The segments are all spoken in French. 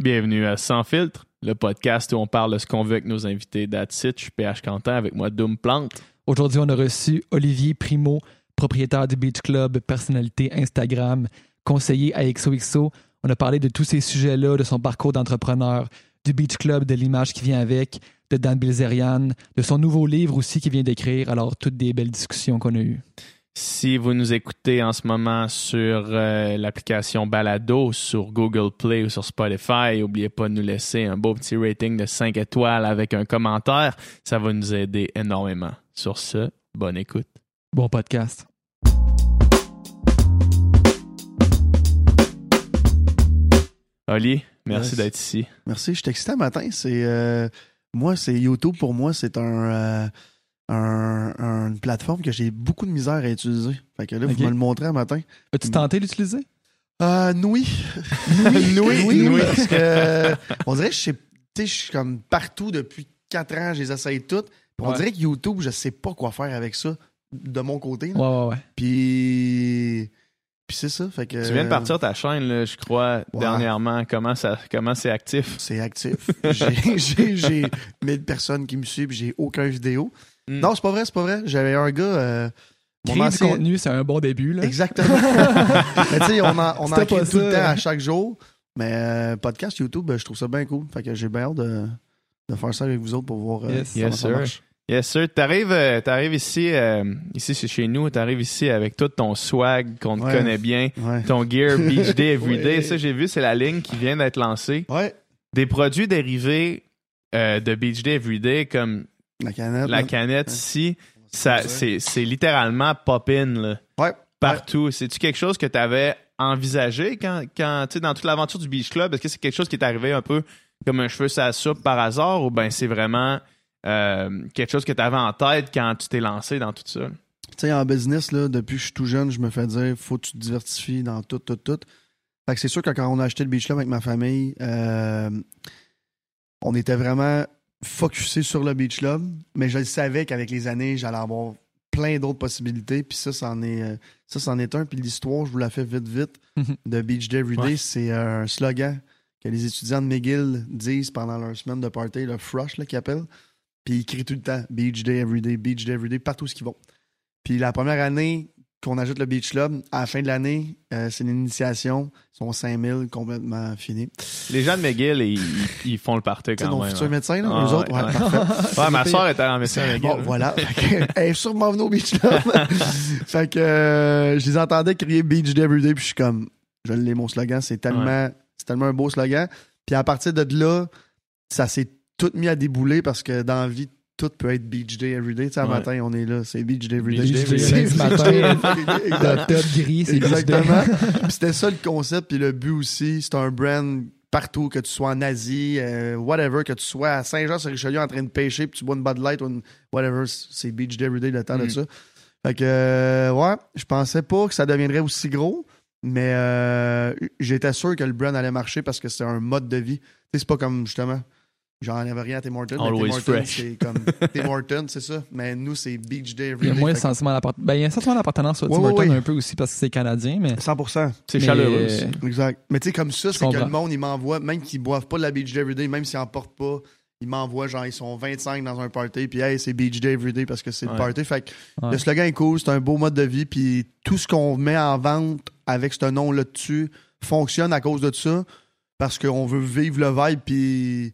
Bienvenue à Sans filtre, le podcast où on parle de ce qu'on veut avec nos invités. That's. Je suis PH Quentin avec moi, Doom Plante. Aujourd'hui, on a reçu Olivier Primo, propriétaire du Beach Club, personnalité Instagram, conseiller à XOXO. On a parlé de tous ces sujets-là, de son parcours d'entrepreneur, du Beach Club, de l'image qui vient avec, de Dan Bilzerian, de son nouveau livre aussi qu'il vient d'écrire. Alors, toutes des belles discussions qu'on a eues. Si vous nous écoutez en ce moment sur euh, l'application Balado, sur Google Play ou sur Spotify, n'oubliez pas de nous laisser un beau petit rating de 5 étoiles avec un commentaire. Ça va nous aider énormément. Sur ce, bonne écoute. Bon podcast. Oli, merci d'être ici. Merci, je suis excité matin. C'est euh, moi, c'est YouTube pour moi, c'est un, euh, un- un- une plateforme que j'ai beaucoup de misère à utiliser. Fait que là, vous me le montrez un matin. As-tu tenté d'utiliser? Euh, oui. Oui, nouille. parce que euh, on dirait que je sais, tu sais, je suis comme partout depuis 4 ans, je les essaye toutes. Puis on Ouais. dirait que YouTube, je sais pas quoi faire avec ça de mon côté. là. Ouais, ouais, ouais. Puis puis c'est ça, fait que Tu viens de partir ta chaîne, là, je crois, Ouais. dernièrement. Comment ça, comment c'est actif? C'est actif. J'ai- J'ai j'ai 1000 personnes qui me suivent, j'ai aucun vidéo. Mm. Non, c'est pas vrai, c'est pas vrai. J'avais un gars. euh, mon Créer ancien- du contenu, c'est un bon début. Là. Exactement. mais tu sais, on en, on en crée tout le temps à chaque jour. Mais euh, podcast YouTube, je trouve ça bien cool. Fait que j'ai bien hâte de, de faire ça avec vous autres pour voir euh, Yes. comment Yes, ça sir. marche. Yes, sir. T'arrives, euh, t'arrives ici, euh, ici c'est chez nous, t'arrives ici avec tout ton swag qu'on te connaît bien, Ouais. ton gear Beach Day Everyday. Ouais. Ça, j'ai vu, c'est la ligne qui vient d'être lancée. Ouais. Des produits dérivés euh, de Beach Day Everyday comme La canette. la canette ici, ça, c'est, c'est littéralement pop-in là, Ouais. partout. C'est-tu quelque chose que tu avais envisagé quand, quand tu sais, dans toute l'aventure du Beach Club? Est-ce que c'est quelque chose qui est arrivé un peu comme un cheveu sur la soupe par hasard ou ben c'est vraiment euh, quelque chose que tu avais en tête quand tu t'es lancé dans tout ça? Tu sais, en business, là, depuis que je suis tout jeune, je me fais dire faut que tu te diversifies dans tout, tout, tout. Fait que c'est sûr que quand on a acheté le Beach Club avec ma famille, euh, on était vraiment focusé sur le Beach Club, mais je le savais qu'avec les années, j'allais avoir plein d'autres possibilités. Puis ça, c'en est, euh, ça, c'en est un. Puis l'histoire, je vous la fais vite, vite, de Beach Day Everyday. Ouais. C'est un slogan que les étudiants de McGill disent pendant leur semaine de party, le Frush, là, qu'ils appellent. Puis ils crient tout le temps Beach Day Everyday, Beach Day Everyday, partout où ils vont. Puis la première année qu'on ajoute le Beach Club, à la fin de l'année, euh, c'est l'initiation. Ils sont 5000 complètement finis. Les gens de McGill, ils, font le party Tu sais, quand nos même. futurs hein. médecins, là, Ah, autres, ouais, ouais, ouais. parfait. Ouais, ma soeur était en médecin à McGill. Bon, voilà. Elle est sûrement venue au Beach Club. fait que euh, je les entendais crier Beach Day Everyday, puis je suis comme, je l'ai mon slogan, c'est tellement, c'est tellement un beau slogan. Puis à partir de là, ça s'est tout mis à débouler parce que dans la vie, tout peut être Beach Day Everyday. Tu sais, Ouais. matin, on est là, c'est Beach Day Everyday. Beach Day C'est Everyday. Beach Lundi Day matin. Top gris, c'est Exactement. Puis c'était ça le concept, puis le but aussi. C'est un brand partout, que tu sois en Asie, euh, whatever, que tu sois à Saint-Jean-sur-Richelieu en train de pêcher, puis tu bois une Bud Light ou une whatever, c'est Beach Day Everyday le temps de Mm. ça. Fait que, euh, ouais, je pensais pas que ça deviendrait aussi gros, mais euh, j'étais sûr que le brand allait marcher parce que c'est un mode de vie. Tu sais, c'est pas comme, justement, j'enlève rien à Tim Hortons, mais Always Tim Hortons, fresh. c'est comme Tim Hortons, c'est ça. Mais nous, c'est Beach Day Il y a Everyday. moins Fait sentiment d'appartenance. Ben, il y a un sentiment d'appartenance au Ouais, Tim ouais, Hortons ouais. un peu aussi parce que c'est canadien, mais. 100%. C'est mais, chaleureux euh, aussi. Exact. Mais tu sais, comme ça, c'est que le monde, il m'envoie, même qu'ils boivent pas de la Beach Day Everyday, même s'ils en portent pas, ils m'envoient, genre, ils sont 25 dans un party, puis hey, c'est Beach Day Everyday parce que c'est Ouais. le party. Fait que Ouais. le slogan est cool, c'est un beau mode de vie, puis tout ce qu'on met en vente avec ce nom-là dessus fonctionne à cause de ça, parce qu'on veut vivre le vibe, puis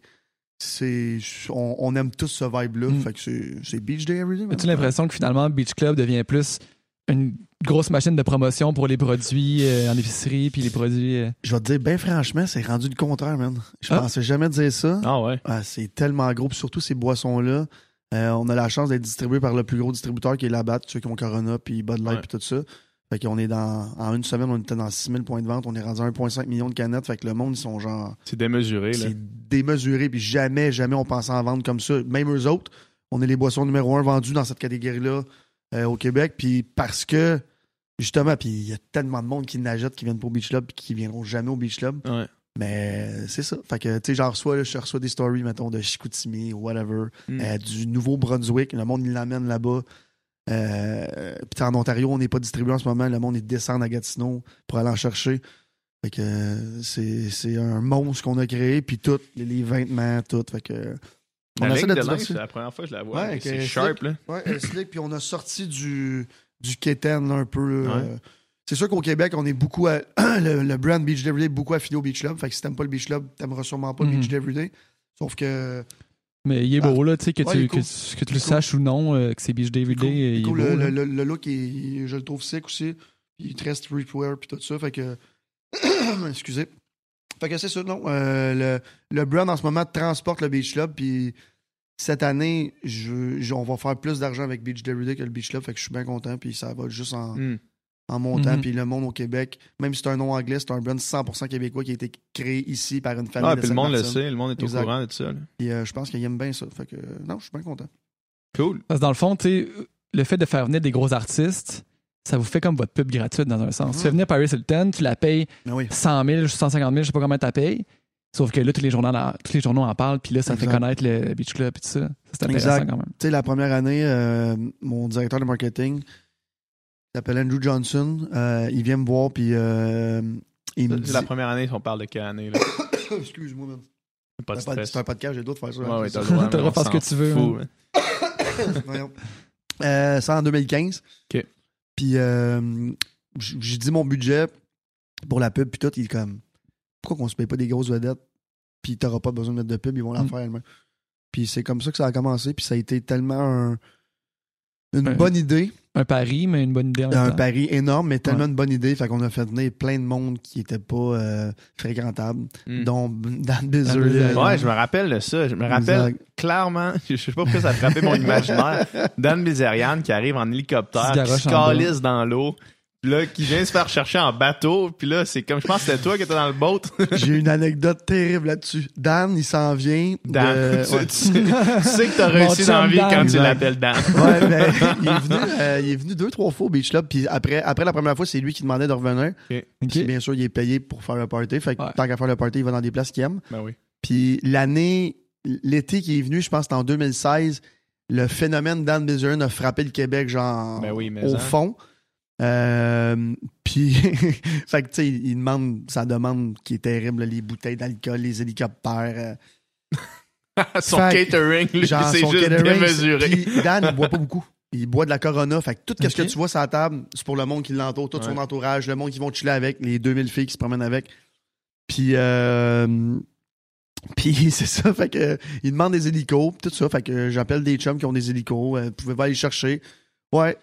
c'est on, on aime tous ce vibe-là. Mm. Fait que c'est- c'est Beach Day Everyday. As-tu l'impression que finalement, Beach Club devient plus une grosse machine de promotion pour les produits euh, en épicerie puis les produits. euh, Je vais te dire, ben franchement, c'est rendu le contraire, man. Je Ah. pensais jamais dire ça. Ah ouais. Ah, c'est tellement gros. Puis surtout ces boissons-là. euh, on a la chance d'être distribué par le plus gros distributeur qui est Labatt, ceux qui ont Corona, puis Bud Light, Ouais. puis tout ça. Fait qu'on est dans. En une semaine, on était dans 6000 points de vente. On est rendu à 1,5 million de canettes. Fait que le monde, ils sont genre. C'est démesuré. Là. C'est démesuré. Puis jamais, jamais on pensait en vendre comme ça. Même eux autres, on est les boissons numéro un vendues dans cette catégorie-là euh, au Québec. Puis parce que. Justement, puis il y a tellement de monde qui n'achètent, qui viennent pour Beach Club, puis qui viendront jamais au Beach Club. Ouais. Mais c'est ça. Fait que, tu sais, j'en reçois, là, je reçois des stories, mettons, de Chicoutimi ou whatever, Mm. euh, du Nouveau-Brunswick. Le monde, il l'amène là-bas. Euh, puis en Ontario, on n'est pas distribué en ce moment. Le monde, il descend à Gatineau pour aller en chercher. Fait que euh, c'est c'est un monstre qu'on a créé, puis tout, les, les vêtements, tout. Fait que. La On ligne de linge, c'est la première fois que je la vois. Ouais, c'est sharp, là. Ouais, slick, puis on a sorti du, du keten là, un peu. Ouais. Euh, C'est sûr qu'au Québec, on est beaucoup à, le, le brand Beach Day Everyday est beaucoup affilié au Beach Club. Fait que si t'aimes pas le Beach Club, t'aimeras sûrement pas le Mhm. Beach Day Everyday. Sauf que Mais il est beau, là, tu sais, que, Ouais, tu, cool. que, tu- que tu Il le cool. saches ou non, euh, que c'est Beach Day Day, cool. il est Cool, beau. le, le- le- le look, est- je le trouve sick aussi. Il est très streetwear puis tout ça. Fait que. Excusez. Fait que c'est ça, non. euh, le, le brand en ce moment transporte le Beach Club. Puis cette année, je, je- on va faire plus d'argent avec Beach Day Everyday que le Beach Club. Fait que je suis bien content. Puis ça va juste en, Hmm. En montant. Mhm. Puis le monde au Québec, même si c'est un nom anglais, c'est un brand 100% québécois qui a été créé ici par une famille. Ah, de puis le monde le sait, le monde est Exact. au courant de ça. là. Puis euh, je pense qu'ils aiment bien ça. Fait que non, je suis bien content. Cool. Parce que dans le fond, tu sais, le fait de faire venir des gros artistes, ça vous fait comme votre pub gratuite dans un sens. Tu fais venir Paris Hilton, tu la payes Mais oui. 100 000, 150 000, je sais pas combien tu la payes. Sauf que là, tous les journaux, en- tous les journaux en parlent, puis là, ça fait connaître le Beach Club et tout ça. Ça, c'est intéressant Exact. quand même. Tu sais, la première année, euh, mon directeur de marketing il s'appelle Andrew Johnson. euh, il vient me voir, puis euh, il me C'est dit. la première année, on parle de quelle année, là? Excuse-moi, man. Pas de C'est pas- stress. C'est un podcast, j'ai de faire ça. Ouais, ouais, C'est t'as ça. le droit. T'as le droit de faire mais ce que tu veux, s'en fout, hein. Voyons. Euh, ça en 2015. OK. Puis euh, j'ai dit mon budget pour la pub, puis tout, il est comme pourquoi qu'on se paye pas des grosses vedettes, puis t'auras pas besoin de mettre de pub, ils vont la Mm. faire elles-mêmes. Puis c'est comme ça que ça a commencé, puis ça a été tellement un- une Un- bonne idée, Un pari, mais une bonne idée en un temps. pari énorme, mais tellement Ouais. une bonne idée, fait qu'on a fait venir plein de monde qui était pas euh, fréquentable, Hmm. dont Dan Bilzerian. Ouais, je me rappelle de ça. Je me rappelle Exact. clairement, je sais pas pourquoi ça a frappé mon imaginaire, Dan Bilzerian qui arrive en hélicoptère, Qui se calisse dans l'eau, puis là, qui vient se faire chercher en bateau, puis là, c'est comme, je pense que c'était toi qui étais dans le boat. J'ai une anecdote terrible là-dessus. Dan, il s'en vient. Dan, de- tu, ouais. tu- tu sais que t'as réussi dans la vie Dan. quand tu l'appelles Dan. Ouais, ben, il, est venu, euh, il est venu deux, trois fois au Beach Club. Puis après, après la première fois, c'est lui qui demandait de revenir. Puis bien sûr, il est payé pour faire le party. Fait que Ouais. tant qu'à faire le party, il va dans des places qu'il aime. Ben oui. Puis l'année, l'été qui est venu, je pense que c'était en 2016, le phénomène Dan Bizzern a frappé le Québec, genre, Ben oui, mais au hein. fond. Euh, puis, fait que, tu sais, il demande, sa demande qui est terrible, les bouteilles d'alcool, les hélicoptères. euh, Son Fait- catering, lui, genre, c'est son juste catering, démesuré. Puis Dan, il boit pas beaucoup. Il boit de la Corona. Fait que tout ce que tu vois sur la table, c'est pour le monde qui l'entoure, tout son entourage, le monde qui vont chiller avec, les 2000 filles qui se promènent avec. Puis, euh, puis c'est ça. Fait que, il demande des hélicos, tout ça. Fait que j'appelle des chums qui ont des hélicos. Euh, pouvez pas aller chercher. Ouais.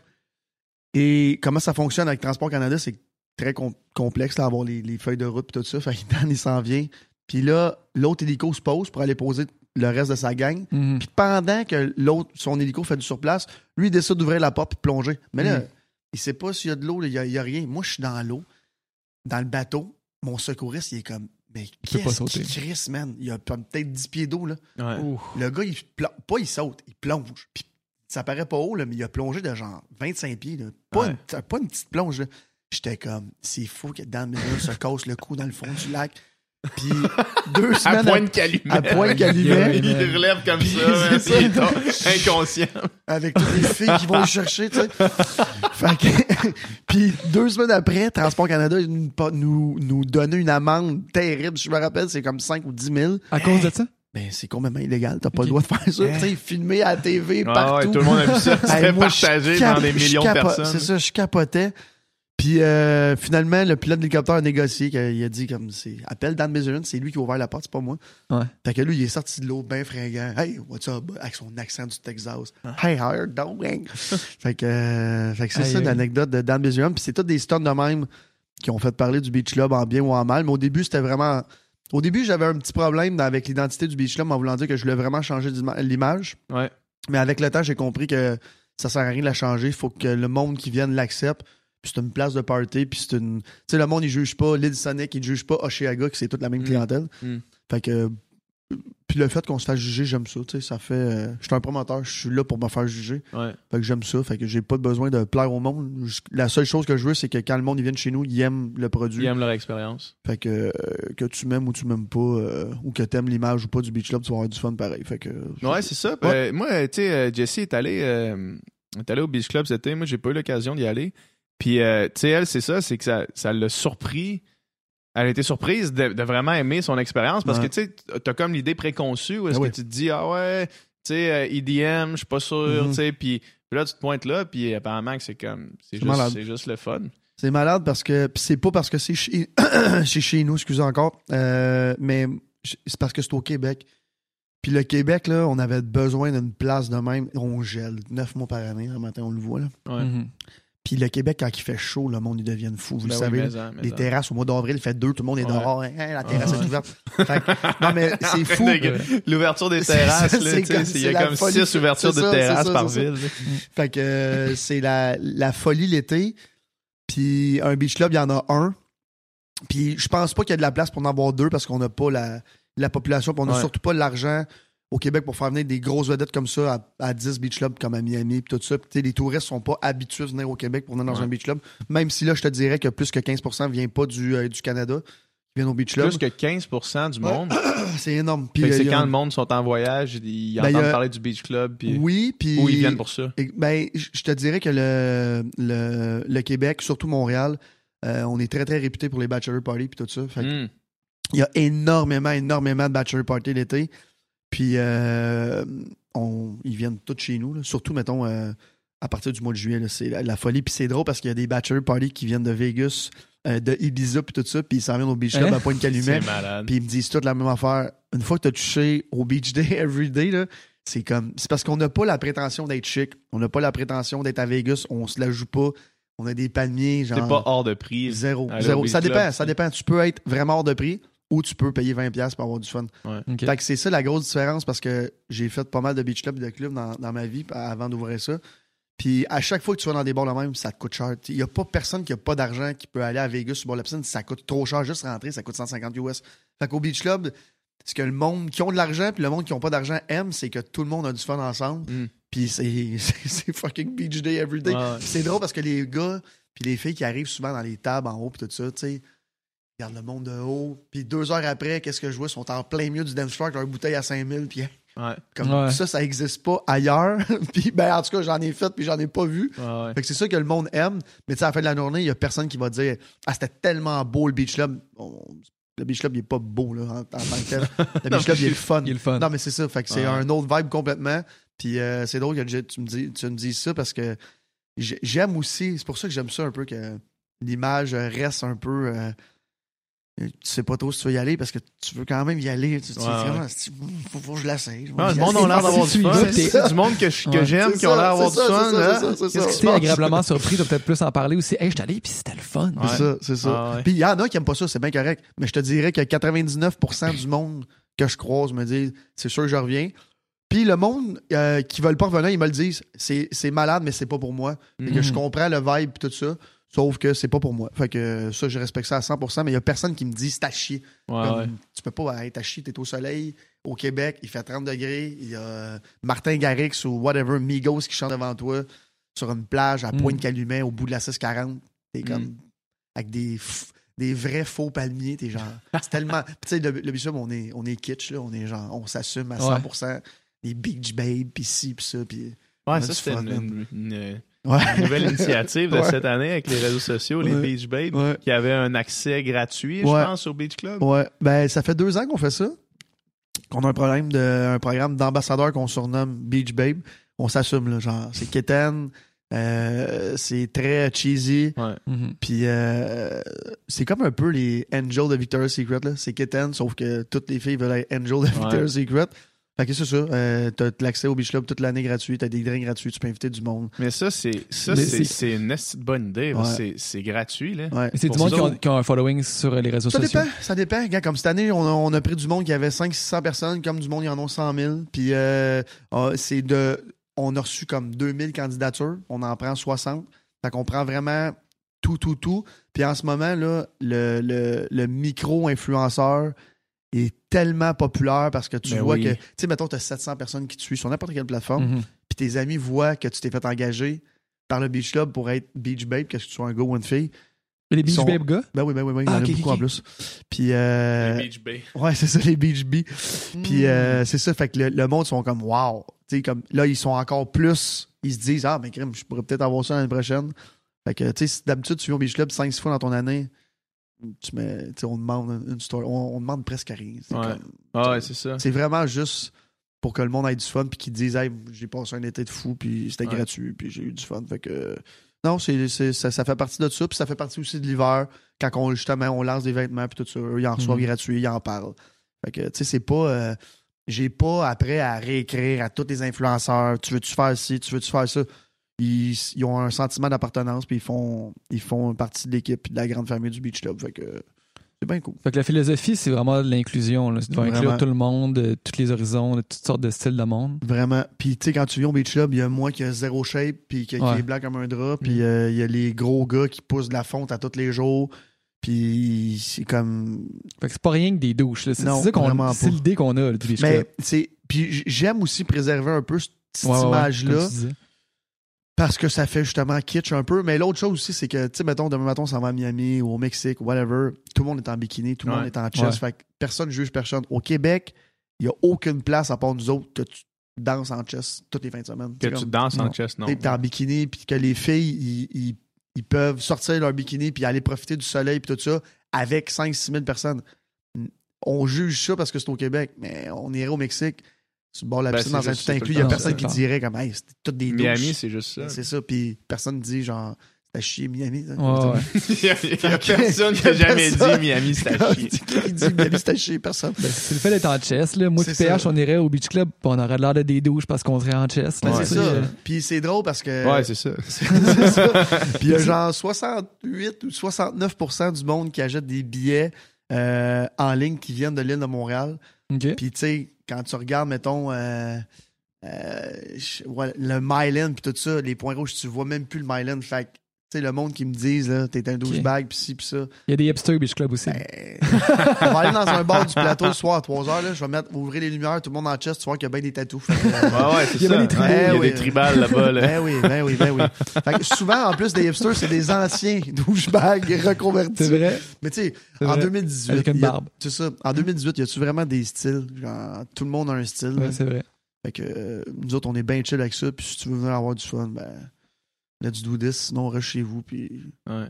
Et comment ça fonctionne avec Transport Canada, c'est très com- complexe, là, avoir les, les feuilles de route et tout ça. Fait que Dan, il s'en vient. Puis là, l'autre hélico se pose pour aller poser le reste de sa gang. Mhm. Puis pendant que l'autre, son hélico fait du surplace, lui, il décide d'ouvrir la porte et de plonger. Mais là, Mm. il sait pas s'il y a de l'eau, il y a, rien. Moi, je suis dans l'eau, dans le bateau. Mon secouriste, il est comme, mais peut pas qu'est-ce sauter. qui crisse, man? Il y a peut-être 10 pieds d'eau, là. Ouais. Le gars, il plonge, pas il saute, il plonge. Puis ça paraît pas haut, là, mais il a plongé de genre 25 pieds, là. Pas, Ouais. une, pas une petite plonge, là. J'étais comme, c'est fou que Dan Miller se casse le cou dans le fond du lac. Puis deux À semaines point de calumet. à point de calumet. Il relève comme ça, ton- inconscient. avec toutes les filles qui vont le chercher, tu sais. Fait que- puis deux semaines après, Transport Canada nous, nous, nous donnait une amende terrible. Je me rappelle, c'est comme 5 ou 10 000. À cause de ça? Ben, c'est complètement illégal. T'as pas le droit de faire ça. Tu sais, filmé à la TV, Ah partout. ouais, tout le monde a vu ça. Hey, C'était partagé dans des millions de personnes. C'est ça, je capotais. Puis euh, finalement, le pilote d'hélicoptère a négocié, qu'il a dit comme c'est appelle Dan Bizerin, c'est lui qui a ouvert la porte, c'est pas moi. Ouais. Fait que lui, il est sorti de l'eau bien fringant. Hey, what's up? Avec son accent du Texas. Ah. Hey, how you doing? fait que, euh, fait que c'est ça l'anecdote de Dan Bizerin. Puis c'est tous des stunts de même qui ont fait parler du Beach Club en bien ou en mal. Mais au début, c'était vraiment. Au début, j'avais un petit problème avec l'identité du Beach Club en voulant dire que je voulais vraiment changer l'image. Ouais. Mais avec le temps, j'ai compris que ça sert à rien de la changer. Il faut que le monde qui vienne l'accepte. Puis c'est une place de party. Puis c'est une. Tu sais, le monde, il juge pas Lil Sonic, il juge pas Oshiaga, que c'est toute la même Mm. clientèle. Mm. Fait que. Puis le fait qu'on se fasse juger, j'aime ça. Tu sais, ça fait. euh, je suis un promoteur, je suis là pour me faire juger. Ouais. Fait que j'aime ça. Fait que j'ai pas besoin de plaire au monde. La seule chose que je veux, c'est que quand le monde il vient chez nous, il aime le produit. Ils aiment leur expérience. Fait que euh, que tu m'aimes ou tu m'aimes pas, euh, ou que t'aimes l'image ou pas du Beach Club, tu vas avoir du fun pareil. Fait que. Ouais, c'est ça. Ouais. Euh, moi, tu sais, euh, Jessie est allée, euh, est allée au Beach Club cet été. Moi, j'ai pas eu l'occasion d'y aller. Puis, euh, tu sais, elle, c'est ça, c'est que ça, ça l'a surpris elle été surprise de, de vraiment aimer son expérience parce Ouais. que tu sais, t'as comme l'idée préconçue où est-ce Ah que oui. tu te dis, ah ouais, tu sais, euh, EDM, je suis pas sûr, Mhm. tu sais, puis là, tu te pointes là, puis apparemment que c'est comme, c'est juste, c'est juste le fun. C'est malade parce que c'est pas parce que c'est chez, chez chez nous, excusez encore, euh, mais c'est parce que c'est au Québec. Puis le Québec, là, on avait besoin d'une place de même. On gèle neuf mois par année, un matin, on le voit. Là. Ouais. Mhm. Puis le Québec, quand il fait chaud, le monde, ils deviennent fous. Vous Ben le oui, savez. mais là. en, mais les terrasses, au mois d'avril, il fait deux, tout le monde est Ouais. dehors. Hein, la terrasse est ouverte. Fait que- non, mais c'est fou. L'ouverture des terrasses, il y a la comme folie. six ouvertures de terrasses ça, par ville. Fait que euh, c'est la, la folie l'été. Puis un beach club, il y en a un. Puis je pense pas qu'il y a de la place pour en avoir deux parce qu'on n'a pas la, la population. Puis on n'a Ouais. surtout pas l'argent au Québec pour faire venir des grosses vedettes comme ça à, à 10 beach clubs comme à Miami puis tout ça. Puis les touristes sont pas habitués de venir au Québec pour venir dans Ouais. un beach club. Même si là, je te dirais que plus que 15% vient pas du, euh, du Canada, qui viennent au beach club. Plus que 15% du Ouais. monde. C'est énorme. Puis, euh, c'est il a- quand le monde sont en voyage, ils Ben, il entendent a- parler du beach club, puis Oui, puis... ou ils viennent pour ça? Et- Ben, je te dirais que le, le, le Québec, surtout Montréal, euh, on est très, très réputé pour les bachelor parties puis tout ça. Fait que Hmm. Il y a énormément, énormément de bachelor parties l'été. Puis, euh, on, ils viennent tous chez nous. là. Surtout, mettons, euh, à partir du mois de juillet. C'est la, la folie. Puis c'est drôle parce qu'il y a des bachelor parties qui viennent de Vegas, euh, de Ibiza puis tout ça. Puis ils s'en viennent au beach club Hein? à Pointe-Calumet. Puis ils me disent toute la même affaire. Une fois que tu as touché au beach day every day, là, c'est comme. C'est parce qu'on n'a pas la prétention d'être chic. On n'a pas la prétention d'être à Vegas. On se la joue pas. On a des palmiers, genre. C'est pas hors de prix. Zéro. zéro. Ça dépend. Ça dépend. Tu peux être vraiment hors de prix ou tu peux payer 20$ pour avoir du fun. Ok. Fait que c'est ça la grosse différence parce que j'ai fait pas mal de beach clubs et de clubs dans, dans ma vie avant d'ouvrir ça. Puis à chaque fois que tu vas dans des bars de même, ça te coûte cher. Il n'y a pas personne qui a pas d'argent qui peut aller à Vegas sur bord de la piscine. Ça coûte trop cher juste rentrer, ça coûte 150 US. Fait qu'au beach club, ce que le monde qui ont de l'argent puis le monde qui ont pas d'argent aime, c'est que tout le monde a du fun ensemble. Mm. Puis c'est c'est- c'est fucking beach day every day. Ouais, C'est drôle parce que les gars puis les filles qui arrivent souvent dans les tables en haut puis tout ça, tu sais, ils regardent le monde de haut. Puis deux heures après, qu'est-ce que je vois? Ils sont en plein milieu du dance floor avec leur bouteille à 5000 puis Ouais. comme Ouais. ça, ça existe pas ailleurs. puis ben en tout cas, j'en ai fait puis j'en ai pas vu. Ouais, ouais. Fait que c'est ça que le monde aime. Mais tu sais, à la fin de la journée, il y a personne qui va dire Ah, c'était tellement beau le beach club. On- Le beach club, il est pas beau là, en, en tant que tel. Le Non, beach club, il est le fun. Il est le fun. Non, mais c'est ça. Fait que c'est Ouais. un autre vibe complètement. Puis euh, c'est drôle que tu me, dis, tu me dises ça parce que j'ai- j'aime aussi. C'est pour ça que j'aime ça un peu que l'image reste un peu. euh, tu sais pas trop si tu veux y aller parce que tu veux quand même y aller. Tu, tu Ouais, dis, ouais. Ah, faut, faut que je l'essaye. Vais Ouais, le monde a l'air d'avoir du fun. C'est du monde que je- que Ouais. j'aime, C'est qui ont ça, l'air d'avoir c'est du ça, fun. c'est ça, hein? c'est ça, c'est Qu'est-ce ça. qui T'es agréablement surpris, tu peut-être plus en parler aussi? Hey, je suis allé, puis c'était le fun. Ouais. C'est ça, c'est ça. Ah. Puis il y en a qui aiment pas ça, c'est bien correct. Mais je te dirais que 99% du monde que je croise me dit c'est sûr que je reviens. Puis le monde euh, qui veulent pas revenir, ils me le disent c'est c'est malade, mais c'est pas pour moi. Et que je comprends le vibe et tout ça. Sauf que c'est pas pour moi. Fait que ça, je respecte ça à 100%, mais il y a personne qui me dit c'est à chier. Ouais, Comme, ouais. Tu peux pas être à chier, t'es au soleil, au Québec, il fait 30 degrés, il y a Martin Garrix ou whatever, Migos qui chante devant toi sur une plage à Mm. Pointe-Calumet au bout de la 640. T'es comme Mm. avec des, des vrais faux palmiers, t'es genre. C'est tellement. Tu sais, le, le on est, on est kitsch, là, on est genre, on s'assume à 100%. Les beach babes, pis ci, pis ça, pis. Ouais, ça, c'était fun, une, une- une Ouais. nouvelle initiative de Ouais. cette année avec les réseaux sociaux, les. Beach Babes, Ouais. qui avaient un accès gratuit, Ouais. je pense, au Beach Club. Ouais, ben ça fait deux ans qu'on fait ça. Qu'on a un problème de un programme d'ambassadeur qu'on surnomme Beach Babe. On s'assume là, genre c'est kitten, euh, c'est très cheesy, Ouais. Mhm. puis euh, c'est comme un peu les Angels de Victoria's Secret là. C'est kitten, sauf que toutes les filles veulent être Angels de Victoria's Secret. Fait que c'est ça. Euh, t'as l'accès au Beach Club toute l'année gratuit, t'as des drinks gratuits, tu peux inviter du monde. Mais ça, c'est ça, Mais c'est c'est- c'est une bonne idée. Ouais. C'est- C'est gratuit, là. Ouais. C'est du monde qui ça, ont, qui ont un following sur les réseaux Ça sociaux. dépend, ça dépend. Regarde, comme cette année, on a, on a pris du monde qui avait 500-600 personnes, comme du monde, il y en a 100 000. Puis euh, ah, c'est de. On a reçu comme 2000 candidatures, on en prend 60. Fait qu'on prend vraiment tout, tout, tout. Puis en ce moment, là, le, le, le micro-influenceur est tellement populaire parce que tu Ben vois oui. que, tu sais, mettons, tu as 700 personnes qui te suivent sur n'importe quelle plateforme, Mhm. puis tes amis voient que tu t'es fait engager par le Beach Club pour être Beach Babe, que tu sois un gars ou une fille. Les Beach sont- Babe gars? Ben oui, ben oui, ben oui, il y Ah, en a ok, beaucoup en plus. Puis, euh, Les Beach Bay. ouais, c'est ça, les Beach Bee. Hmm. Puis, euh, c'est ça, fait que le, le monde sont comme, wow. Tu sais, comme, là, ils sont encore plus, ils se disent, ah, mais crème, je pourrais peut-être avoir ça l'année prochaine. Fait que, tu sais, d'habitude, tu viens au Beach Club 5-6 fois dans ton année, tu mets, tu on demande une story, on, on demande presque rien. C'est Ouais. Ah ouais, c'est ça. c'est vraiment juste pour que le monde ait du fun puis qu'ils disent hey, j'ai passé un été de fou puis c'était Ouais. gratuit puis j'ai eu du fun fait que non c'est, c'est- ça, ça fait partie de ça puis ça fait partie aussi de l'hiver quand on justement on lance des vêtements puis tout ça eux, ils en reçoivent Mhm. gratuit ils en parlent fait que tu sais c'est pas euh, j'ai pas après à réécrire à tous les influenceurs tu veux-tu faire ci tu veux-tu faire ça ils, ils ont un sentiment d'appartenance puis ils font ils font partie de l'équipe puis de la grande famille du Beach Club fait que c'est bien cool Fait que la philosophie, c'est vraiment de l'inclusion. C'est de Vraiment. inclure tout le monde, de tous les horizons, de toutes sortes de styles de monde. Vraiment. Puis, tu sais, quand tu viens au Beach Club, il y a moi qui a zéro shape, puis qui, qui est blanc comme un drap, puis Mm. euh, il y a les gros gars qui poussent de la fonte à tous les jours. Puis, c'est comme. Fait que c'est pas rien que des douches. là. C'est Non, c'est l'idée qu'on a là, du Beach Mais, Club. c'est. Puis, j'aime aussi préserver un peu cette Ouais, ouais, image-là, comme tu disais. Parce que ça fait justement kitsch un peu. Mais l'autre chose aussi, c'est que, tu sais, mettons, demain matin, on s'en va à Miami ou au Mexique, whatever. Tout le monde est en bikini, tout le Ouais. monde est en chest. Ouais. Fait que personne ne juge personne. Au Québec, il n'y a aucune place à part nous autres que tu danses en chest toutes les fins de semaine. Que tu comme- danses en non. chest, non. T'es en bikini, puis que les filles, ils peuvent sortir leur bikini puis aller profiter du soleil puis tout ça avec 5-6 000 personnes. On juge ça parce que c'est au Québec, mais on irait au Mexique, sur le bord de la Ben, piscine c'est dans un juste tout inclus. Il y a personne c'est qui dirait comme, hey, c'était toutes des Miami, douches. c'est juste ça. C'est ça, puis personne dit genre, c'est à chier Miami. ça. Ouais, ouais. Il y a, personne qui a jamais personne. dit Miami, c'est à chier. Qui dit Miami, c'est à chier, personne. Ben, c'est le fait d'être en chess. Là. Moi, PH, ça. on irait au Beach Club, on aurait l'air de des douches parce qu'on serait en chess. Ben, c'est ça. euh, Puis c'est drôle parce que. Ouais, c'est ça. C'est c'est ça. Puis il y a genre 68 ou 69% du monde qui achète des billets euh, en ligne qui viennent de l'île de Montréal. OK. Puis tu sais, quand tu regardes, mettons, euh, euh, le Myland puis tout ça, les points rouges, tu vois même plus le Myland. Fait tu sais, le monde qui me disent, là, t'es un douchebag, puis ci, puis ça. Il y a des hipsters Beach Club aussi. Ben, on va aller dans un bar du plateau le soir à 3 h là, je vais mettre, ouvrir les lumières, tout le monde en chest, tu vois qu'il y a bien des tatous. Fait euh, Ouais, ouais, c'est Il y a ça. des tribaux. Ouais, Il y a des oui. tribales là-bas. Là. Ben oui, ben oui, ben oui. Fait que souvent, en plus des hipsters, c'est des anciens douchebags reconvertis. C'est vrai. Mais tu sais, en vrai. 2018. Avec une barbe. C'est ça. En 2018, y a-tu vraiment des styles? Genre, tout le monde a un style. Ouais, c'est vrai. Fait que euh, nous autres, on est bien chill avec ça. Puis si tu veux venir avoir du fun, ben, let's do this. Sinon, on reste chez vous. Puis Ouais.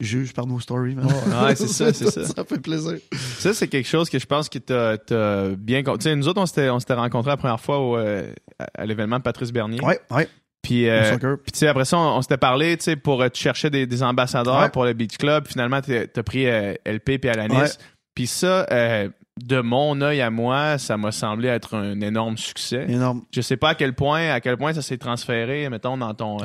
juge par nos stories. man. Ouais, c'est ça, c'est ça. ça fait plaisir. Ça, c'est quelque chose que je pense que t'as bien. Tu sais, nous autres, on s'était on s'était rencontrés la première fois au, euh, à l'événement de Patrice Bernier. Ouais, ouais. Puis, euh, puis tu sais, après ça, on, on s'était parlé, tu sais, pour euh, tu cherchais des, des ambassadeurs Ouais. pour le Beach Club. Finalement, t'as t'as pris euh, LP puis Alanis. Ouais. Puis ça, euh, de mon œil à moi, ça m'a semblé être un énorme succès. Énorme. Je sais pas à quel point, à quel point ça s'est transféré, mettons, dans ton.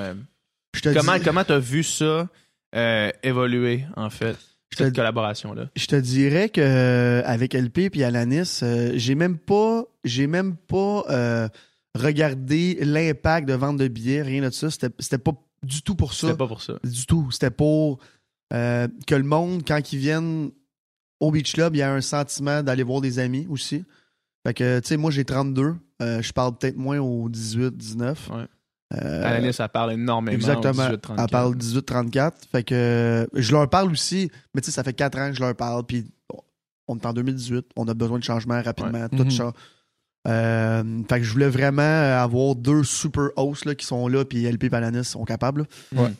Je te comment dis- comment t'as vu ça euh, évoluer en fait Je cette collaboration là. Je te dirais que euh, avec LP puis Alanis, euh, j'ai même pas, j'ai même pas euh, regardé l'impact de vente de billets, rien de ça. C'était, c'était pas du tout pour ça. C'était pas pour ça. Du tout. C'était pour que le monde, quand ils viennent au Beach Club, il y a un sentiment d'aller voir des amis aussi. Fait que, tu sais, moi, j'ai 32. Euh, je parle peut-être moins aux 18, 19. Ouais. Euh, Alanis, ça parle énormément. Exactement. au 18-34. Elle parle 18-34. Fait que euh, je leur parle aussi, mais tu sais, ça fait 4 ans que je leur parle. Puis on est en 2018, on a besoin de changement rapidement. Tout Mhm. change. Euh, fait que je voulais vraiment avoir deux super hosts là, qui sont là, puis LP et Alanis sont capables. Ouais.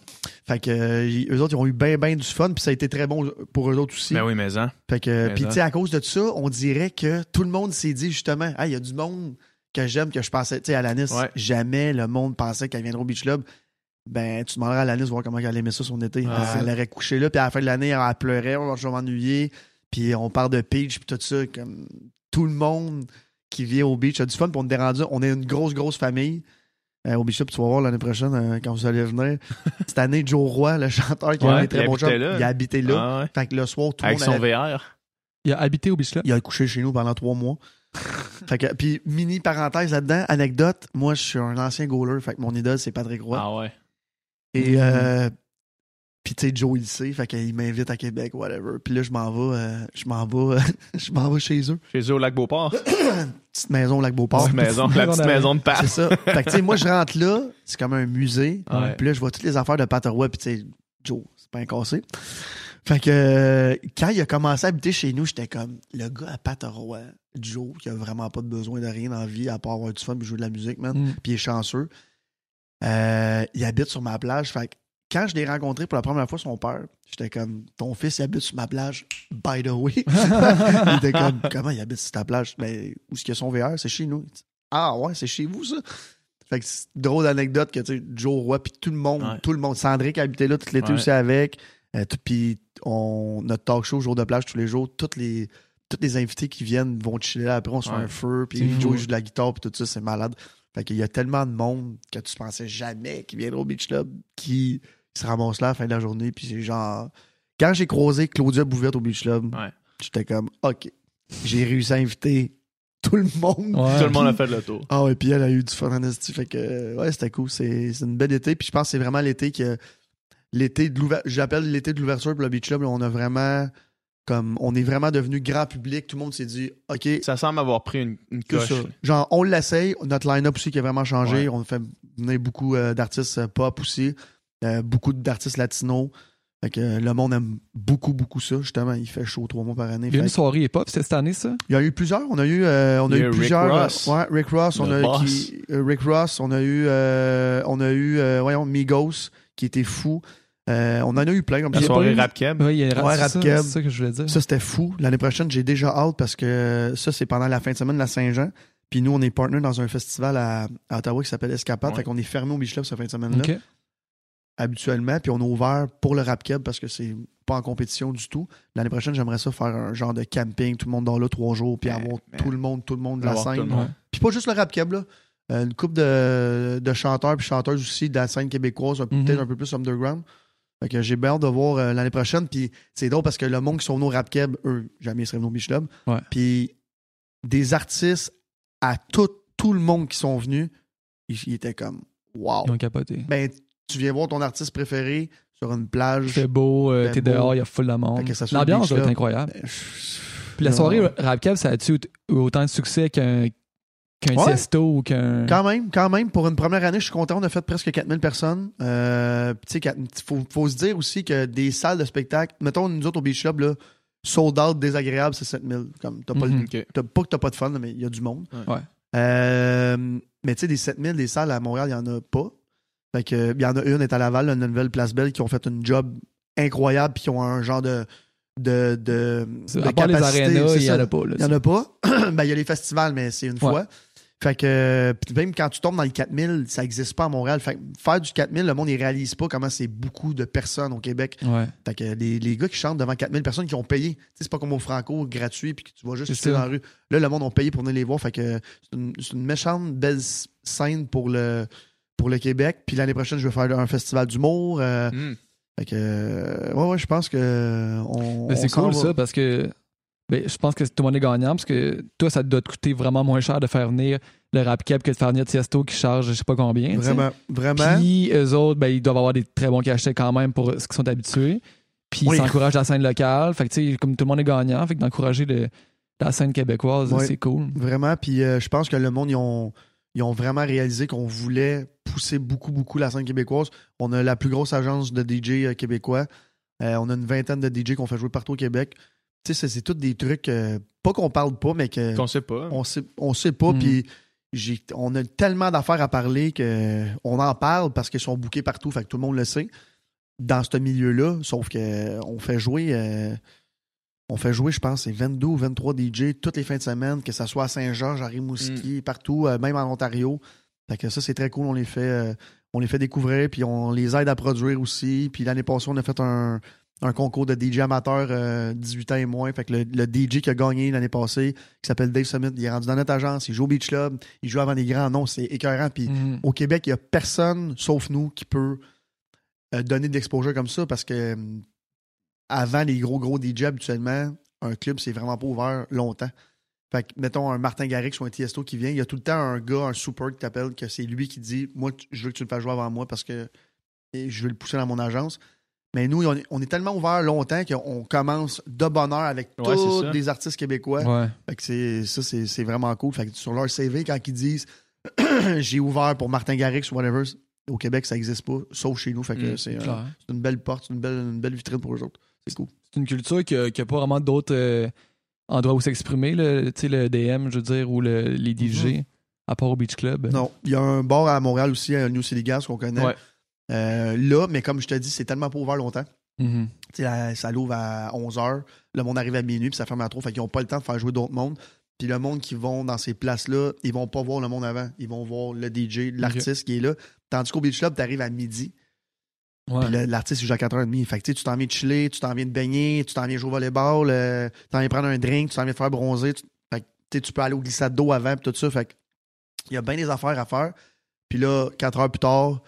Fait que euh, eux autres, ils ont eu bien, bien du fun, puis ça a été très bon pour eux autres aussi. Ben oui, mais hein. Fait que, Mais puis ça. tu sais, à cause de ça, on dirait que tout le monde s'est dit justement, ah, il y a du monde que j'aime, que je pensais, tu sais, Alanis, Ouais. jamais le monde pensait qu'elle viendrait au Beach Club. Ben, tu demanderais à Alanis voir comment elle aimait ça son été. Ah, elle, elle aurait couché là, puis à la fin de l'année, elle pleurait, oh, je vais m'ennuyer. Puis on parle de Peach, puis tout ça, comme tout le monde qui vient au beach a du fun, puis on est rendu, on est une grosse, grosse famille. Euh, au Beach Club, tu vas voir l'année prochaine, euh, quand vous allez venir. Cette année, Joe Roy, le chanteur qui Ouais, a un très bon là. il a habité là. Ah ouais. Fait que le soir, tout le Avec monde son allait- VR. Il a habité au Beach Club. il a couché chez nous pendant trois mois. fait que, puis, mini parenthèse là-dedans, anecdote, moi, je suis un ancien goaler, fait que mon idole, c'est Patrick Roy. Ah ouais. Et, euh, puis, tu sais, Joe, il sait, fait qu'il m'invite à Québec, whatever. Puis là, je m'en vais, euh, je m'en vais, je m'en vais chez eux. Chez eux au lac Beauport. Petite maison au Lac-Beauport. Petite maison, la petite maison de C'est passe. ça. Fait que, tu sais, moi, je rentre là, c'est comme un musée. Ouais. Puis là, je vois toutes les affaires de Patrick Roy, puis tu sais, Joe, c'est pas un cassé. Fait que quand il a commencé à habiter chez nous, j'étais comme le gars à Pattoroy, Joe, qui a vraiment pas de besoin de rien dans la vie à part avoir du fun et jouer de la musique, man. Mm. Puis il est chanceux. Euh, il habite sur ma plage. Fait que quand je l'ai rencontré pour la première fois, son père, j'étais comme, ton fils il habite sur ma plage, by the way. il était comme, comment il habite sur ta plage? Mais où est-ce qu'il y a son VR? C'est chez nous. Dit, ah ouais, c'est chez vous, ça? Fait que c'est une drôle d'anecdote que, tu sais, Joe Roy, puis tout le monde, Ouais. tout le monde, Sandrick habitait là tout l'été Ouais. aussi avec, puis on, notre talk show, jour de plage tous les jours, toutes les, tous les invités qui viennent vont chiller là, après on se fait Ouais. un feu, puis Joe joue de la guitare, puis tout ça, c'est malade. Fait qu'il y a tellement de monde que tu pensais jamais qui viendrait au Beach Club qui se ramasse là à la fin de la journée. Puis c'est genre. Quand j'ai croisé Claudia Bouvette au Beach Club, Ouais. j'étais comme, OK, j'ai réussi à inviter tout le monde. Ouais. Tout le monde a fait le tour. Ah ouais, puis elle a eu du fun en. Fait que, euh, ouais, c'était cool. C'est c'est une belle été. Puis je pense que c'est vraiment l'été que. L'été de l'ouverture. J'appelle l'été de l'ouverture pour le Beach Club. là, on a vraiment. Comme, on est vraiment devenu grand public. Tout le monde s'est dit, OK, Ça semble avoir pris une, une coche. Genre, on l'essaye. Notre line-up aussi qui a vraiment changé. Ouais. On fait venir beaucoup euh, d'artistes euh, pop aussi. Euh, beaucoup d'artistes latinos. Fait que euh, le monde aime beaucoup, beaucoup ça. Justement, il fait chaud trois mois par année. Il y a une soirée hip-hop cette année, ça? il y a eu plusieurs. On a eu, euh, on a Il y a eu eu Rick plusieurs. Ross. ouais, Rick Ross. On a boss. qui- euh, Rick Ross. On a eu, euh, on a eu, euh, voyons, Migos qui était fou. Euh, on en a eu plein comme La Il y a ça. pas soirée Rap Keb. Oui, il y a Ouais, Rap c'est ça que je voulais dire. Ça, c'était fou. L'année prochaine, j'ai déjà hâte parce que ça, c'est pendant la fin de semaine de la Saint-Jean. Puis nous, on est partner dans un festival à, à Ottawa qui s'appelle Escapade. Ouais. Fait qu'on est fermé au Club cette fin de semaine-là, OK. habituellement. Puis on est ouvert pour le rap keb parce que c'est pas en compétition du tout. L'année prochaine, j'aimerais ça faire un genre de camping, tout le monde dans là trois jours, puis Mais- avoir mais- tout le monde, tout le monde de la scène. Puis pas juste le rap keb, là. Euh, une couple de, de chanteurs puis chanteuses aussi de la scène québécoise, un peu- Mhm. peut-être un peu plus underground. Fait que j'ai bien hâte de voir euh, l'année prochaine. Puis c'est drôle parce que le monde qui sont venus au rap keb, eux, jamais ils seraient venus au Beach Club. Ouais. Puis des artistes à tout, tout le monde qui sont venus, ils, ils étaient comme wow. Ils ont capoté. Ben, tu viens voir ton artiste préféré sur une plage. fait beau, euh, t'es dehors, il y a full de monde. L'ambiance doit être incroyable. Ben, je- Puis la soirée Rap ça a-tu eu autant de succès qu'un qu'un Ouais. Tiesto ou qu'un. Quand même, quand même, pour une première année, je suis content. On a fait presque 4000 personnes. Euh, tu sais, faut, faut se dire aussi que des salles de spectacle, mettons, nous autres au Beach Club, là, sold out, désagréable, c'est 7000. Comme, t'as pas, le- Mhm. Ok. t'as pas que t'as pas de fun, mais il y a du monde. Ouais. Euh, mais tu sais, des 7000, des salles à Montréal, il y en a pas. Fait que, il y en a une, est à Laval, une nouvelle Place Belle, qui ont fait une job incroyable, puis qui ont un genre de. de, de, de à part les capacité, arénas, c'est il y ça. en a pas. là, Il n'y en a pas. ben, il y a les festivals, mais c'est une fois. Fait que, même quand tu tombes dans les 4000, ça n'existe pas à Montréal. Fait que faire du 4000, le monde, ne réalise pas comment c'est beaucoup de personnes au Québec. Ouais. Fait que les, les gars qui chantent devant 4000 personnes qui ont payé, c'est pas comme au Franco, gratuit, puis que tu vas juste dans la rue. Là, le monde ont payé pour venir les voir. Fait que c'est une, méchante belle scène pour le, pour le Québec. Puis l'année prochaine, je vais faire un festival d'humour. euh, Hmm. fait que, ouais, ouais, je pense que. On, Mais c'est cool va. ça parce que ben, je pense que tout le monde est gagnant parce que toi, ça doit te coûter vraiment moins cher de faire venir le rap cap que de faire venir Tiesto qui charge je sais pas combien. Vraiment, vraiment. Puis eux autres, ben, ils doivent avoir des très bons cachets quand même pour ce qu'ils sont habitués. Puis Oui. ils encouragent la scène locale. Fait que tu sais, comme tout le monde est gagnant, fait que d'encourager la scène québécoise, c'est cool. Vraiment. Puis euh, je pense que le monde, ils ont, ils ont vraiment réalisé qu'on voulait pousser beaucoup, beaucoup la scène québécoise. On a la plus grosse agence de DJ euh, québécois. Euh, on a une vingtaine de DJ qu'on fait jouer partout au Québec. Tu sais, c'est- c'est tous des trucs, euh, pas qu'on parle pas, mais que Qu'on sait pas. on sait, on sait pas. Mm. Puis j'ai- on a tellement d'affaires à parler qu'on en parle parce qu'ils sont bookés partout. Fait que tout le monde le sait dans ce milieu-là. Sauf que on fait jouer. euh, on fait jouer, je pense, c'est 22 ou 23 DJ toutes les fins de semaine, que ce soit à Saint-Georges, à Rimouski, partout, euh, même en Ontario. Fait que ça, c'est très cool. On les fait, euh, on les fait découvrir, puis on les aide à produire aussi. Puis l'année passée, on a fait un, un concours de DJ amateur euh, 18 ans et moins. Fait que le, le DJ qui a gagné l'année passée, qui s'appelle Dave Summit, il est rendu dans notre agence, il joue au Beach Club, il joue avant les grands noms, c'est écœurant. Puis Mhm. au Québec, il n'y a personne, sauf nous, qui peut euh, donner de l'exposure comme ça parce que euh, avant les gros, gros DJ, habituellement, un club, c'est vraiment pas ouvert longtemps. Fait que, mettons, un Martin Garrix ou un Tiesto qui vient, il y a tout le temps un gars, un super qui t'appelle, que c'est lui qui dit Moi, je veux que tu le fasses jouer avant moi parce que je veux le pousser dans mon agence. Mais nous, on est, on est tellement ouvert longtemps qu'on commence de bonne heure avec Ouais, tous les artistes québécois. Ouais. Fait que c'est, ça, c'est, vraiment cool. Fait que sur leur CV, quand ils disent j'ai ouvert pour Martin Garrix ou whatever, au Québec, ça n'existe pas, sauf chez nous. Fait que Mm, c'est, Clair. c'est une belle porte, c'est une belle, une belle vitrine pour eux autres. C'est cool. C'est une culture qui n'a pas vraiment d'autres euh, endroits où s'exprimer, le, tu sais, le DM, je veux dire, ou le- les DJ, à part au Beach Club. Non, il y a un bar à Montréal aussi, à New City Gas, qu'on connaît. Ouais. Euh, là, mais comme je te dis, c'est tellement pas ouvert longtemps. Mhm. La- ça l'ouvre à 11h, le monde arrive à minuit, puis ça ferme à 3, fait qu'ils n'ont pas le temps de faire jouer d'autres mondes. Puis le monde qui vont dans ces places-là, ils vont pas voir le monde avant. Ils vont voir le DJ, l'artiste qui est là. Tandis qu'au Beach Club, tu arrives à midi, Ouais. l'artiste il joue à 4h30. Fait que tu t'en viens de chiller, tu t'en viens de baigner, tu t'en viens jouer au volleyball, euh, tu t'en viens prendre un drink, tu t'en viens te faire bronzer. Tu, fait que, tu peux aller au glissade d'eau avant, puis tout ça. Fait il y a bien des affaires à faire. Puis là, 4 heures plus tard,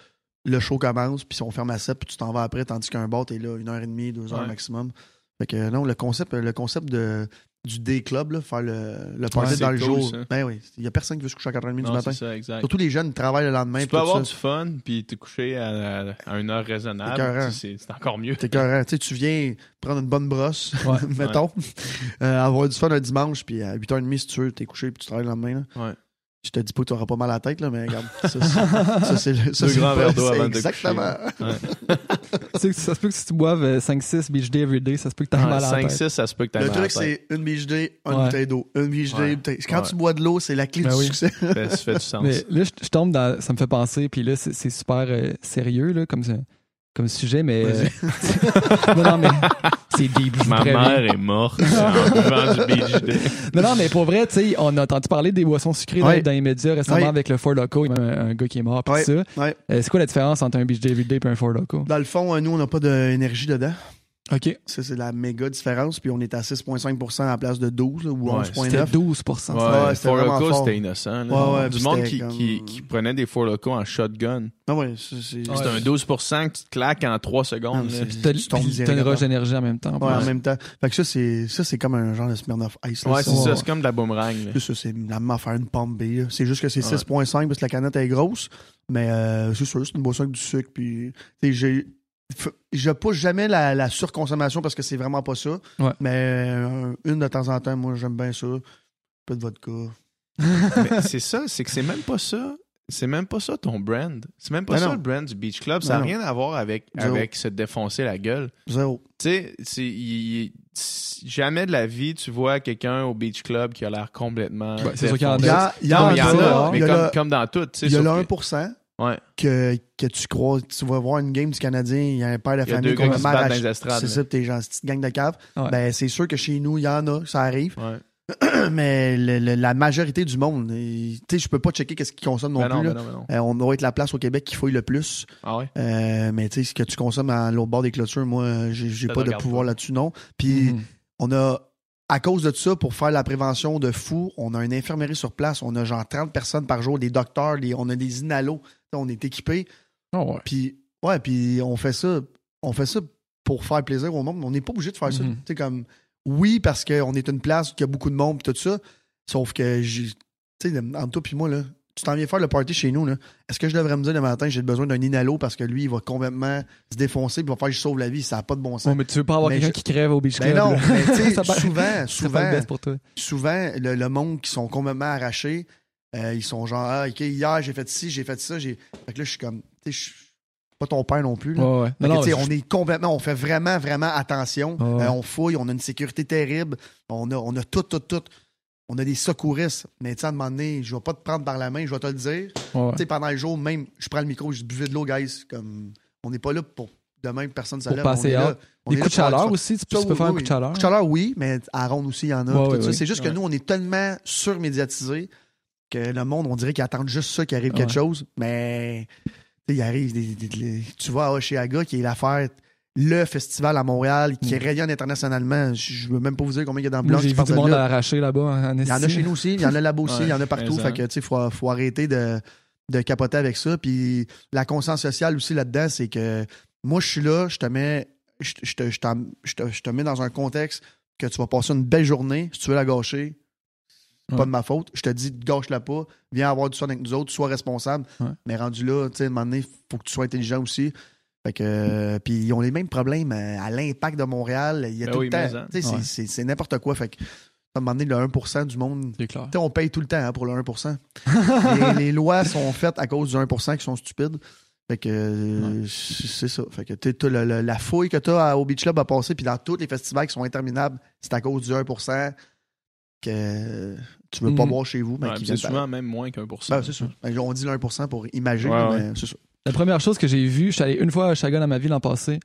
le show commence, puis on ferme à 7, puis tu t'en vas après, tandis qu'un bar, t'es là une heure et demie, deux heures Ouais. maximum. Fait que non, le concept, le concept de, du day club, là, faire le, le party dans le jour. ça. Ben oui, il y a personne qui veut se coucher à 4h30 du matin. c'est ça, exact. Surtout les jeunes, travaillent le lendemain. tu peux avoir ça. du fun, puis te coucher à, à- à une heure raisonnable. C'est encore mieux. T'es écœurant. Tu sais, tu viens prendre une bonne brosse, Ouais. mettons, euh, avoir du fun un dimanche, puis à 8h30, si tu veux, t'es couché, puis tu travailles le lendemain. Là. Ouais. Je te dis pas que tu auras pas mal à la tête, là, mais regarde, ça, c'est- ça, c'est le- ça, Deux grands le- verres d'eau avant de te Exactement. Tu sais ça se peut que si tu boives euh, 5-6 beach day every day, ça se peut que t'aies mal à la tête. 5-6, ça se peut que t'aies Le mal à la truc, tête. c'est une biche day, une Ouais. bouteille d'eau. Une day, Ouais. une bouteille. Quand Ouais. tu bois de l'eau, c'est la clé Ben du oui. succès. Ça fait- ça fait du sens. Mais là, je, je tombe dans. Ça me fait penser, puis là, c'est super euh, sérieux là, comme, comme sujet, mais. euh, non, non, mais. C'est deep, je Ma mère est morte en du beach day. Non, non, mais pour vrai, tu sais, on a entendu parler des boissons sucrées dans- Ouais. dans les médias récemment Ouais. avec le Four Loco. Il y a même un, un gars qui est mort, pis Ouais. ça. Ouais. Euh, c'est quoi la différence entre un beach day everyday et un Four Loco? Dans le fond, euh, nous, on n'a pas d'énergie dedans. OK. Ça, c'est la méga différence. Puis on est à 6,5 à la place de 12 là, ou Ouais, C'était 11,9. 12 Ouais, Ouais, c'était Four fort. c'était innocent. là. Ouais, ouais, du monde c'était qui, comme- qui, qui prenait des Four Loko en shotgun. Ah ouais, c'est un 12 que tu te claques en 3 Ah, secondes. T'as tu direct une rush d'énergie en même temps. Ouais, en même temps. Fait que ça, c'est ça, c'est comme un genre de Smirnoff Ice. là, Ouais, c'est ça. C'est comme de la boomerang. ça, c'est la même affaire, une pomme B. C'est juste que c'est Ouais. 6,5 parce que la canette est grosse. Mais euh, c'est sûr, c'est une boisson avec du sucre. Puis, tu sais, j'ai. Je pousse jamais la, la surconsommation parce que c'est vraiment pas ça. Ouais. Mais euh, une de temps en temps, moi, j'aime bien ça. Un peu de vodka. Mais c'est ça, c'est que c'est même pas ça. C'est même pas ça ton brand. C'est même pas Ben ça non. le brand du Beach Club. Ben Ça n'a non. rien à voir avec, Zéro. avec se défoncer la gueule. Zéro. Tu sais, jamais de la vie tu vois quelqu'un au Beach Club qui a l'air complètement. Ouais, c'est sûr qu'il y en a. Il y, a, il y Non, en a, mais il y a comme, dans tout. il y a le que- 1% Ouais. que, que tu crois, tu vas voir une game du Canadien, il y a un père de Il y a famille arraché- les estrades. C'est ça, t'es genre, cette petite gang de cave. Ouais. Ben, c'est sûr que chez nous, il y en a, ça arrive. Ouais. mais le- le- la majorité du monde, tu sais, je peux pas checker qu'est-ce qu'ils consomment non Ben non, plus. ben là. non, ben non. Euh, on doit être la place au Québec qui fouille le plus. Ah ouais? Euh, mais tu sais, ce que tu consommes à l'autre bord des clôtures, moi, j'ai pas de pouvoir là-dessus, non. Puis Mhm. on a, à cause de ça, pour faire la prévention de fous, on a une infirmerie sur place. On a genre 30 personnes par jour, des docteurs, des- on a des inalos. On est équipés. Oh, ouais. Puis, ouais, puis on fait ça. On fait ça pour faire plaisir au monde. mais On n'est pas obligé de faire ça. Mhm. Comme, oui, parce qu'on est une place où il y a beaucoup de monde, puis tout ça. Sauf que, j'ai- tu sais, entre toi puis moi, là, tu t'en viens faire le party chez nous, là. Est-ce que je devrais me dire le matin, j'ai besoin d'un inhalo parce que lui, il va complètement se défoncer, puis il va faire que je sauve la vie. Ça n'a pas de bon Ouais, sens. mais tu veux pas avoir quelqu'un je- qui crève au beach club. Ben non, là. mais tu sais, Ça paraît- souvent, souvent, best pour toi. souvent, le, le monde qui sont complètement arrachés, euh, ils sont genre, ah, OK, hier, j'ai fait ci, j'ai fait ça. J'ai... Fait que là, je suis comme, tu sais, je suis pas ton père non plus. là. Ouais, ouais. Non, que, on est complètement, on fait vraiment, vraiment attention. Ouais. Euh, on fouille, on a une sécurité terrible. On a, on a tout, tout, tout. On a des secouristes. Mais tu sais, à un moment donné, je vais pas te prendre par la main, je vais te le dire. ouais. Tu sais, pendant le jour, même, je prends le micro, je dis buvez de l'eau, guys. Comme, on n'est pas là pour demain, personne ne se Pour lève. passer on est out. là- on Des est coups de chaleur aussi, tu peux, Ça, tu peux oui, faire un coup de chaleur. Coup de chaleur, oui, mais à ronde aussi, il y en a. Ouais. C'est juste que nous, on est tellement surmédiatisés que le monde, on dirait qu'ils attendent juste ça, qu'il arrive quelque chose. Mais tu sais, il arrive des, des- des- tu vois à Oshéaga, qui est l'affaire, le festival à Montréal, qui Mm. rayonne internationalement. Je je veux même pas vous dire combien il y a d'ambulances qui partent du de monde là. arraché là-bas en Il y en a chez nous aussi, il y en a là-bas aussi, Ouais, il y en a partout. Fait en. que, tu sais, faut, faut arrêter de, de capoter avec ça. Puis la conscience sociale aussi là-dedans, c'est que moi, je suis là, je te mets, je, je te, je, te, je te mets dans un contexte que tu vas passer une belle journée. Si tu veux la gâcher, c'est Ouais. pas de ma faute. Je te dis, gâche-la pas, viens avoir du fun avec nous autres, sois responsable. Ouais. Mais rendu là, tu sais, à un moment donné, faut que tu sois intelligent aussi. Fait que, euh, puis ils ont les mêmes problèmes euh, à l'impact de Montréal. Il y a Ben tout oui, le temps. mais c'est- Ouais. c'est c'est n'importe quoi. Fait que, à un moment donné, le 1% du monde clair. on paye tout le temps hein, pour le 1%. les, les lois sont faites à cause du 1% qui sont stupides. Fait que euh, c'est ça. Fait que le- le- la fouille que tu as au Beach Club à passer, puis dans tous les festivals qui sont interminables, c'est à cause du 1% que tu veux pas Mhm. boire chez vous. Ben, Ouais, puis c'est souvent même moins qu'un pour par- cent. Ben, c'est ça. Ben, on dit le 1% pour imaginer, Ouais, mais ouais. c'est ça. La première chose que j'ai vue, je suis allé une fois à Chaga dans ma vie l'an passé.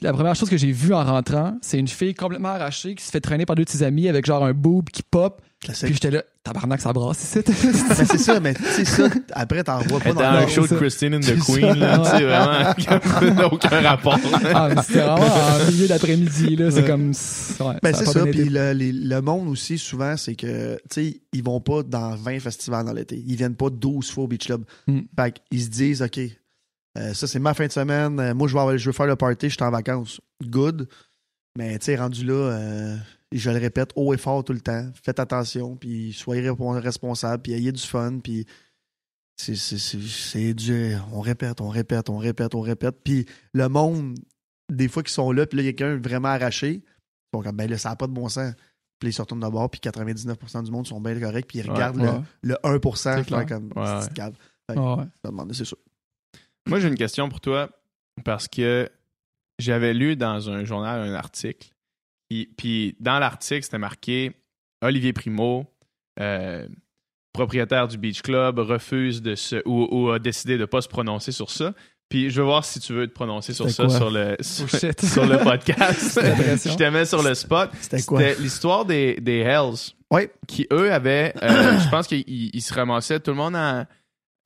La première chose que j'ai vue en rentrant, c'est une fille complètement arrachée qui se fait traîner par deux de ses amis avec genre un boob qui pop. Classique. Puis j'étais là, tabarnak, ça brasse ici. Ben, c'est ça, mais tu sais ça, après, t'en vois pas Dans dans un le show de. Christine and the C'est Queen, là, sais, vraiment, aucun rapport. ah, mais c'était vraiment en milieu d'après-midi, là. C'est Ouais. comme. Ouais, Ben, c'est pas ça. Puis le, les- le monde aussi, souvent, c'est que, tu sais, ils vont pas dans 20 festivals dans l'été. Ils viennent pas 12 fois au Beach Club. Mm. Fait qu'ils se disent, OK, euh, ça, c'est ma fin de semaine. Euh, moi, je vais, je veux faire le party, je suis en vacances. Good. Mais, tu sais, rendu là, euh, je le répète haut et fort tout le temps. Faites attention, puis soyez responsables, puis ayez du fun, puis c'est, c'est, c'est, c'est du... On répète, on répète, on répète, on répète. Puis le monde, des fois qu'ils sont là, puis là, il y a quelqu'un vraiment arraché, ils sont comme, ben là, ça n'a pas de bon sens. Puis ils se retournent d'abord, puis 99% du monde sont bien corrects, puis ils regardent ouais. le, le 1%, C'est comme, Ouais, ouais. c'est sûr. Moi, j'ai une question pour toi parce que j'avais lu dans un journal un article. Puis, puis dans l'article, c'était marqué Olivier Primo, euh, propriétaire du Beach Club, refuse de se ou, ou a décidé de ne pas se prononcer sur ça. Puis je veux voir si tu veux te prononcer sur ça quoi? sur le, sur, Oh, shit. sur le podcast. Je te mets sur le spot. C'était quoi? C'était l'histoire des, des Hells Oui, qui, eux, avaient. euh, je pense qu'ils ils se ramassaient tout le monde en.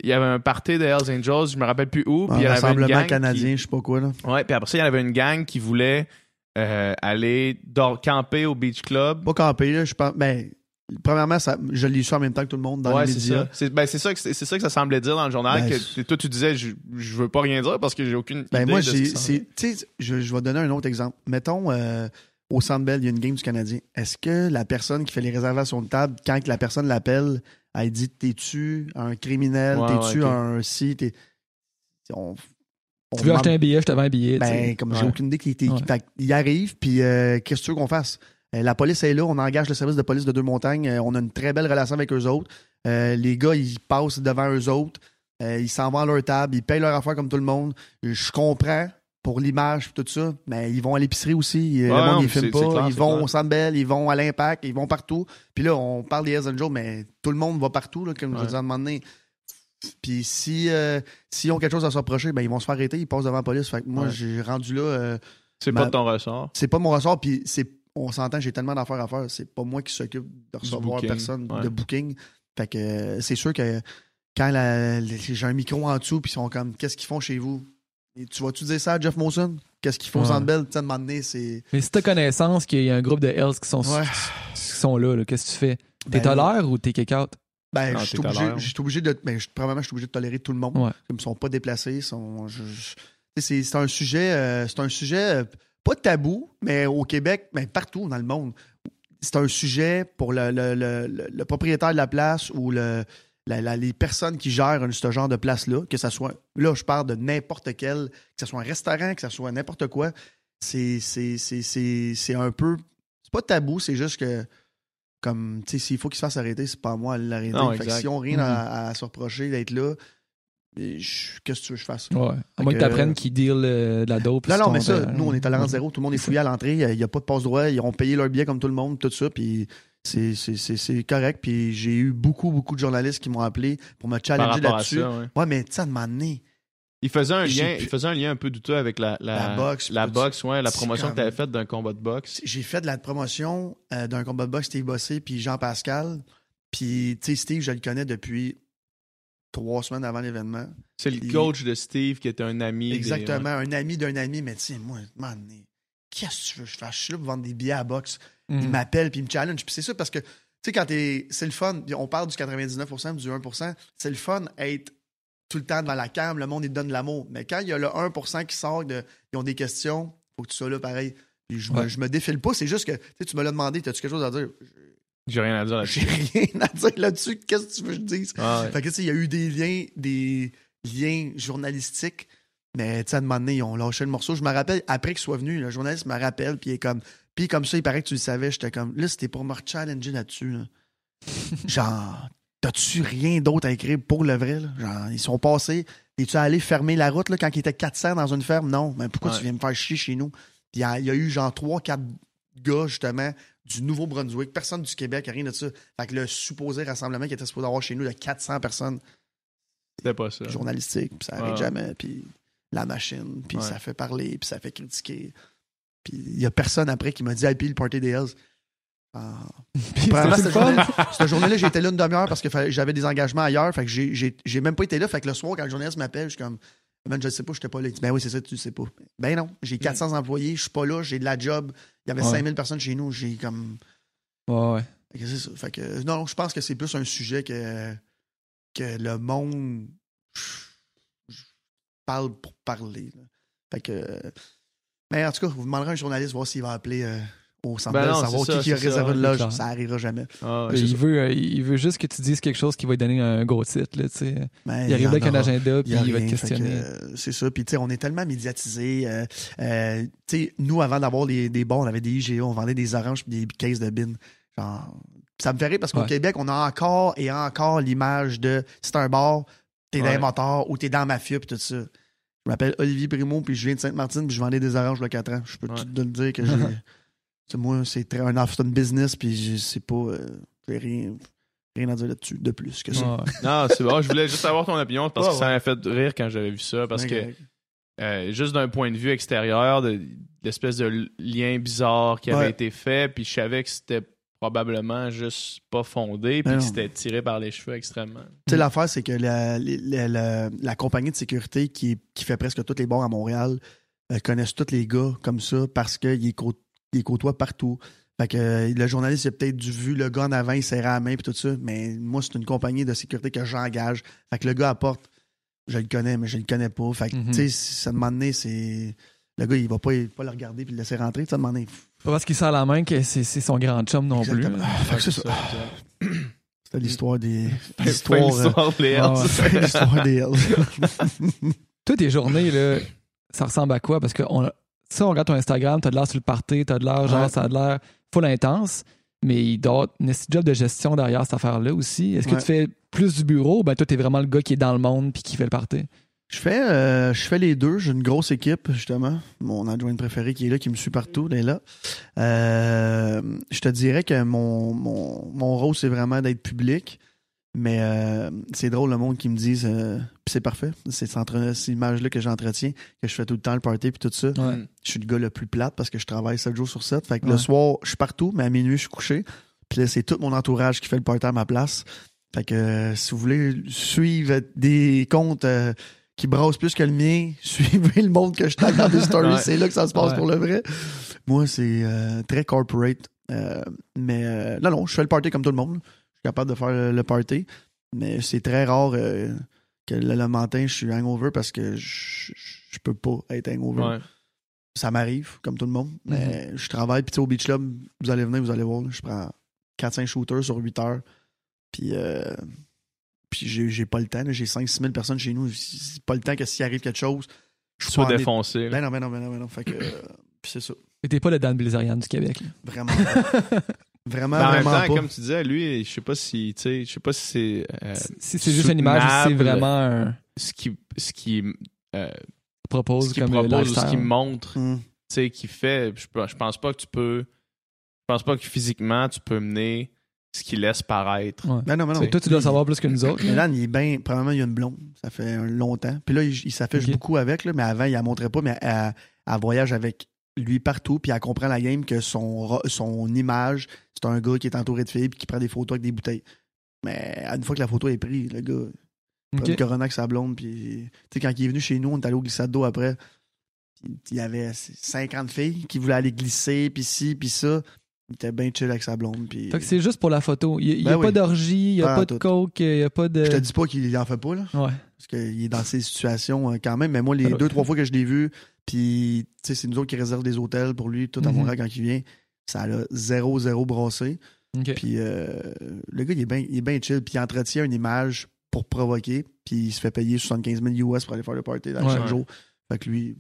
Il y avait un party de Hells Angels, je me rappelle plus où. Puis un il y avait une rassemblement gang. canadien, Qui, je sais pas quoi, là. ouais, puis après ça, il y avait une gang qui voulait euh, aller dor- camper au Beach Club. Pas camper, là, je pense. Ben, premièrement, ça, je l'ai su en même temps que tout le monde dans ouais, les c'est ça. C'est ben, c'est ça, que- c'est c'est ça que ça semblait dire dans le journal. Ben, que, c'est- que toi, tu disais, je, je veux pas rien dire parce que j'ai aucune Ben, idée moi, de ce j'ai. qui s'en c'est- Tu sais, je, je vais donner un autre exemple. Mettons, euh, au Centre Bell, il y a une game du Canadien. Est-ce que la personne qui fait les réservations de table, quand que la personne l'appelle, elle dit T'es-tu un criminel? Ouais, T'es-tu ouais, un si? T'es- on, on Tu veux acheter un billet, je t'avais un billet. Ben, comme j'ai Ouais. aucune idée qui était. Ouais. Fait il arrive, puis euh, qu'est-ce que tu veux qu'on fasse? Euh, la police est là, on engage le service de police de Deux-Montagnes, euh, on a une très belle relation avec eux autres. Les gars, ils passent devant eux autres, ils s'en vont à leur table, ils payent leur affaire comme tout le monde. Je comprends pour l'image et tout ça, mais ils vont à l'épicerie aussi. euh, Ouais, le monde, non, ils filment pas. clair, ils vont clair. au Centre Bell, ils vont à l'Impact, ils vont partout. Puis là, on parle des Hells Angels, mais tout le monde va partout, là, comme je disais à un moment donné. Puis si euh, s'ils ont quelque chose à se reprocher, ben ils vont se faire arrêter, ils passent devant la police. Fait que moi, Ouais. j'ai rendu là. euh, C'est ma- pas de ton ressort. c'est pas mon ressort, puis c'est on s'entend, j'ai tellement d'affaires à faire. C'est pas moi qui s'occupe de recevoir personne de booking. Fait que euh, c'est sûr que quand la- j'ai un micro en dessous, puis ils sont comme Qu'est-ce qu'ils font chez vous? Et tu vas-tu dire ça à Jeff Molson? Qu'est-ce qu'ils font au Ouais. Centre Bell? Tu sais, à un moment donné, c'est. Mais si t'as connaissance qu'il y a un groupe de Hells qui sont, Ouais. qui sont là, là, qu'est-ce que tu fais? T'es Ben, tolère ou t'es kick-out? Ben, je suis obligé, l'heure. je suis obligé de. Ben, je- probablement, je suis obligé de tolérer tout le monde. Ouais. Comme ils sont pas déplacés. Sont, c'est, c'est un sujet. euh, c'est un sujet euh, pas tabou, mais au Québec, mais partout dans le monde. C'est un sujet pour le, le- le- le- le propriétaire de la place ou le, la- la- les personnes qui gèrent ce genre de place-là, que ça soit. Là, je parle de n'importe quel, que ce soit un restaurant, que ce soit n'importe quoi. C'est, un peu. C'est pas tabou, c'est juste que. Comme, tu sais, s'il faut qu'il se fasse arrêter, c'est pas à moi de l'arrêter. Fait que si on rien Mhm. à, à se reprocher d'être là, qu'est-ce que tu veux que je fasse? Ouais. À moins que qu'ils deal euh, de la dope. Non, non, mais ça, nous, on est tolérance Ouais. zéro. Tout le monde est fouillé à l'entrée. Il n'y a pas de passe-droit. Ils ont payé leur billet comme tout le monde, tout ça. Puis c'est- correct. Puis j'ai eu beaucoup, beaucoup de journalistes qui m'ont appelé pour me challenger là-dessus. ça, ouais. Ouais, mais un moment donné, Il faisait un lien, pu- il faisait un lien un peu douteux avec la, la, La boxe, la boxe, ouais, la promotion comme- que tu avais faite d'un combat de boxe. j'ai fait de la promotion euh, d'un combat de boxe, Steve Bossé, puis Jean-Pascal. Puis, tu sais, Steve, je le connais depuis trois semaines avant l'événement. C'est le coach de Steve qui était un ami. Exactement, un ami d'un ami, mais tu sais, moi, donné, qu'est-ce que tu veux je fasse? Je suis là pour vendre des billets à boxe. Mm. Il m'appelle puis il me challenge. Puis c'est ça parce que, tu sais, quand t'es. C'est le fun. On parle du 99%, du 1%. C'est le fun être tout le temps devant la cam. Le monde, il te donne de l'amour. Mais quand il y a le 1% qui sort, de, ils ont des questions, faut que tu sois là pareil. Puis je, me, Ouais. je me défile pas. C'est juste que, tu sais, tu me l'as demandé, t'as-tu quelque chose à dire? J'ai rien à dire là-dessus. J'ai rien à dire là-dessus. Qu'est-ce que tu veux que je dise? Ah, ouais. Fait que, tu sais, il y a eu des liens, des liens journalistiques. Mais, tu sais, à un moment donné, ils ont lâché le morceau. Je me rappelle, après qu'il soit venu, le journaliste me rappelle, puis il est comme. Puis comme ça, il paraît que tu le savais. J'étais comme. Là, c'était pour me challenger là-dessus. là. Genre, t'as-tu rien d'autre à écrire pour le vrai? là? Genre, ils sont passés. Es-tu allé fermer la route là, quand il était 400 dans une ferme? Non. Mais pourquoi Ouais. tu viens me faire chier chez nous? Puis il y, a- il y a eu genre 3-4 gars, justement, du Nouveau-Brunswick. Personne du Québec, rien de ça. Fait que le supposé rassemblement qui était supposé avoir chez nous de 400 personnes, C'était pas ça. journalistique, puis ça arrête Ouais. jamais, puis la machine, puis Ouais. ça fait parler, puis ça fait critiquer. Puis il y a personne après qui m'a dit « Hey, puis le Party des Hells. Ah. Puis Premièrement, cette journée- journée-là, été là une demi-heure parce que j'avais des engagements ailleurs. Fait que j'ai- même pas été là. Fait que le soir, quand le journaliste m'appelle, je suis comme Man, je sais pas, j'étais pas là. Il dit Ben oui, c'est ça, tu sais pas. Ben non, j'ai 400 employés, je suis pas là, j'ai de la job. Il y avait Ouais. 5000 personnes chez nous. J'ai comme. Ouais, ouais. Fait que c'est ça. Fait que, non, je pense que c'est plus un sujet que, que le monde je- je parle pour parler. là. Fait que. Mais en tout cas, vous demanderez à un journaliste voir s'il va appeler euh, au centre Ben non, savoir qui, a réservé loge. Ça arrivera jamais. Ah, ouais, Euh, c'est il, ça. veut, euh, il veut juste que tu dises quelque chose qui va lui donner un gros titre. Là, tu sais. Mais il arrive avec un agenda, puis Il va te questionner. euh, c'est ça. Puis, tu sais, on est tellement médiatisés. euh, euh, tu sais, nous, avant d'avoir des, des bons, on avait des IGA, on vendait des oranges puis des caisses de bin. Genre, ça me fait rire parce qu'au Ouais. Québec, on a encore et encore l'image de c'est un bar, t'es dans Ouais. un moteur ou t'es dans la mafia puis tout ça. Je m'appelle Olivier Primo puis je viens de Sainte-Martine puis je vendais des oranges il y a 4 ans. Je peux Ouais. tout te le dire que j'ai. c'est moi, c'est un Afton business puis je sais pas. euh, j'ai rien, rien à dire là-dessus de plus que ça. Ouais. Non, c'est bon. Je voulais juste avoir ton opinion parce que ça m'a fait rire quand j'avais vu ça. Parce que euh, juste d'un point de vue extérieur, de l'espèce de lien bizarre qui avait Ouais. été fait, puis je savais que c'était probablement juste pas fondé, puis c'était tiré par les cheveux extrêmement. Tu sais, l'affaire, c'est que la, la- la- la compagnie de sécurité qui, qui fait presque tous les bars à Montréal euh, connaissent tous les gars comme ça parce qu'ils côtoient partout. Fait que euh, le journaliste, il a peut-être dû vu le gars en avant, il serrait la main puis tout ça. Mais moi, c'est une compagnie de sécurité que j'engage. Fait que le gars apporte, je le connais, mais je le connais pas. Fait que, Mhm. tu sais, ça demande c'est. Le gars, il va pas, il va pas le regarder puis le laisser rentrer. Ça demande. Pas parce qu'il serre la main que c'est son grand chum non plus. Exactement. Ah, fait que c'est ça. exact. C'était l'histoire des. L'histoire. euh, des Ah, l'histoire des Hells. Toi, tes journées, là, ça ressemble à quoi? Parce que on, ça, on regarde ton Instagram, t'as de l'air sur le party, t'as de l'air, genre, Ouais. ça a de l'air full intense, mais il doit un job de gestion derrière cette affaire-là aussi. Est-ce que Ouais. tu fais plus du bureau ou ben toi, t'es vraiment le gars qui est dans le monde puis qui fait le party? Je fais, euh, je fais les deux. J'ai une grosse équipe, justement. Mon adjoint préféré qui est là, qui me suit partout, il est là. Euh, je te dirais que mon, mon, mon rôle, c'est vraiment d'être public. Mais euh, c'est drôle le monde qui me dise, euh, c'est parfait. C'est cette image-là que j'entretiens, que je fais tout le temps le party puis tout ça. Ouais. Je suis le gars le plus plate parce que je travaille 7 jours sur 7. Fait que Ouais. le soir, je suis partout, mais à minuit, je suis couché. Puis là, c'est tout mon entourage qui fait le party à ma place. Fait que euh, si vous voulez suivre des comptes euh, qui brassent plus que le mien, suivez le monde que je tag dans des stories. Ouais. C'est là que ça se passe Ouais. pour le vrai. Moi, c'est euh, très corporate. Euh, mais euh, non, non, je fais le party comme tout le monde. Je suis capable de faire le, party. Mais c'est très rare euh, que le, le matin, je suis hangover parce que je, peux pas être hangover Ouais. ça m'arrive, comme tout le monde. Mhm. Mais je travaille, puis tu sais, au Beach Club, vous allez venir, vous allez voir, là, je prends 4-5 shooters sur 8 heures. Puis, euh, puis j'ai, j'ai pas le temps, j'ai 5-6 000 personnes chez nous. C'est pas le temps que s'il arrive quelque chose, je suis Soit pas en défoncé. Ben non, ben non, ben non, ben non. Fait que, euh, puis c'est ça. Et t'es pas le Dan Bilzerian du Québec. là. Vraiment. pas. vraiment, Mais en même vraiment temps, pas. comme tu disais, lui, je sais pas si, tu sais, je sais pas si c'est euh, Si c'est juste une image c'est vraiment un ce qui, ce qui, euh, propose ce qu'il comme propose ou ce qu'il montre, Hum. tu sais, qu'il fait. Je, je pense pas que tu peux, je pense pas que physiquement tu peux mener ce qu'il laisse paraître. Ouais. Ben non, ben non. Toi, tu dois savoir plus que nous autres. Mais là, il est bien. Probablement, il y a une blonde. Ça fait un longtemps. Puis là, il, il s'affiche beaucoup avec, là, mais avant, il la montrait pas, mais elle, elle voyage avec lui partout, puis elle comprend la game que son, image, c'est un gars qui est entouré de filles, puis qui prend des photos avec des bouteilles. Mais une fois que la photo est prise, le gars, il prend Ok. une corona avec sa blonde, puis. Tu sais, quand il est venu chez nous, on est allé au glissade d'eau après. Il y avait 50 filles qui voulaient aller glisser, puis ci, puis ça. Il était bien chill avec sa blonde, puis. Fait que c'est juste pour la photo. Il n'y a, Ben pas oui. d'orgie, il n'y a Pas pas de tout. coke, il n'y a pas de. Je te dis pas qu'il en fait pas, là. Ouais. Parce qu'il est dans ces situations euh, quand même. Mais moi, les Alors- deux, trois fois que je l'ai vu, puis c'est nous autres qui réservent des hôtels pour lui, tout à Mhm. Montréal quand il vient. Ça a zéro, zéro brassé. Puis euh, le gars, il est bien chill. Puis il entretient une image pour provoquer. Puis il se fait payer 75 000 US pour aller faire le party dans Ouais. chaque Ouais. jour. Fait que lui,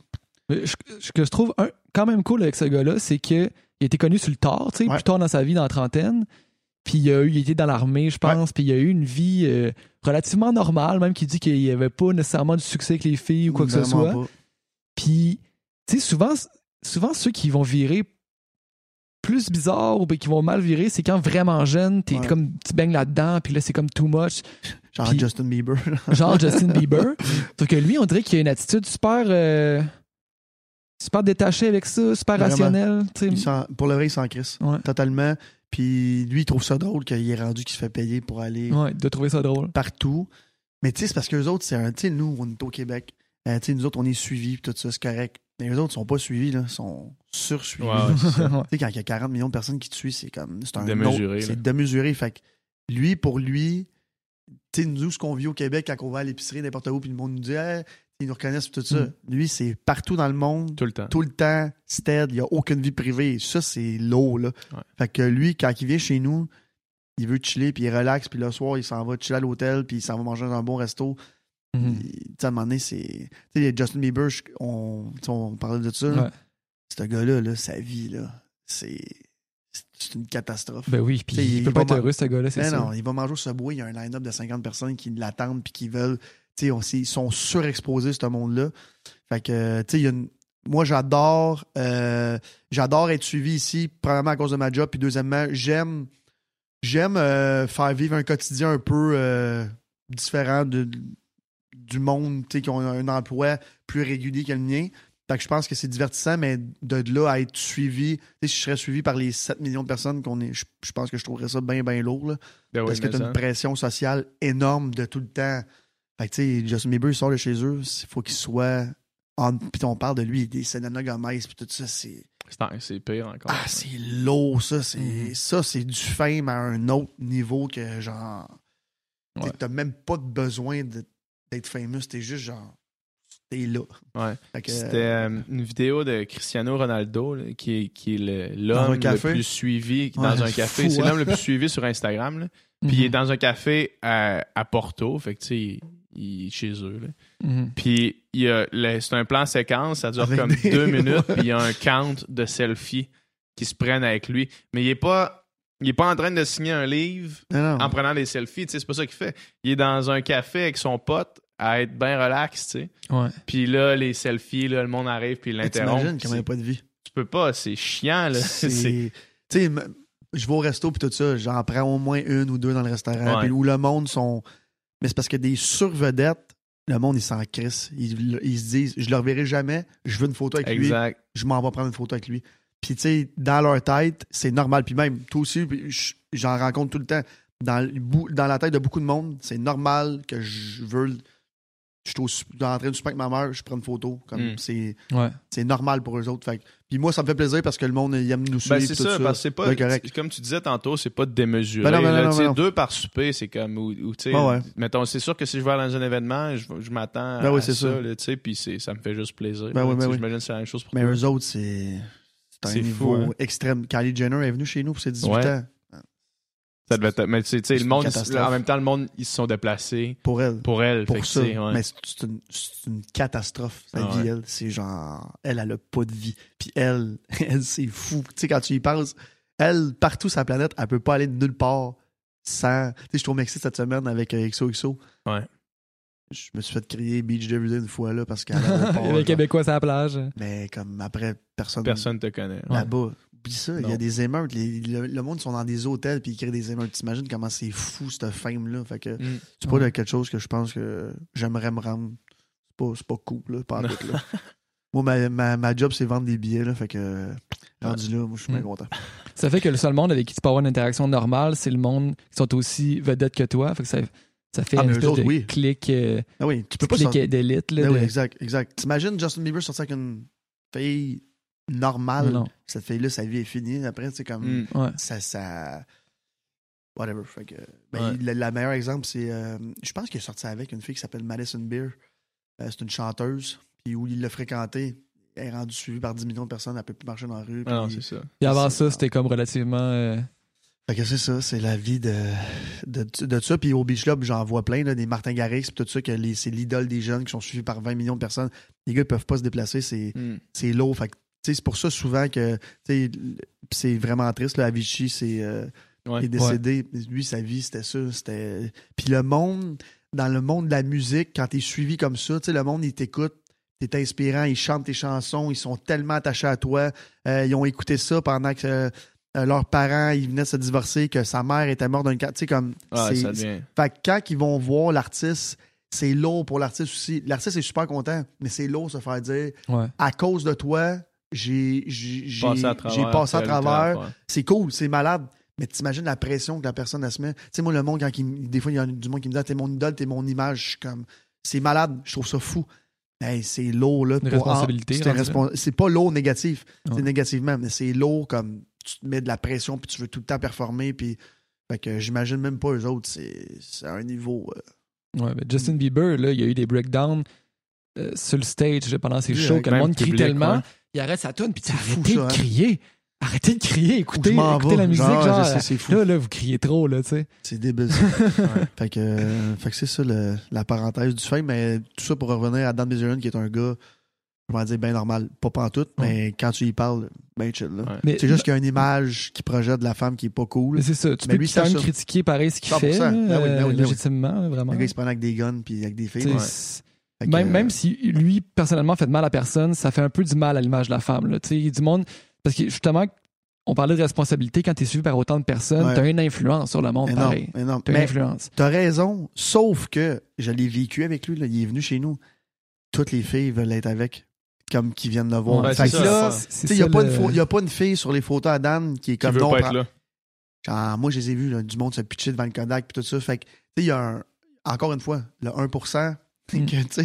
ce que je trouve un- quand même cool avec ce gars-là, c'est qu'il été connu sur le tard, tu sais, Ouais. plus tard dans sa vie, dans la trentaine. Puis il, a eu, il était dans l'armée, je pense, puis il a eu une vie euh, relativement normale, même qui dit qu'il n'y avait pas nécessairement du succès avec les filles ou quoi que ce soit. pas. Puis, tu sais, souvent, souvent, ceux qui vont virer plus bizarre ou qui vont mal virer, c'est quand vraiment jeune, t'es Ouais. comme, tu baignes là-dedans, puis là, c'est comme too much. Genre Justin Bieber. genre Justin Bieber. Sauf que lui, on dirait qu'il a une attitude super. euh, super détachée avec ça, super Vraiment. s'en- pour le vrai, il s'en crisse. Ouais. Totalement. Puis lui, il trouve ça drôle qu'il est rendu qu'il se fait payer pour aller Ouais, de trouver ça drôle. partout. Mais tu sais, c'est parce que les autres, c'est un. Tu sais, nous, on est au Québec. Euh, tu sais, nous autres, on est suivis, puis tout ça, c'est correct. Mais les autres sont pas suivis, là. sont sursuivis. Ouais. Tu sais, quand il y a 40 millions de personnes qui te suivent, c'est comme. C'est un Démesuré. C'est démesuré. Fait que lui, pour lui, tu sais, nous, ce qu'on vit au Québec, quand on va à l'épicerie, n'importe où, puis le monde nous dit, Hey, ils nous reconnaissent, tout ça. Mm. Lui, c'est partout dans le monde, Tout le temps. tout le temps, stead, il n'y a aucune vie privée. Ça, c'est lourd, là. Ouais. Fait que lui, quand il vient chez nous, il veut chiller, puis il relaxe, puis le soir, il s'en va chiller à l'hôtel, puis il s'en va manger dans un bon resto. Mhm. Il- Tu sais, à un moment donné, c'est. Tu sais, Justin Bieber, on, on parlait de ça. Ouais. Ce gars-là, là, sa vie, là, c'est. C'est une catastrophe. Ben oui, puis il, il peut pas être heureux, ce gars-là, c'est ça. non, il va manger au Subway, il y a un line-up de 50 personnes qui l'attendent puis qui veulent. On- ils sont surexposés, ce monde-là. Fait que, tu sais, une- moi, j'adore euh, j'adore être suivi ici, premièrement à cause de ma job, puis deuxièmement, j'aime j'aime euh, faire vivre un quotidien un peu euh, différent de, du monde, tu sais, qui ont un emploi plus régulier que le mien. Fait que je pense que c'est divertissant, mais de là à être suivi, si je serais suivi par les 7 millions de personnes qu'on est, je, je pense que je trouverais ça bien, bien lourd. Là, Ben oui, parce que tu as ça. une pression sociale énorme de tout le temps. Fait que, tu sais, Justin Bieber, il sort de chez eux, il faut qu'il soit. En... Puis on parle de lui, des Selena Gomez, puis tout ça, c'est. C'est- pire encore. Ah, c'est lourd, ça. C'est Mhm. ça, c'est du fame à un autre niveau que genre. Ouais. T'as même pas de besoin d'être famous, t'es juste genre. T'es là. Ouais. Fait que, C'était euh, une vidéo de Cristiano Ronaldo, là, qui est, qui est le- l'homme le café? plus suivi dans Ouais, un café. C'est hein? l'homme le plus suivi sur Instagram. là. Puis il est Mhm. dans un café à, à Porto. Fait que tu sais, il, il est chez eux. là. Mhm. Puis c'est un plan séquence, ça dure Avec comme des- deux minutes, puis il y a un count de selfies qui se prennent avec lui. Mais il est pas, il est pas en train de signer un livre Non, en prenant des selfies, tu sais, c'est pas ça qu'il fait. Il est dans un café avec son pote à être bien relax, tu sais. Ouais. Puis là, les selfies, là, le monde arrive puis il l'interrompt. T'imagines comment il n'y a c'est- pas de vie. Tu peux pas, c'est chiant, là. Tu sais, je vais au resto puis tout ça, j'en prends au moins une ou deux dans le restaurant, puis où le monde sont. Mais c'est parce que des survedettes, le monde, ils s'en crissent. Ils, ils se disent, je le reverrai jamais, je veux une photo avec lui, je m'en vais prendre une photo avec lui. Puis, tu sais, dans leur tête, c'est normal. Puis même, toi aussi, j'en rencontre tout le temps. Dans, dans la tête de beaucoup de monde, c'est normal que je veux. Je suis au en train de souper avec ma mère, je prends une photo. Comme Mm. c'est Ouais. c'est normal pour eux autres. Fait puis moi, ça me fait plaisir parce que le monde, il aime nous suivre. Ben, c'est tout ça, parce que c'est pas, Ouais, correct. comme tu disais tantôt, c'est pas démesuré. Ben non, ben non, là. non, Tu sais, ben non. deux par souper, c'est comme, ou, ou, tu sais, Ouais, ouais. mettons, c'est sûr que si je vais dans un événement, je, je m'attends Ben à oui, c'est ça, ça. là, tu sais, puis c'est- ça me fait juste plaisir. Ben là, oui, ben. J'imagine que c'est la même chose pour Mais toi. eux autres, c'est c'est un C'est niveau fou, hein. extrême. Kylie Jenner est venue chez nous pour ses 18 Ouais. ans. Ça devait être- mais tu sais, le monde, en même temps, le monde, ils se sont déplacés Pour elle. pour elle. Pour ça. ouais. Mais c'est une, catastrophe, sa Ah vie, ouais. elle. C'est genre, elle, elle a pas de vie. Puis elle, elle, c'est fou. Tu sais, quand tu y penses, elle, partout sur la planète, elle peut pas aller de nulle part sans. Tu sais, je suis au Mexique cette semaine avec euh, XOXO. Ouais. Je me suis fait crier Beach Everyday une fois, là, parce qu'elle avait pas. Les Québécois sur la plage. Mais comme après, personne. Personne te connaît. là-bas. Puis ça, il y a des émeutes. Les- le, le monde sont dans des hôtels puis ils créent des émeutes. T'imagines comment c'est fou, cette fame-là. Fait que Mm. c'est pas de quelque chose que je pense que j'aimerais me rendre. C'est pas, c'est pas cool, là, pas tout, là. Moi, ma, ma, ma job, c'est vendre des billets, là. Fait que, rendu là, moi, je suis bien Mm. content. Ça fait que le seul monde avec qui tu peux avoir une interaction normale, c'est le monde qui sont aussi vedettes que toi. Fait que ça, ça fait Ah, eux espèce autres, de oui. clic, euh, Ah oui, tu peux pas clic sortir. d'élite. là, Ah oui, exact, exact. T'imagines Justin Bieber sortir avec une fille normale. Non. Cette fille-là, sa vie est finie. Après, c'est comme. Mm. Ouais. ça, ça. Whatever. Fait que, ben, Ouais. le, le meilleur exemple, c'est. euh, je pense qu'il est sorti avec une fille qui s'appelle Madison Beer. Euh, c'est une chanteuse. Puis où il l'a fréquenté. Elle est rendue suivie par 10 millions de personnes. Elle peut plus marcher dans la rue. Ah non, c'est ça. Puis avant ça, c'était comme relativement. euh, Fait que c'est ça, c'est la vie de, de, de ça. Puis au Beach Club, j'en vois plein, là, des Martin Garrix, puis tout ça, que c'est l'idole des jeunes qui sont suivis par 20 millions de personnes. Les gars, ils peuvent pas se déplacer, c'est, Mm. c'est lourd. Fait que, c'est pour ça souvent que, c'est vraiment triste, là, Avicii, c'est, euh, Ouais. est décédé. Lui, sa vie, c'était ça. C'était... Puis le monde, dans le monde de la musique, quand t'es suivi comme ça, tu sais, le monde, il t'écoute, t'es inspirant, ils chantent tes chansons, ils sont tellement attachés à toi. Euh, ils ont écouté ça pendant que, euh, leurs parents, ils venaient se divorcer, que sa mère était morte d'un cancer. Tu sais, comme. Ah, ça devient. Fait que quand ils vont voir l'artiste, c'est lourd pour l'artiste aussi. L'artiste est super content, mais c'est lourd de se faire dire Ouais. à cause de toi, j'ai Passé à travers. passé à travers. C'est cool, c'est malade. Mais t'imagines la pression que la personne elle se met. Tu sais, moi, le monde, quand il des fois, il y a du monde qui me dit Ah, T'es mon idole, t'es mon image. Je suis comme C'est malade, je trouve ça fou. Hey, c'est lourd, là. Une pour- responsabilité, C'est, respons- pas lourd négatif. Ouais. C'est négativement, mais c'est lourd comme tu te mets de la pression puis tu veux tout le temps performer. Puis, fait que j'imagine même pas eux autres. C'est, à un niveau. euh, Ouais, mais Justin Bieber, là, il y a eu des breakdowns euh, sur le stage pendant ses Oui, shows que le monde crie public, tellement. ouais. Il arrête sa tune, puis fou, arrêtez ça, de hein. crier. Arrêtez de crier, écoutez, écoutez la musique, Genre, genre. je sais, c'est fou. Là, là, vous criez trop, là, tu sais. C'est débile. ça. Ouais. fait, que, euh, fait que c'est ça le- la parenthèse du fait. Mais tout ça pour revenir à Dan Bilzerian, qui est un gars, je vais dire, bien normal. Pas pantoute, mais quand tu y parles, ben chill. Là. Ouais. Mais, C'est juste qu'il y a une image qui projette de la femme qui est pas cool. mais c'est ça. Tu Mais peux lui, quand même critiquer pareil ce qu'il 100%. fait, là, Ben oui, ben oui, oui. légitimement, vraiment. Le gars, il se prend avec des guns puis avec des filles. Ouais. Même, même si lui, personnellement, fait de mal à personne, ça fait un peu du mal à l'image de la femme. Là. Tu du monde. Parce que justement, on parlait de responsabilité quand tu es suivi par autant de personnes, Ouais. tu as une influence sur le monde énorme, pareil. énorme. Tu as une Mais influence. t'as raison, sauf que je l'ai vécu avec lui. Là. Il est venu chez nous. Toutes les filles veulent être avec, comme qui viennent le voir. Ouais, il n'y a, le- a pas une fille sur les photos à Dan qui est comme non. pas là. Genre, moi, je les ai vus, là, du monde se pitcher devant le Kodak puis tout ça. Fait que, tu sais, il y a un. Encore une fois, le 1%. Mm. que,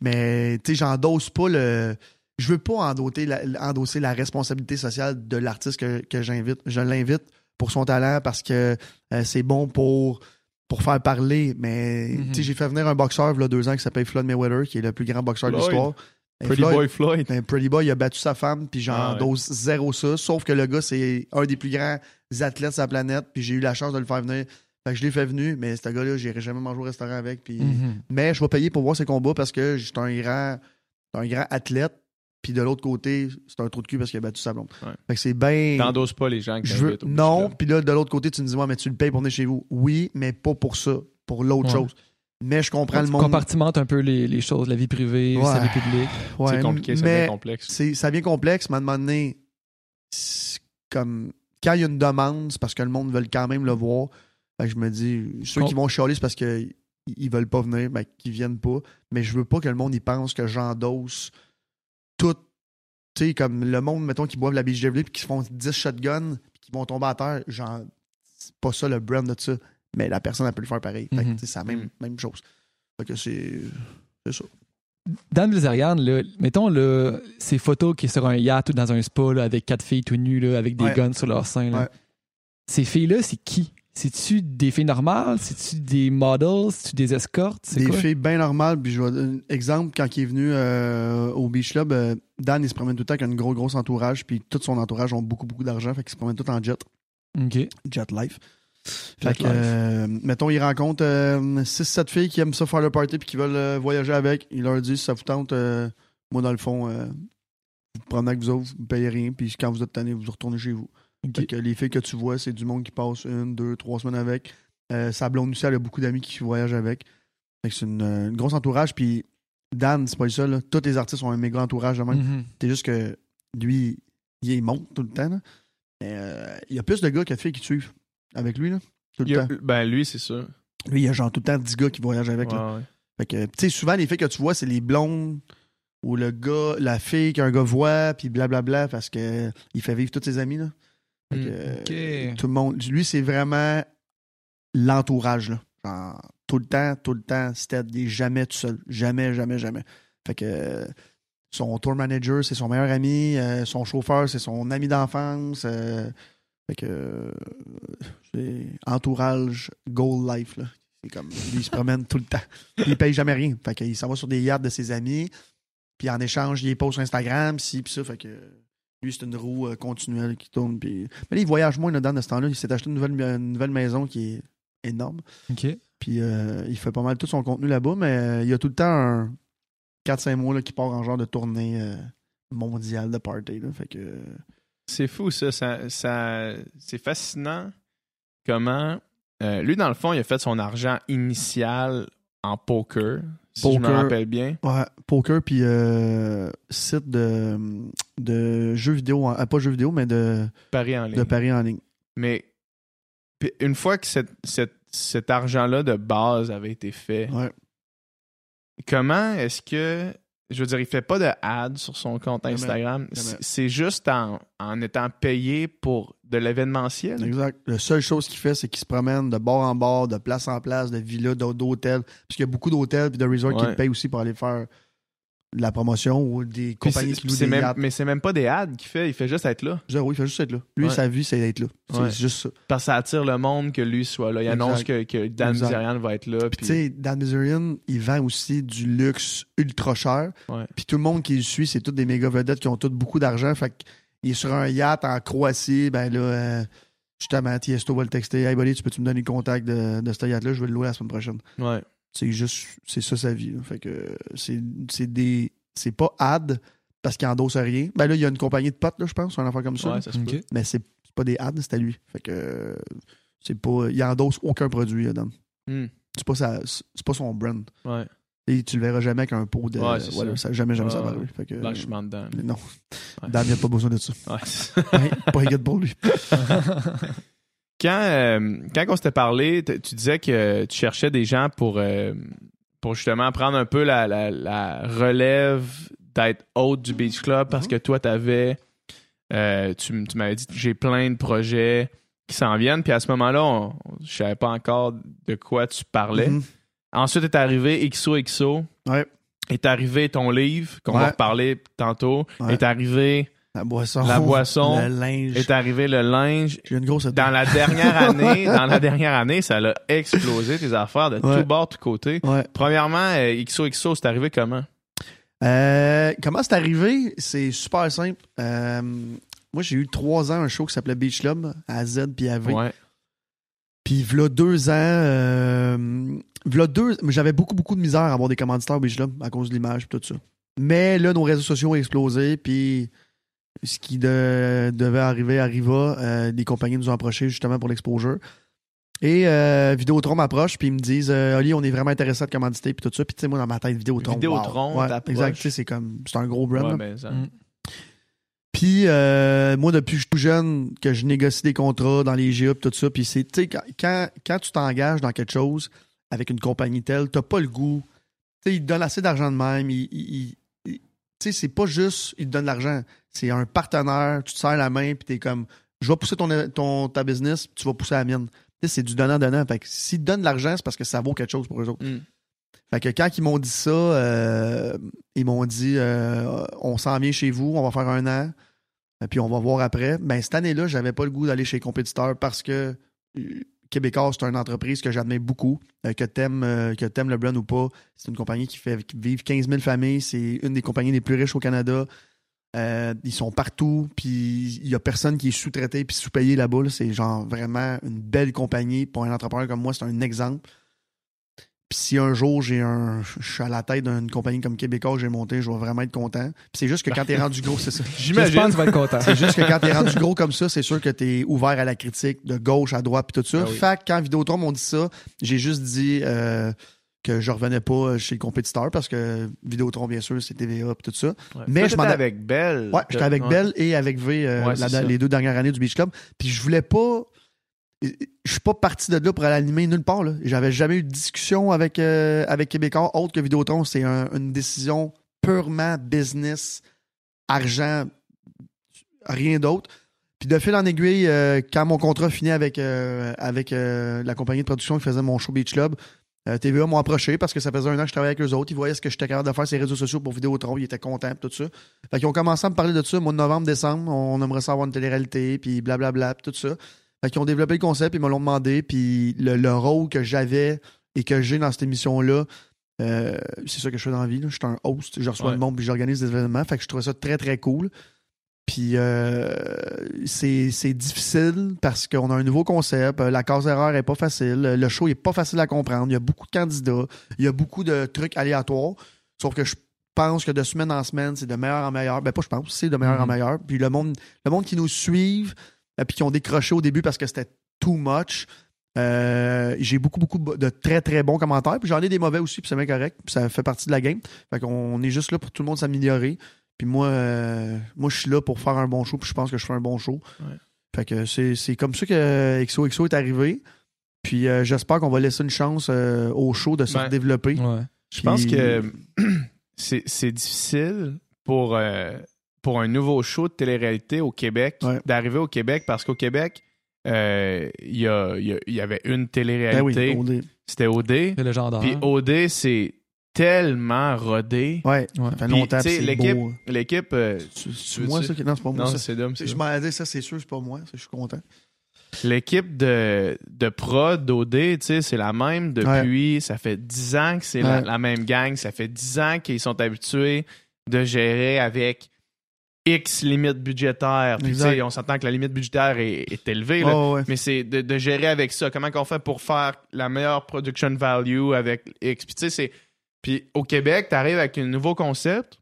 mais, j'endosse pas le. Je veux pas endosser la, endosser la responsabilité sociale de l'artiste que, que j'invite. Je l'invite pour son talent parce que euh, c'est bon pour, pour faire parler. Mais, Mhm. sais, j'ai fait venir un boxeur, il y a deux ans, qui s'appelle Floyd Mayweather, qui est le plus grand boxeur de l'histoire. Et Pretty Floyd- Boy Floyd. ben, Pretty Boy, il a battu sa femme, puis Ah ouais. j'endose zéro ça. Sauf que le gars, c'est un des plus grands athlètes sur la planète, puis j'ai eu la chance de le faire venir. Fait que je l'ai fait venir, mais ce gars-là, j'irai jamais manger au restaurant avec. Puis... Mhm. Mais je vais payer pour voir ses combats parce que j'étais un grand, un grand athlète, puis de l'autre côté, c'est un trou de cul parce qu'il a battu sa blonde. Ouais. Fait que c'est bien. T'endosses pas les gens que Je veux... Non, puis là, de l'autre côté, tu me dis, ouais, mais tu le payes pour venir chez vous. Oui, mais pas pour ça, pour l'autre Ouais. chose. Mais je comprends le Tu monde. compartimentes un peu les, les choses, la vie privée, Ouais. sa vie publique. Ouais, C'est compliqué, ça devient complexe. c'est ça devient complexe, mais à un moment donné, c'est comme quand il y a une demande, c'est parce que le monde veut quand même le voir. Fait que je me dis, ceux qui vont chialer, c'est parce qu'ils ils veulent pas venir, ben, qu'ils viennent pas. Mais je veux pas que le monde y pense que j'endosse tout. Tu sais, comme le monde, mettons, qui boivent la Beach Devil puis qui se font 10 shotguns puis qui vont tomber à terre, genre, c'est pas ça le brand de ça. Mais la personne, elle peut le faire pareil. Fait que, Mhm. c'est la même, Mhm. même chose. Fait que c'est. C'est ça. Dan Bilzerian, là, mettons là, ces photos qui est sur un yacht ou dans un spa là, avec quatre filles tout nues là, avec des Ouais. guns sur leur sein. là. Ouais. Ces filles-là, c'est qui? C'est-tu des filles normales? C'est-tu des models? C'est-tu des escortes? C'est Des quoi? filles bien normales. Puis je donner un exemple, quand il est venu euh, au Beach Club, euh, Dan, il se promène tout le temps avec un gros, gros entourage. Puis tout son entourage ont beaucoup, beaucoup d'argent. Fait qu'il se promène tout en jet. OK. Jet life. Jet Fait que, euh, mettons, il rencontre 6-7 filles qui aiment ça faire le party puis qui veulent voyager avec. Il leur dit, si ça vous tente, moi, dans le fond, vous prenez avec vous autres, vous ne payez rien. Puis quand vous êtes tanné, vous retournez chez vous. Que les filles que tu vois, c'est du monde qui passe une, deux, trois semaines avec. Euh, sa blonde aussi, elle a beaucoup d'amis qui voyagent avec. C'est une, une grosse entourage. Puis Dan, c'est pas le seul. là. Tous les artistes ont un méga entourage de même. Mhm. C'est juste que lui, il monte tout le temps. là. Mais, euh, il y a plus de gars que de filles qui te suivent avec lui. Là, tout le a- temps. ben, lui, c'est ça. Lui, il y a genre tout le temps 10 gars qui voyagent avec. ouais. Fait que, tu sais, souvent, les filles que tu vois, c'est les blondes ou le gars, la fille qu'un gars voit, puis blablabla, parce que il fait vivre tous ses amis. Là. Fait que, Mm. euh, tout le monde. Lui, c'est vraiment l'entourage. là. Genre, tout le temps, tout le temps, Stead, il est jamais tout seul. Jamais, jamais, jamais. Fait que son tour manager, c'est son meilleur ami. euh, son chauffeur, c'est son ami d'enfance. euh, fait que euh, c'est entourage, goal life. Là. C'est comme, lui, il se promène tout le temps. Il paye jamais rien. Fait qu'il s'en va sur des yachts de ses amis. Puis en échange, il poste sur Instagram, puis ça. Fait que lui, c'est une roue euh, continuelle qui tourne. Puis... Mais là, il voyage moins là-dedans de ce temps-là. Il s'est acheté une nouvelle, une nouvelle maison qui est énorme. OK. Puis euh, il fait pas mal tout son contenu là-bas, mais euh, il y a tout le temps un 4-5 mois là, qui part en genre de tournée euh, mondiale de party. Là. Fait que. C'est fou, ça. ça, ça- c'est fascinant comment. euh, lui, dans le fond, il a fait son argent initial en poker. Si je me Poker. rappelle bien. Ouais, poker puis euh, site de, de jeux vidéo, en- ah, pas jeux vidéo, mais de, Paris en ligne. de paris en ligne. Mais une fois que cette- cette- cet argent-là de base avait été fait, Ouais. comment est-ce que. Je veux dire, il fait pas de ad sur son compte. Instagram. C'est juste en, en étant payé pour de l'événementiel. Exact. La seule chose qu'il fait, c'est qu'il se promène de bord en bord, de place en place, de villa, d'hô- d'hôtels. Parce qu'il y a beaucoup d'hôtels et de resorts qui le payent aussi pour aller faire de la promotion ou des compagnies qui louent des même- mais c'est même pas des ads qu'il fait, il fait juste être là. Oui, il fait juste être là. Lui, Ouais. sa vie, c'est d'être là. C'est Ouais. juste ça. Parce que ça attire le monde que lui soit là. Il Exact. annonce que, que Dan Exact. Bilzerian va être là. Puis, tu sais, Dan Bilzerian, il vend aussi du luxe ultra cher. Ouais. Puis tout le monde qui le suit, c'est tous des méga vedettes qui ont tous beaucoup d'argent. Fait qu'il est sur un yacht en Croatie. Ben là, euh, justement, Tiesto va le texter. Hey, buddy, tu peux-tu me donner le contact de, de ce yacht-là? Je vais le louer la semaine prochaine. ouais. C'est juste, c'est ça sa vie. là. Fait que c'est c'est des. C'est pas ad parce qu'il endosse rien. Ben là, il y a une compagnie de potes, là, je pense, un affaire comme ça. Ouais, ça se peut. Ok. Mais c'est c'est pas des ads, c'est à lui. Fait que euh, c'est pas. Il endosse aucun produit, là, Dan. Hmm. C'est pas, sa- c'est pas son brand. Ouais. Et tu le verras jamais avec un pot de. Ouais, voilà, ça. ça. Jamais, jamais ça va ouais. arriver. Fait que, Blanchiment dedans. non. Ouais. Dan, il a pas besoin de ça. Ouais. pas pour lui. quand, euh, quand on s'était parlé, tu disais que tu cherchais des gens pour, euh, pour justement prendre un peu la, la- la relève d'être hôte du Beach Club parce Mhm. que toi, t'avais, euh, tu, m'avais dit j'ai plein de projets qui s'en viennent. Puis à ce moment-là, je savais pas encore de quoi tu parlais. Mhm. Ensuite est arrivé XOXO. Ouais. Est arrivé ton livre, qu'on va reparler tantôt. Ouais. Est arrivé, La boisson. La boisson. Le linge. est arrivé le linge. J'ai une grosse Dans la dernière année, dans la dernière année, ça a explosé tes affaires de Ouais. tout bord, tout côté. Ouais. Premièrement, euh, XOXO, c'est arrivé comment? Euh, comment c'est arrivé? C'est super simple. Euh, moi, j'ai eu trois ans un show qui s'appelait Beach Club à Z puis à V. Ouais. Puis, v'là deux ans, euh, v'là deux, j'avais beaucoup, beaucoup de misère à avoir des commanditaires au Beach Club à cause de l'image et tout ça. Mais là, nos réseaux sociaux ont explosé, puis ce qui de- devait arriver arriva. Euh, des compagnies nous ont approchés justement pour l'exposure. Et euh, Vidéotron m'approche, puis ils me disent euh, Oli, on est vraiment intéressé à te commanditer, puis tout ça. Puis, tu sais, moi, dans ma tête, Vidéotron. Vidéotron wow. Ouais, exact. Tu sais, c'est comme, c'est un gros brand. Ouais, ben, ça- Mm. Puis euh, moi, depuis que je suis tout jeune, que je négocie des contrats dans les GA pis tout ça, puis c'est, tu sais, quand, quand, quand tu t'engages dans quelque chose avec une compagnie telle, t'as pas le goût. Tu sais, ils te donnent assez d'argent de même. ils- ils- tu sais, c'est pas juste, ils te donnent de l'argent. C'est un partenaire, tu te serres la main, puis t'es comme, je vais pousser ton, ton, ta business, puis tu vas pousser la mienne. Tu sais, c'est du donnant-donnant. Fait que s'ils te donnent de l'argent, c'est parce que ça vaut quelque chose pour eux autres. Mm. Fait que quand ils m'ont dit ça, euh, ils m'ont dit euh, on s'en vient chez vous, on va faire un an, euh, puis on va voir après. Ben cette année-là, j'avais pas le goût d'aller chez Compétiteur parce que euh, Québécois, c'est une entreprise que j'admets beaucoup, euh, que t'aimes euh, que t'aimes le brand ou pas. C'est une compagnie qui fait vivre 15 000 familles, c'est une des compagnies les plus riches au Canada. Euh, ils sont partout, puis il y a personne qui est sous-traité puis sous-payé là-bas. là. C'est genre vraiment une belle compagnie. Pour un entrepreneur comme moi, c'est un exemple. Puis si un jour j'ai un, je suis à la tête d'une compagnie comme Québécois que j'ai monté, je vais vraiment être content. Puis c'est juste que quand t'es rendu gros, c'est ça. J'imagine. J'espère que tu vas être content. C'est juste que quand t'es rendu gros comme ça, c'est sûr que t'es ouvert à la critique de gauche à droite puis tout ça. Ah oui. Fait que quand Vidéotron m'ont dit ça, j'ai juste dit euh, que je revenais pas chez le compétiteur parce que Vidéotron, bien sûr, c'est TVA puis tout ça. Ouais. Mais Toi, je m'en avec Belle. Ouais, j'étais avec Ouais. Belle et avec V euh, Ouais, la- les deux dernières années du Beach Club. Puis je voulais pas. Je suis pas parti de là pour aller animer nulle part. là. J'avais jamais eu de discussion avec, euh, avec Québécois autre que Vidéotron. C'est un- une décision purement business, argent, rien d'autre. Puis de fil en aiguille, euh, quand mon contrat finit avec, euh, avec la compagnie de production qui faisait mon show Beach Club, TVA m'ont approché parce que ça faisait un an que je travaillais avec eux autres. Ils voyaient ce que j'étais capable de faire sur les réseaux sociaux pour Vidéotron. Ils étaient contents, tout ça. Fait qu'ils ont commencé à me parler de ça, mois de novembre, décembre. On aimerait savoir une télé-réalité, puis blablabla, tout ça. Fait qu'ils ont développé le concept, ils me l'ont demandé, puis le, le rôle que j'avais et que j'ai dans cette émission-là, euh, c'est ça que je fais dans la vie. là. Je suis un host, je reçois Ouais. le monde, puis j'organise des événements. Fait que je trouvais ça très, très cool. Puis euh, c'est difficile parce qu'on a un nouveau concept. Euh, La case erreur est pas facile. Le show est pas facile à comprendre. Il y a beaucoup de candidats. Il y a beaucoup de trucs aléatoires. Sauf que je pense que de semaine en semaine, c'est de meilleur en meilleur. Ben pas je pense, c'est de meilleur en Mhm. meilleur. Puis le monde, le monde qui nous euh, puis qui ont décroché au début parce que c'était too much, Euh, j'ai beaucoup, beaucoup de très, très bons commentaires. Puis j'en ai des mauvais aussi, puis c'est bien correct. Puis ça fait partie de la game. Fait qu'on est juste là pour tout le monde s'améliorer. Puis moi, euh, moi, je suis là pour faire un bon show. Puis je pense que je fais un bon show. Ouais. Fait que c'est c'est comme ça que XOXO est arrivé. Puis euh, j'espère qu'on va laisser une chance euh, au show de se développer. Ouais. Je pense que c'est c'est difficile pour, euh, pour un nouveau show de télé-réalité au Québec Ouais. d'arriver au Québec parce qu'au Québec, euh, il y, a- il y avait une Ben oui, télé-réalité, on est- c'était OD. C'est légendaire. Puis OD, c'est tellement rodé. Ouais, Ouais. ça fait longtemps. c'est l'équipe, beau. l'équipe, euh, tu moi, dire? ça? qui- Non, c'est pas moi. non, ça. c'est. Je m'en dit, ça, c'est sûr, c'est pas moi. Ça, Je suis content. L'équipe de, de prod d'OD, tu sais, c'est la même depuis. Ça fait 10 ans que c'est la, Ouais. la même gang. Ça fait 10 ans qu'ils sont habitués de gérer avec X limite budgétaire. Puis, on s'entend que la limite budgétaire est, est élevée. là. Oh, ouais. Mais c'est de, de gérer avec ça. Comment qu'on fait pour faire la meilleure production value avec X? Puis, tu sais, c'est. Puis, au Québec, tu arrives avec un nouveau concept.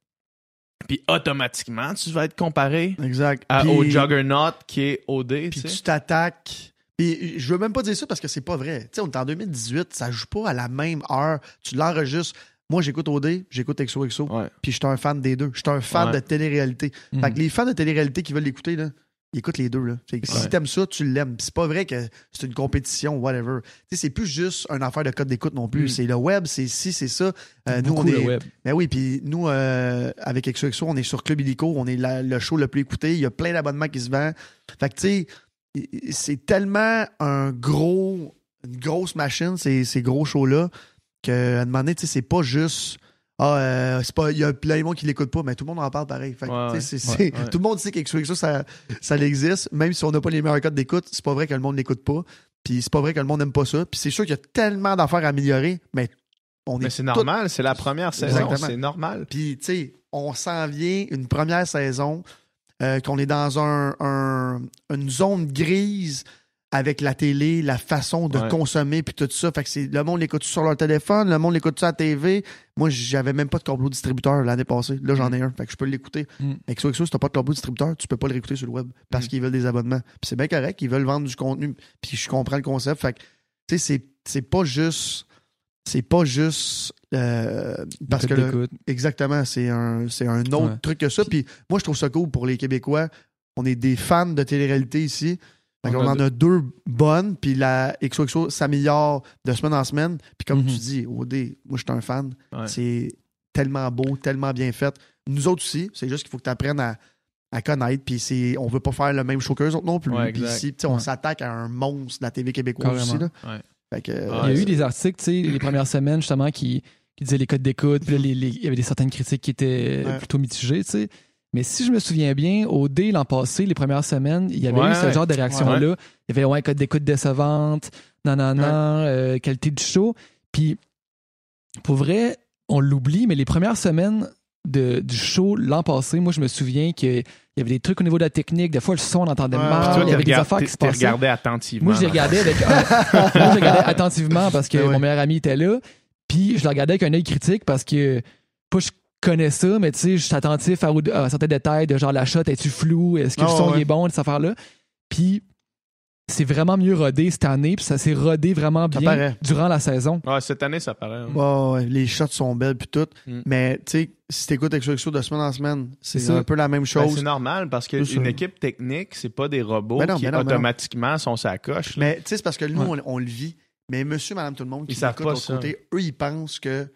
Puis, automatiquement, tu vas être comparé Exact. à- au Juggernaut qui est OD. Puis tu t'attaques. Puis je veux même pas dire ça parce que c'est pas vrai. Tu sais, on est en 2018, ça joue pas à la même heure. Tu l'enregistres. Moi, j'écoute OD, j'écoute XOXO, Ouais. puis je suis un fan des deux. Je suis un fan Ouais. de télé-réalité. Mhm. Fait que les fans de télé-réalité qui veulent l'écouter, là, ils écoutent les deux. Là. Fait que Si t'aimes ça, tu l'aimes. Puis C'est pas vrai que c'est une compétition, whatever. Tu sais, c'est plus juste une affaire de code d'écoute non plus. Mm. C'est le web, c'est ci, c'est ça. Euh, nous, on le est, web. ben oui, puis nous, euh, avec XOXO, on est sur Club Illico, on est la- le show le plus écouté. Il y a plein d'abonnements qui se vendent. Fait que, tu sais, c'est tellement un gros, une grosse machine, ces, ces gros shows-là, qu'à un moment donné, tu sais, c'est pas juste. Ah, euh, c'est pas. Il y a plein de monde qui l'écoute pas, mais tout le monde en parle pareil. Fait que, Ouais, tu sais, c'est- ouais, c'est- ouais. Tout le monde sait qu'XOXO, ça, ça existe. Même si on n'a pas les meilleurs codes d'écoute, c'est pas vrai que le monde l'écoute pas. Puis c'est pas vrai que le monde n'aime pas ça. Puis c'est sûr qu'il y a tellement d'affaires à améliorer, mais on Mais est c'est tous- normal, c'est la première saison, c'est normal. puis, tu sais, on s'en vient une première saison euh, qu'on est dans un, un- une zone grise avec la télé, la façon de Ouais. consommer, puis tout ça. Fait que c'est, le monde l'écoute sur leur téléphone, le monde l'écoute sur la TV. Moi, j'avais même pas de câble distributeur l'année passée. Là, j'en ai un. Fait que je peux l'écouter. Mm. Avec ça, si t'as pas de câble distributeur, tu peux pas le réécouter sur le web parce Mm. qu'ils veulent des abonnements. Puis c'est bien correct, ils veulent vendre du contenu. Puis je comprends le concept. Fait que, tu sais, c'est, c'est pas juste. C'est pas juste. euh, parce que. Le-. Exactement, c'est un, c'est un autre Ouais. truc que ça. Puis moi, je trouve ça cool pour les Québécois. On est des fans de télé-réalité ici. On on a en a deux bonnes, puis la XOXO s'améliore de semaine en semaine. Puis comme Mhm. tu dis, OD, moi, je suis un fan. Ouais. C'est tellement beau, tellement bien fait. Nous autres aussi, c'est juste qu'il faut que tu apprennes à, à connaître. Puis c'est, on veut pas faire le même show qu'eux autres non plus. Ouais, ici, tu sais, on s'attaque à un monstre de la TV québécoise Carrément. aussi. Là. Ouais. Fait que, Ah, Il y a eu des articles, tu sais, les premières semaines, justement, qui, qui disaient les codes d'écoute, puis là, les- les- il y avait des certaines critiques qui étaient Ouais. plutôt mitigées, tu sais. Mais si je me souviens bien, au D l'an passé, les premières semaines, il y avait Ouais, eu ce genre de réaction-là. Ouais. Il y avait, ouais, code d'écoute décevante, non, euh, qualité du show. Puis, pour vrai, on l'oublie, mais les premières semaines de, du show l'an passé, moi, je me souviens qu'il y avait des trucs au niveau de la technique. Des fois, le son, on entendait Ouais. mal. Toi, il y avait des affaires qui se passaient. regardé attentivement. Moi, je les regardais avec. moi, je regardais attentivement parce que ouais. mon meilleur ami était là. Puis je le regardais avec un œil critique parce que, pas je connais ça, mais tu sais, je suis attentif à, à certains détails de genre la shot, est-tu flou, est-ce que le Ah son ouais. est bon, cette affaire-là. Puis c'est vraiment mieux rodé cette année, puis ça s'est rodé vraiment Ça bien paraît. durant la saison. Ouais, cette année, ça paraît. hein. Ouais, les shots sont belles puis tout. Mm. Mais tu sais, si t'écoutes XOXO de semaine en semaine, c'est un peu la même Ben, chose. c'est normal parce C'est qu'une équipe technique, c'est pas des robots Ben non, qui ben non, ben automatiquement sont sa coche. là. mais tu sais, c'est parce que nous, Ouais. on, on le vit. Mais monsieur, madame, tout le monde qui Ils savent écoute pas de côté, eux, ils pensent que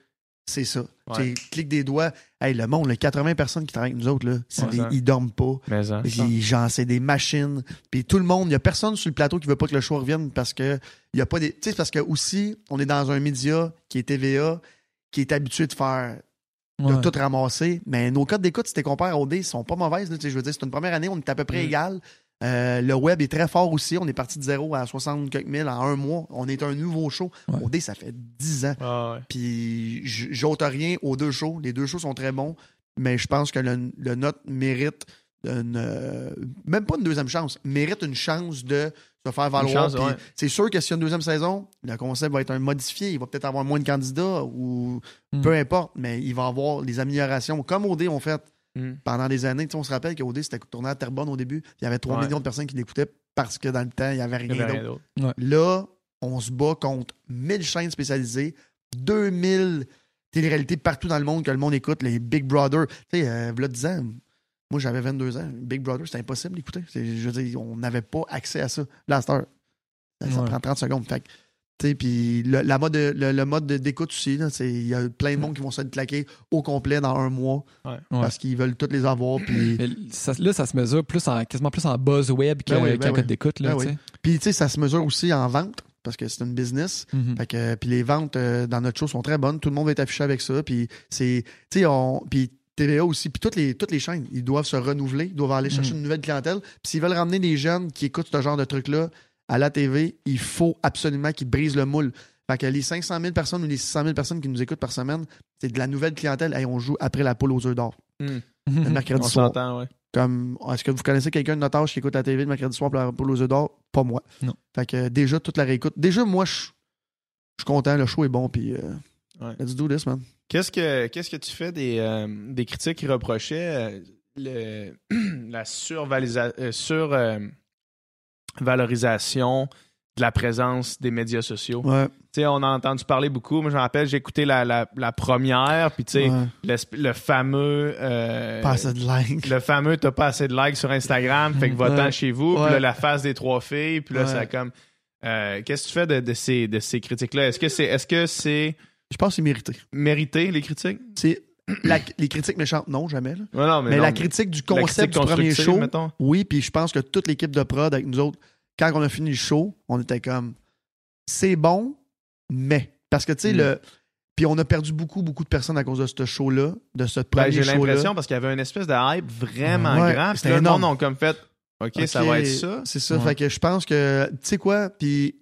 c'est ça. Ouais. Tu sais, clique des doigts. Hey, le monde, les 80 personnes qui travaillent avec nous autres, là, c'est Ouais, des- ça. ils dorment pas. Mais. Puis, genre, c'est des machines. Puis tout le monde, il y a personne sur le plateau qui veut pas que le show revienne parce que il y a pas des. Tu sais, parce que aussi, on est dans un média qui est TVA, qui est habitué de faire de Ouais. tout ramasser. Mais nos codes d'écoute, si tu compares au D, ils sont pas mauvaises. là. Tu sais, je veux dire, c'est une première année, on est à peu près Mm. égal. Euh, le web est très fort aussi. On est parti de 0 à 60 quelques mille en un mois. On est un nouveau show. Ouais. Au ça fait 10 ans. Ah ouais. Puis j'ôte rien aux deux shows. Les deux shows sont très bons. Mais je pense que le, le note mérite une, euh, même pas une deuxième chance, mérite une chance de se faire valoir. chance, Puis ouais. C'est sûr que s'il y a une deuxième saison, le concept va être un modifié. Il va peut-être avoir moins de candidats ou Mm. peu importe, mais il va avoir des améliorations comme OD ont fait Mm. pendant des années. Tu sais, on se rappelle qu'OD c'était tourné à Terrebonne au début. Il y avait 3 Ouais. millions de personnes qui l'écoutaient parce que dans le temps, il n'y avait rien avait rien d'autre. Là, on se bat contre 1000 chaînes spécialisées, 2000 télé-réalités partout dans le monde que le monde écoute, les Big Brother. Tu sais, euh, v'là 10 ans, moi j'avais 22 ans, Big Brother, c'était impossible d'écouter. Je veux dire, on n'avait pas accès à ça. Là, à cette heure, ça, ça Ouais. prend 30 secondes. Fait puis le, la mode, le, le mode de- d'écoute aussi, il y a plein de monde qui vont se le claquer au complet dans un mois Ouais. parce qu'ils veulent toutes les avoir. Ça- là, ça se mesure plus en, quasiment plus en buzz web Ben oui, ben oui. d'écoute. là, Ben oui. sais. puis tu sais, ça se mesure aussi en vente parce que c'est une business. Mhm. Fait que, puis les ventes euh, dans notre show sont très bonnes. Tout le monde va être affiché avec ça. Puis c'est, tu sais, on, puis TVA aussi, puis toutes les, toutes les chaînes, ils doivent se renouveler, ils doivent aller chercher Mm. une nouvelle clientèle. Puis s'ils veulent ramener des jeunes qui écoutent ce genre de truc-là à la TV, il faut absolument qu'ils brisent le moule. Fait que les 500 000 personnes ou les 600 000 personnes qui nous écoutent par semaine, c'est de la nouvelle clientèle. Hey, on joue après la poule aux œufs d'or. Le Mhm. mercredi On soir. s'entend, ouais. Comme, est-ce que vous connaissez quelqu'un de notre âge qui écoute la TV le mercredi soir pour la poule aux œufs d'or? Pas moi. Non. Fait que euh, déjà, toute la réécoute. Déjà, moi, je suis content. Le show est bon. Puis, euh, Ouais. let's do this, man. Qu'est-ce que qu'est-ce que tu fais des, euh, des critiques qui reprochaient euh, le, la survalisa- euh, sur valorisation de la présence des médias sociaux? Ouais. On a entendu parler beaucoup. Moi, je me rappelle, j'ai écouté la, la, la première, puis ouais. l'esp- le fameux... euh, Pas assez de likes. le fameux t'as pas assez de likes sur Instagram, fait que va-t'en Ouais. chez vous. Puis là, la face des trois filles, puis là, ça comme... euh, Qu'est-ce que tu fais de, de ces, de ces critiques-là? Est-ce que c'est est-ce que c'est Je pense que c'est mérité. mérité, les critiques? C'est la- les critiques méchantes, non, jamais. là. Ouais, non, Mais, non, la critique du concept critique du premier show, mettons. oui, puis je pense que toute l'équipe de prod avec nous autres, quand on a fini le show, on était comme c'est bon, mais. Parce que tu sais, Mm. le. Puis on a perdu beaucoup, beaucoup de personnes à cause de ce show-là, de ce Ben, premier J'ai show-là. l'impression parce qu'il y avait une espèce de hype vraiment Ouais, grand. Puis c'était là, le monde ont comme fait OK, ça va être ça. C'est ça. Ouais. Fait que je pense que, tu sais quoi, puis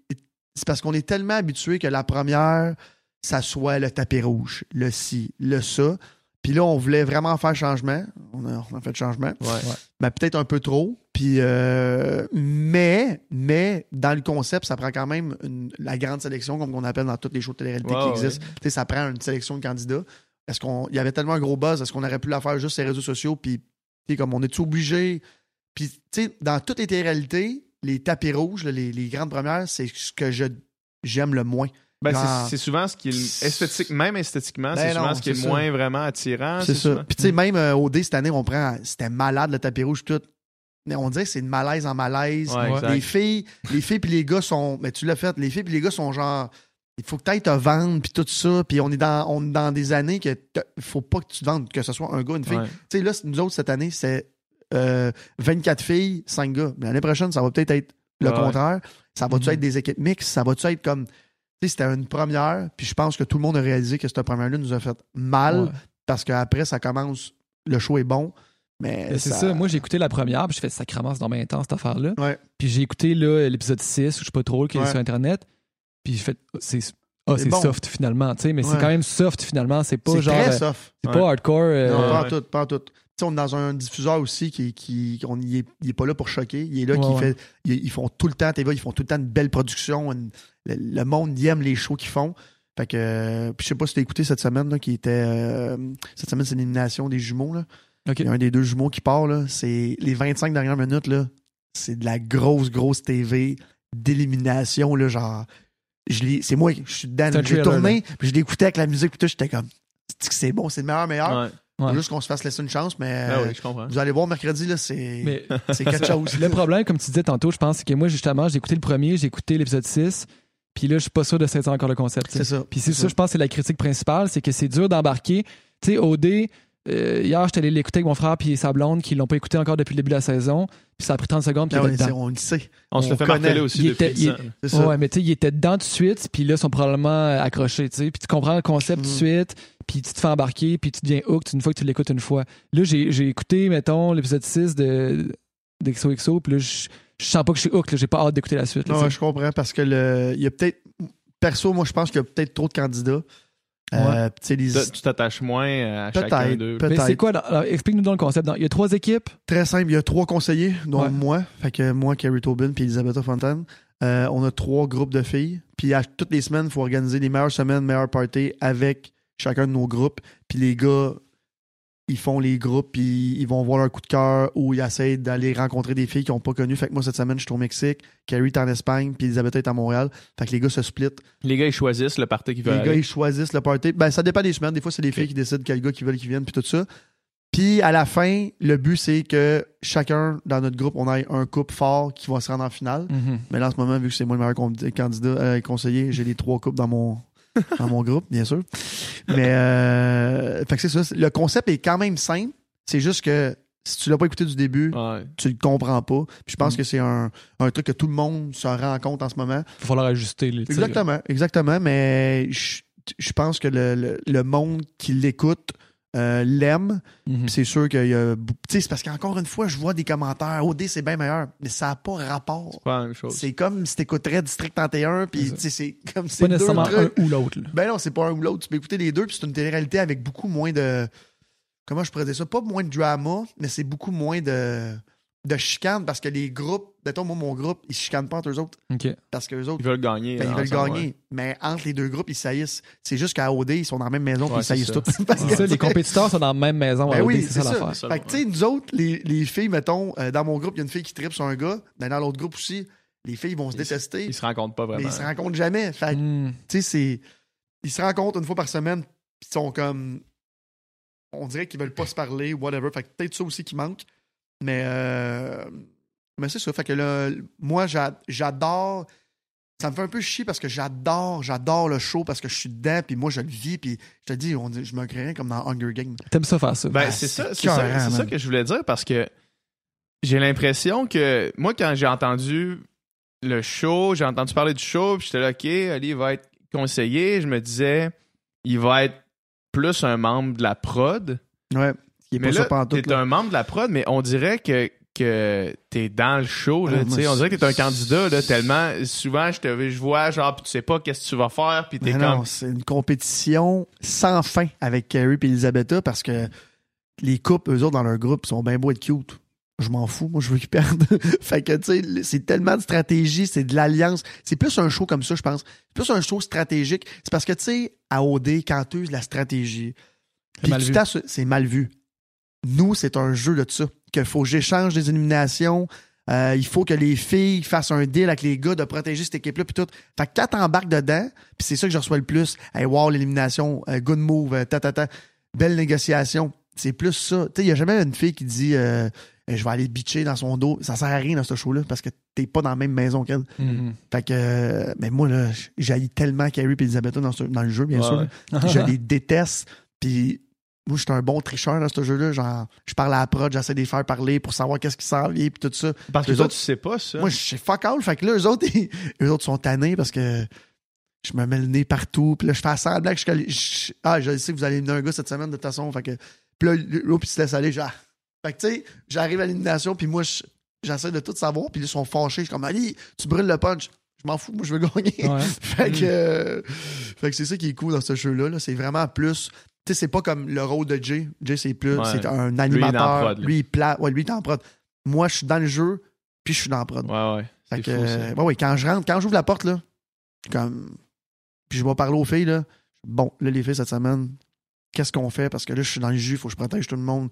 c'est parce qu'on est tellement habitué que la première, ça soit le tapis rouge, le ci, le ça. Puis là, on voulait vraiment faire changement. On a, on a fait le changement. Ouais. Mais peut-être un peu trop. Puis, euh, mais, mais, dans le concept, ça prend quand même une- la grande sélection, comme on appelle dans toutes les shows de télé-réalité qui existent. Ça prend une sélection de candidats. Est-ce qu'on, il y avait tellement un gros buzz, est-ce qu'on aurait pu la faire juste sur les réseaux sociaux? Puis, comme on est obligé. Puis, tu sais, dans toutes les télé-réalités, les tapis rouges, là, les, les grandes premières, c'est ce que je, j'aime le moins. Ben, c'est- souvent ce qui est esthétique, même esthétiquement, Ben c'est souvent ce qui est, moins vraiment attirant. C'est ça. souvent- Puis, tu sais, même euh, au D cette année, on prend. C'était malade le tapis rouge, tout. Mais on dirait que c'est de malaise en malaise. Ouais, les filles, les filles puis les gars sont. Mais tu l'as fait, les filles puis les gars sont genre. Il faut que tu ailles te vendre puis tout ça. Puis on est dans, on est dans des années que faut pas que tu te vendes, que ce soit un gars ou une fille. Ouais. Tu sais, là, nous autres, cette année, c'est euh, 24 filles, 5 gars. Mais L'année prochaine, ça va peut-être être le Ouais. contraire. Ça va-tu Mhm. être des équipes mixtes? Ça va-tu être comme. C'était une première. Puis je pense que tout le monde a réalisé que cette première-là nous a fait mal Ouais. parce qu'après, ça commence. Le show est bon. Mais. Mais C'est ça. Moi, j'ai écouté la première, puis j'ai fait sacrément, c'est dans mes temps, cette affaire-là. Ouais. Puis j'ai écouté l'épisode 6, ou je sais pas trop, qui est sur Internet. Puis j'ai fait, c'est ah, C'est c'est bon. soft finalement, tu sais, mais c'est quand même soft finalement. C'est pas C'est genre. très euh, soft. C'est pas hardcore. euh, Non, pas en tout, pas en tout. On est dans un diffuseur aussi qui, qui on est, il est pas là pour choquer. Il est là qui fait. Ils, ils font tout le temps TV, ils font tout le temps une belle production. une- le, le monde y aime les shows qu'ils font. Fait que, euh, puis je sais pas si t'as écouté cette semaine là, qui était euh, cette semaine c'est l'élimination des jumeaux là. Il y a un des deux jumeaux qui part là. C'est les 25 dernières minutes là. C'est de la grosse grosse TV d'élimination là, genre. Je c'est moi, je suis dedans. J'ai tourné, puis je l'écoutais avec la musique, puis tout, j'étais comme, c'est que c'est bon, c'est le meilleur meilleur? Ouais. Faut Ouais. juste qu'on se fasse laisser une chance, mais Ben oui, je comprends. vous allez voir mercredi, là, c'est c'est quelque chose. le problème, comme tu disais tantôt, je pense, c'est que moi, justement, j'ai écouté le premier, j'ai écouté l'épisode 6, puis là, je suis pas sûr de saisir encore le concept. C'est ça. Puis c'est ça, je pense, que c'est la critique principale, c'est que c'est dur d'embarquer. Tu sais, OD, euh, hier, j'étais allé l'écouter avec mon frère puis sa blonde qui l'ont pas écouté encore depuis le début de la saison. Puis ça a pris 30 secondes, puis Ah dedans. on le sait. On se on le fait connaît. marteler aussi Il depuis était- 10 il- ans. C'est ça. Ouais, mais tu sais, il était dedans tout de suite, puis là, ils sont probablement accrochés, tu sais. Puis tu comprends le concept tout de Mhm. suite, puis tu te fais embarquer, puis tu deviens hooked une fois que tu l'écoutes une fois. Là, j'ai j'ai écouté, mettons, l'épisode 6 de d'XOXO, puis là, je je sens pas que je suis hooked, là, j'ai pas hâte d'écouter la suite. là, Non, ouais, je comprends parce que le, il y a peut-être. Perso, moi, je pense qu'il y a peut-être trop de candidats. Euh, tu les- t'attaches moins à chacun d'eux. Mais c'est quoi, explique-nous dans le concept. Dans- Il y a trois équipes? Très simple. Il y a trois conseillers, dont Ouais. moi. Fait que moi, Carrie Tobin puis Elisabetta Fontaine. Euh, on a trois groupes de filles. Puis à toutes les semaines, il faut organiser les meilleures semaines, meilleures parties avec chacun de nos groupes. Puis les gars ils font les groupes, puis ils vont voir leur coup de cœur ou ils essayent d'aller rencontrer des filles qu'ils n'ont pas connues. Fait que moi, cette semaine, je suis au Mexique, Carrie est en Espagne, puis Elisabeth est à Montréal. Fait que les gars se split. Les gars, ils choisissent le party qu'ils Les veulent. gars, aller. ils choisissent le party. Ben, ça dépend des semaines. Des fois, c'est les filles qui décident quel gars qui veulent qu'ils viennent, puis tout ça. Puis à la fin, le but, c'est que chacun dans notre groupe, on ait un couple fort qui va se rendre en finale. Mhm. Mais là, en ce moment, vu que c'est moi le meilleur candidat, euh, conseiller, j'ai les trois couples dans mon, dans mon groupe, bien sûr. Mais, euh, fait que c'est ça. Le concept est quand même simple. C'est juste que si tu l'as pas écouté du début, Ouais. tu le comprends pas. Puis je pense Mm. que c'est un, un truc que tout le monde se rend compte en ce moment. Il va falloir ajuster les tirs. Exactement, exactement. Mais je, je pense que le, le- le monde qui l'écoute euh, l'aime. Mhm. Puis c'est sûr qu'il y a. bou- Tu sais, c'est parce qu'encore une fois, je vois des commentaires. OD, c'est bien meilleur. Mais ça n'a pas rapport. C'est pas la même chose. C'est comme si t'écouterais District 31, puis C'est ça. tu sais, c'est comme Pas c'est deux nécessairement un ou l'autre. Ben non, c'est pas un ou l'autre. Tu peux écouter les deux, puis c'est une télé-réalité avec beaucoup moins de. Comment je pourrais dire ça? Pas moins de drama, mais c'est beaucoup moins de. De chicane, parce que les groupes. Mettons, moi, mon groupe, ils se chicanent pas entre eux autres, OK. parce qu'eux autres. Ils veulent gagner. ben, ils hein, veulent ensemble, gagner. ouais. Mais entre les deux groupes, ils saillissent. C'est juste qu'à OD, ils sont dans la même maison, puis Ouais, ils saillissent tous. Ça, les compétiteurs sont dans la même maison. Ben à oui, OD, c'est c'est ça ça. l'affaire. Ça, Fait que, tu sais, nous autres, les, les filles, mettons, euh, dans mon groupe, il y a une fille qui tripe sur un gars. Ben, dans l'autre groupe aussi, les filles vont se Ils- détester. Ils se rencontrent pas mais vraiment. ils se rencontrent jamais. Fait que, Hmm. tu sais, c'est. Ils se rencontrent une fois par semaine, puis ils sont comme. On dirait qu'ils veulent pas se parler, whatever. Fait que peut-être ça aussi qui manque. Mais. euh, Mais c'est ça. Fait que là, moi, j'a- j'adore. Ça me fait un peu chier parce que j'adore, j'adore le show parce que je suis dedans, puis moi, je le vis, puis je te dis, on dit- je me crée comme dans Hunger Games. T'aimes ça faire ça? Ben, Ah, c'est ça, c'est ça, que je voulais dire parce que j'ai l'impression que moi, quand j'ai entendu le show, j'ai entendu parler du show, puis j'étais là, OK, Ali va être conseiller. Je me disais, il va être plus un membre de la prod. Ouais. Il est Mais pas là, ça pantoute, t'es là. un membre de la prod, mais on dirait que, que t'es dans le show. Là, Ah, tu moi, sais. on dirait que t'es un c'est- candidat là, tellement. Souvent, je, te, je vois, genre, puis tu sais pas qu'est-ce que tu vas faire, puis t'es comme. non, c'est une compétition sans fin avec Carrie et Elisabetta parce que les couples, eux autres, dans leur groupe, sont bien beaux être cute. Je m'en fous, moi, je veux qu'ils perdent. fait que, tu sais, c'est tellement de stratégie, c'est de l'alliance. C'est plus un show comme ça, je pense. C'est plus un show stratégique. C'est parce que, tu sais, à OD, quand tu uses la stratégie, puis mal vu. c'est mal vu. Nous, c'est un jeu de ça. Qu'il faut que j'échange des éliminations. Euh, il faut que les filles fassent un deal avec les gars de protéger cette équipe-là, puis tout. Fait que quand t'embarques dedans, puis c'est ça que je reçois le plus. Hey, wow, l'élimination, euh, good move, euh, ta, ta, ta, belle négociation. C'est plus ça. Tu sais, il y a jamais une fille qui dit euh, je vais aller bitcher dans son dos. Ça sert à rien dans ce show-là parce que t'es pas dans la même maison qu'elle. Mhm. Fait que, mais moi, là, j'haïs tellement Carrie et Elisabetta dans, ce- dans le jeu, bien Ouais, sûr. ouais. je les déteste. Puis moi, je suis un bon tricheur dans ce jeu-là. Genre, je parle à la prod, j'essaie de les faire parler pour savoir qu'est-ce qui s'en vient, puis tout ça. Parce que Les toi, autres- tu sais pas ça. Moi, je sais fuck all. Fait que là, eux autres, ils, eux autres sont tannés parce que je me mets le nez partout. Puis là, je fais semblant que je, je- Ah, je sais que vous allez éliminer un gars cette semaine de toute façon. Fait que. Puis là, l'autre, il se laisse aller. Genre. Fait que, tu sais, j'arrive à l'élimination, puis moi, je- j'essaie de tout savoir. Puis ils sont fâchés. Je suis comme, allez, tu brûles le punch. Je m'en fous, moi, je veux gagner. Ouais. fait, que, Mm. euh, fait que c'est ça qui est cool dans ce jeu-là. là. C'est vraiment plus. Tu sais, c'est pas comme le rôle de Jay. Jay, c'est plus. Ouais. C'est un animateur. lui, il plat. Ouais, lui, il est en prod. Moi, je suis dans le jeu, puis je suis dans la prod. Ouais, ouais. Fait C'est que, fou, ça. euh, ouais, ouais, quand je rentre, quand j'ouvre la porte, là, comme. Puis je vais parler aux filles, là. Bon, là, les filles, cette semaine, qu'est-ce qu'on fait? Parce que là, je suis dans le jus, il faut que je protège tout le monde.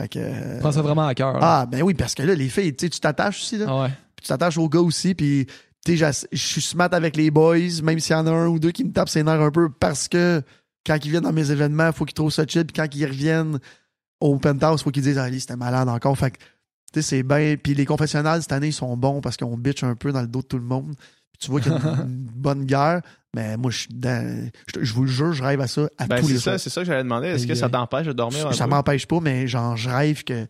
Fait que. euh, Prends ça vraiment à cœur. ah, ben oui, parce que là, les filles, tu sais, tu t'attaches aussi, là. Ah ouais. Puis tu t'attaches aux gars aussi, puis. Tu sais, j'ass- je suis smart avec les boys, même s'il y en a un ou deux qui me tapent ses nerfs un peu, parce que quand ils viennent dans mes événements, il faut qu'ils trouvent ça chill, puis quand ils reviennent au penthouse, il faut qu'ils disent, ah, lui, c'était malade encore. Fait que, tu sais, c'est bien. Puis les confessionnals, cette année, ils sont bons parce qu'on bitch un peu dans le dos de tout le monde. Puis tu vois qu'il y a une, une bonne guerre, mais moi, je suis dans. Je, je vous le jure, je rêve à ça à Ben, tous les soirs. c'est ça que j'allais demander. Est-ce que ça aïe. t'empêche de dormir Ça m'empêche pas, mais genre, je rêve que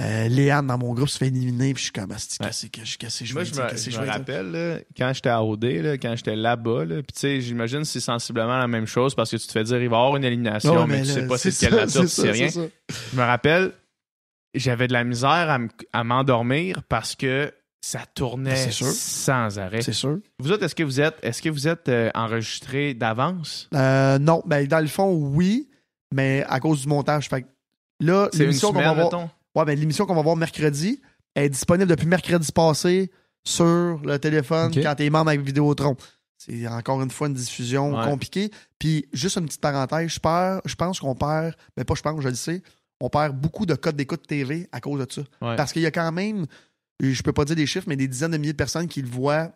euh, Léane, dans mon groupe, se fait éliminer, puis je suis comme, qu'est-ce que je qu'est-ce que je Moi, je me, je je me rappelle, là, quand j'étais à OD, là, quand j'étais là-bas, là, puis tu sais, j'imagine que c'est sensiblement la même chose parce que tu te fais dire il va y avoir une élimination, Ouais, mais, tu là, sais pas c'est quelle nature, tu c'est sais rien. Je me rappelle, j'avais de la misère à m'endormir parce que ça tournait Ben, sûr. sans arrêt. C'est sûr. Vous autres, est-ce que vous êtes, est-ce que vous êtes euh, enregistré d'avance? Euh, non, ben dans le fond, oui, mais à cause du montage. Fait que là, C'est une va semaine? Ouais, ben l'émission qu'on va voir mercredi est disponible depuis mercredi passé sur le téléphone quand t'es membre avec Vidéotron. C'est encore une fois une diffusion Ouais. compliquée. Puis juste une petite parenthèse, je perds, je pense qu'on perd, mais pas je pense, je le sais, on perd beaucoup de codes d'écoute TV à cause de ça. Ouais. Parce qu'il y a quand même, je peux pas dire des chiffres, mais des dizaines de milliers de personnes qui le voient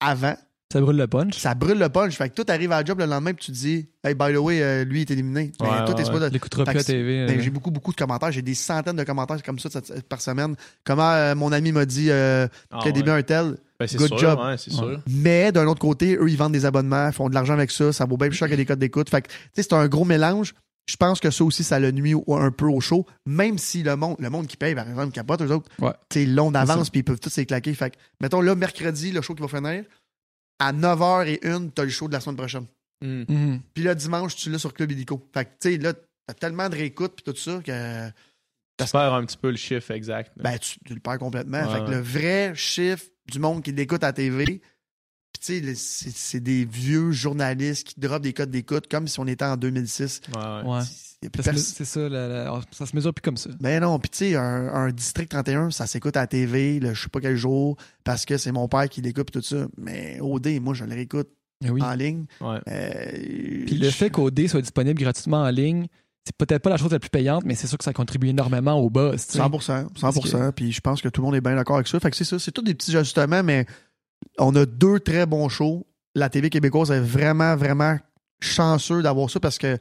avant. Ça brûle le punch. Ça brûle le punch. Fait que tout arrive à la job le lendemain, puis tu te dis, hey, by the way, euh, lui est éliminé. Ben, Ouais, tout ouais, plus à TV. ben, euh. j'ai beaucoup, beaucoup de commentaires. J'ai des centaines de commentaires comme ça par semaine. Comment euh, mon ami m'a dit euh, Ah, qu'il a des ouais. un tel. Ben, c'est good sûr, job. ouais, c'est sûr. Mais d'un autre côté, eux, ils vendent des abonnements, font de l'argent avec ça. Ça vaut bien plus cher que des codes d'écoute. Fait que, tu sais, c'est un gros mélange. Je pense que ça aussi, ça le nuit un peu au show. Même si le monde, le monde qui paye, par exemple, capote, eux autres, Ouais. tu sais, long C'est d'avance, puis ils peuvent tous s'éclaquer. Fait que, mettons, là, mercredi, le show qui va finir, à 9h01, t'as le show de la semaine prochaine. Mm. Mhm. Puis là, dimanche, tu l'as sur Club Illico. Fait que, tu sais, là, t'as tellement de réécoute, puis tout ça, que Tu perds un petit peu le chiffre exact. ben, tu, tu le perds complètement. Ouais, fait que le vrai chiffre du monde qui l'écoute à la TV, puis tu sais, le- c'est c'est des vieux journalistes qui dropent des codes d'écoute comme si on était en 2006. Ouais, ouais. C'est ça, la- la- ça se mesure plus comme ça. Ben non, puis tu sais, un, un District 31, ça s'écoute à la TV, le je sais pas quel jour, parce que c'est mon père qui l'écoute tout ça. Mais OD, moi, je le réécoute oui. en ligne. Ouais. Euh, Puis le fait qu'OD soit disponible gratuitement en ligne, c'est peut-être pas la chose la plus payante, mais c'est sûr que ça contribue énormément au buzz. tu sais. 100%, 100%. Puis je pense que tout le monde est bien d'accord avec ça. Fait que c'est ça, c'est tous des petits ajustements, mais on a deux très bons shows. La TV québécoise est vraiment, vraiment chanceux d'avoir ça parce que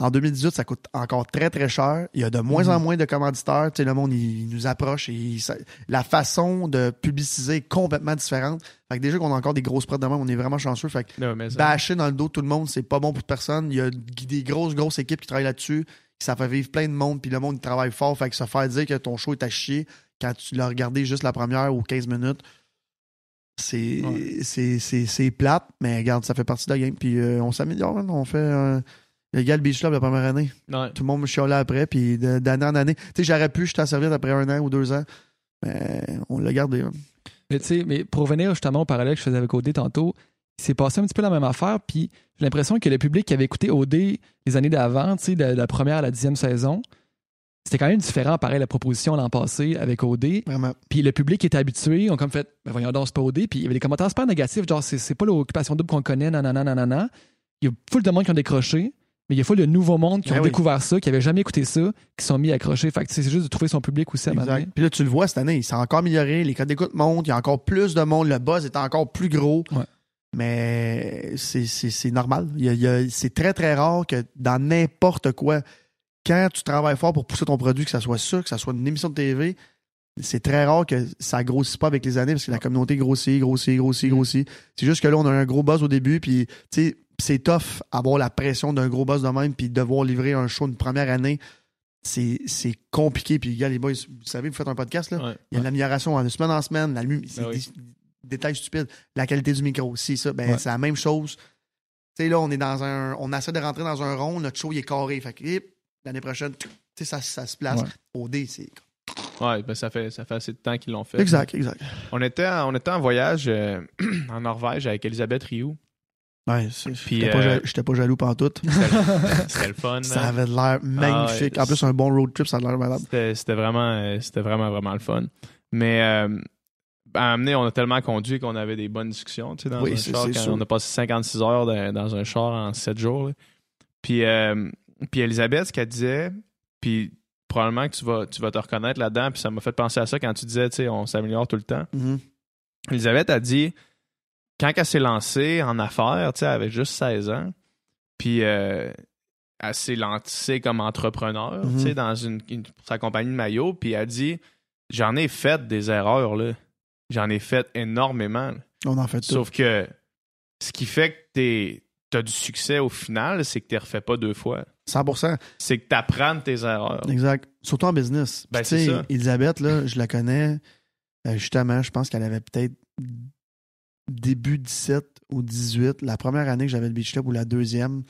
en 2018, ça coûte encore très, très cher. Il y a de moins en moins de commanditaires. Tu sais, le monde, il, il nous approche et il- ça- la façon de publiciser est complètement différente. Fait que déjà qu'on a encore des grosses prods de même, on est vraiment chanceux. Fait que Non, mais ça- bâcher dans le dos de tout le monde, c'est pas bon pour personne. Il y a des grosses, grosses équipes qui travaillent là-dessus. Ça fait vivre plein de monde, puis le monde il travaille fort. Fait que ça fait dire que ton show est à chier quand tu l'as regardé juste la première ou 15 minutes. C'est Ouais. plate, mais regarde, ça fait partie de la game. Puis euh, on s'améliore, hein. on fait euh, le gars le Beach Club la première année. Ouais. Tout le monde me chialait après, puis d'année en année. Tu sais, j'aurais pu, je t'en servir après un an ou deux ans. Mais on l'a gardé. hein. Mais tu sais, mais pour revenir justement au parallèle que je faisais avec OD tantôt, il s'est passé un petit peu la même affaire, puis j'ai l'impression que le public qui avait écouté OD les années d'avant, tu sais, de, de la première à la dixième saison, c'était quand même différent, pareil, la proposition l'an passé avec OD. Vraiment. Puis le public était habitué, on comme fait, ben voyons donc, c'est pas OD. Puis il y avait des commentaires super négatifs, genre, c'est, c'est pas l'occupation double qu'on connaît, nanana, nanana. Il y a full de monde qui ont décroché, mais il y a full de nouveaux mondes qui Ben ont oui. découvert ça, qui avaient jamais écouté ça, qui sont mis à accrocher. Fait que c'est juste de trouver son public aussi à. Exact. Puis là, tu le vois cette année, il s'est encore amélioré, les codes d'écoute montent, il y a encore plus de monde, le buzz est encore plus gros. Ouais. Mais c'est- normal. C'est très, très rare que dans n'importe quoi, quand tu travailles fort pour pousser ton produit, que ça soit ça, que ça soit une émission de TV, c'est très rare que ça grossisse pas avec les années parce que la communauté grossit, grossit, grossit, grossit. C'est juste que là, on a un gros buzz au début, puis tu sais, c'est tough avoir la pression d'un gros buzz de même, puis devoir livrer un show une première année. C'est c'est compliqué. Puis, gars, les boys, vous savez, vous faites un podcast, là. Ouais. Il y a de l'amélioration en semaine en semaine. La lumi- c'est Ben oui. des détails stupides. La qualité du micro, si ça, ben, Ouais. c'est la même chose. Tu sais, là, on est dans un. On essaie de rentrer dans un rond, notre show il est carré. Fait que hip, l'année prochaine, tu sais, ça, ça se place. Ouais. Au D, c'est. Ouais, ben ça fait ça fait assez de temps qu'ils l'ont fait. Exact, exact. On était en, on était en voyage euh, en Norvège avec Elisabeth Rioux. Ouais, j'étais pas, euh, pas jaloux pantoute. C'était le fun. Ça avait l'air magnifique. Ah ouais. en plus, un bon road trip, ça a l'air malade. C'était vraiment, euh, c'était vraiment, vraiment le fun. Mais euh, à amener, on a tellement conduit qu'on avait des bonnes discussions tu sais, dans Oui, un c'est- char. quand on a passé 56 heures dans, dans un char en 7 jours. là. Puis, euh, puis Elisabeth, ce qu'elle disait, puis probablement que tu vas, tu vas te reconnaître là-dedans, puis ça m'a fait penser à ça quand tu disais, tu sais, on s'améliore tout le temps. Mhm. Elisabeth a dit, quand elle s'est lancée en affaires, tu sais, elle avait juste 16 ans, puis euh, elle s'est lancée comme entrepreneur, Mhm. tu sais, dans une, une- sa compagnie de maillot, puis elle a dit, j'en ai fait des erreurs, là. J'en ai fait énormément. là. On en fait tout. Sauf que ce qui fait que tu as du succès au final, c'est que tu ne refais pas deux fois. 100%. C'est que tu apprends de tes erreurs. Exact. Surtout en business. Ben, tu sais. Elisabeth, là, je la connais. euh, justement, je pense qu'elle avait peut-être début 17 ou 18. La première année que j'avais le Beach Club ou la deuxième,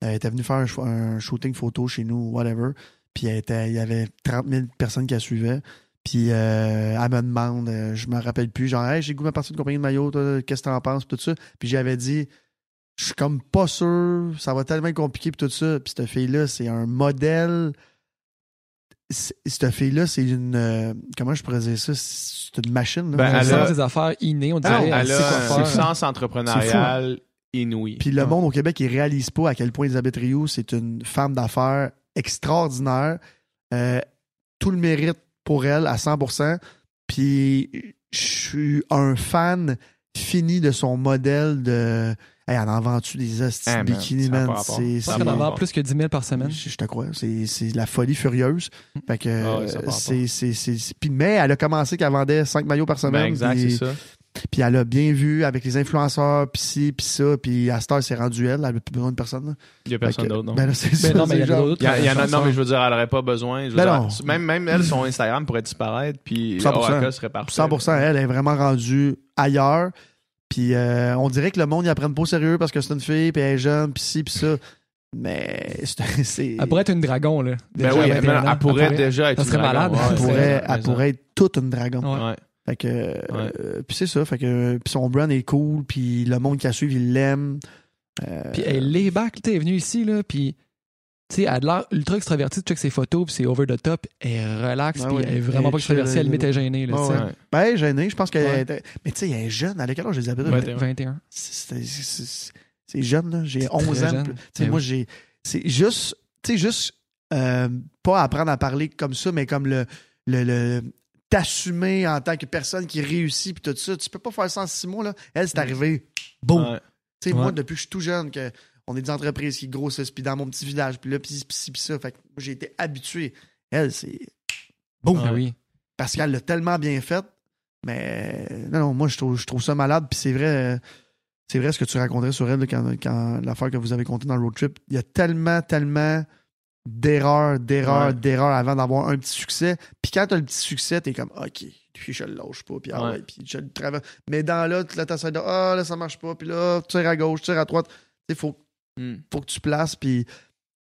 elle était venue faire un, sh- un shooting photo chez nous, whatever. Puis elle était, il y avait 30 000 personnes qui la suivaient. Puis euh, elle me demande, euh, je me rappelle plus, genre, hey, j'ai goût ma partie de compagnie de maillot, qu'est-ce que t'en penses, tout ça. Puis j'avais dit, je suis comme pas sûr, ça va tellement être compliqué, tout ça. Puis cette fille-là, c'est un modèle. Cette fille-là, c'est une. euh, comment je pourrais dire ça? C'est une machine. là. Ben, Elle elle a des affaires innées, on Ah dirait. Elle elle a un sens entrepreneurial inouï. Puis le monde au Québec, il réalise pas à quel point Elisabeth Rioux, c'est une femme d'affaires extraordinaire. Euh, tout le mérite pour elle à 100%. Puis je suis un fan fini de son modèle de. Hey, elle en vend-tu des hosties Hey, de man, bikini, ça a pas man? C'est c'est- qu'on en vend plus que 10 000 par semaine. je, je te crois. C'est c'est la folie furieuse. Fait que, Ah c'est, c'est, c'est- puis, mais elle a commencé qu'elle vendait 5 maillots par semaine. Ben, exact, puis, c'est ça. puis elle a bien vu avec les influenceurs, puis ci, puis ça. Puis à cette heure, c'est rendu elle. Elle n'a plus besoin de personne. là. Il y a personne d'autre, non? Ben là, c'est Mais ça, non, mais il y a y, y non, mais je veux dire, elle aurait pas besoin. Je veux Ben dire. Même, même elle, son Instagram pourrait disparaître, puis 100%. Oraka serait parfait. 100%, elle est vraiment rendue ailleurs. Puis euh, on dirait que le monde n'y apprenne pas au sérieux parce que c'est une fille, puis elle est jeune, puis ci, puis ça. Mais c'est. Elle pourrait être une dragon, là. Ben Déjà oui, à mais 21 ans. elle pourrait déjà être ça serait dragon, malade. ouais, elle c'est pourrait, elle être toute une dragon. Ouais. Ouais. Fait que, euh, puis c'est ça, fait que puis son brand est cool, puis le monde qui la suit, il l'aime. Euh, Puis elle est back, tu sais, elle est venue ici, là, puis tu sais, elle a de l'air ultra extravertie, tu check ses photos, puis c'est over the top, elle est relax, Ah puis oui. elle est vraiment Elle pas est extravertie, elle elle- m'était gênée, là, sais. ouais. Ouais. Ben, elle est gênée, je pense qu'elle Ouais. était- Mais tu sais, elle est jeune. À quel âge Elisabeth? Ouais. 21. C'est- jeune, là. J'ai C'est 11 très ans. Tu sais, Ben moi, oui. j'ai. C'est juste. Tu sais, juste. euh, pas apprendre à parler comme ça, mais comme le. le, le- t'assumer en tant que personne qui réussit puis tout ça. Tu peux pas faire ça en six mois, là. Elle, c'est arrivé. Boum! Ouais. Tu sais, Ouais. moi, depuis que je suis tout jeune, que on est des entreprises qui grossissent, puis dans mon petit village, puis là, puis puis ça. Fait que moi, j'ai été habitué. Elle, c'est. Boum! Ah oui. Parce qu'elle l'a tellement bien fait. Mais non, non, moi, je trouve, je trouve ça malade. Puis c'est vrai, c'est vrai ce que tu racontais sur elle là, quand, quand l'affaire que vous avez contée dans le road trip. Il y a tellement, tellement d'erreurs, d'erreurs, Ouais. d'erreurs avant d'avoir un petit succès. Puis quand t'as le petit succès, t'es comme, OK, puis je le lâche pas, puis ah Ouais. ouais, puis je le travaille. Mais dans là, là t'essaies de, ah, là, ça marche pas, puis là, tu tires à gauche, tu tires à droite. Tu sais, faut, Hmm. faut que tu places, puis tu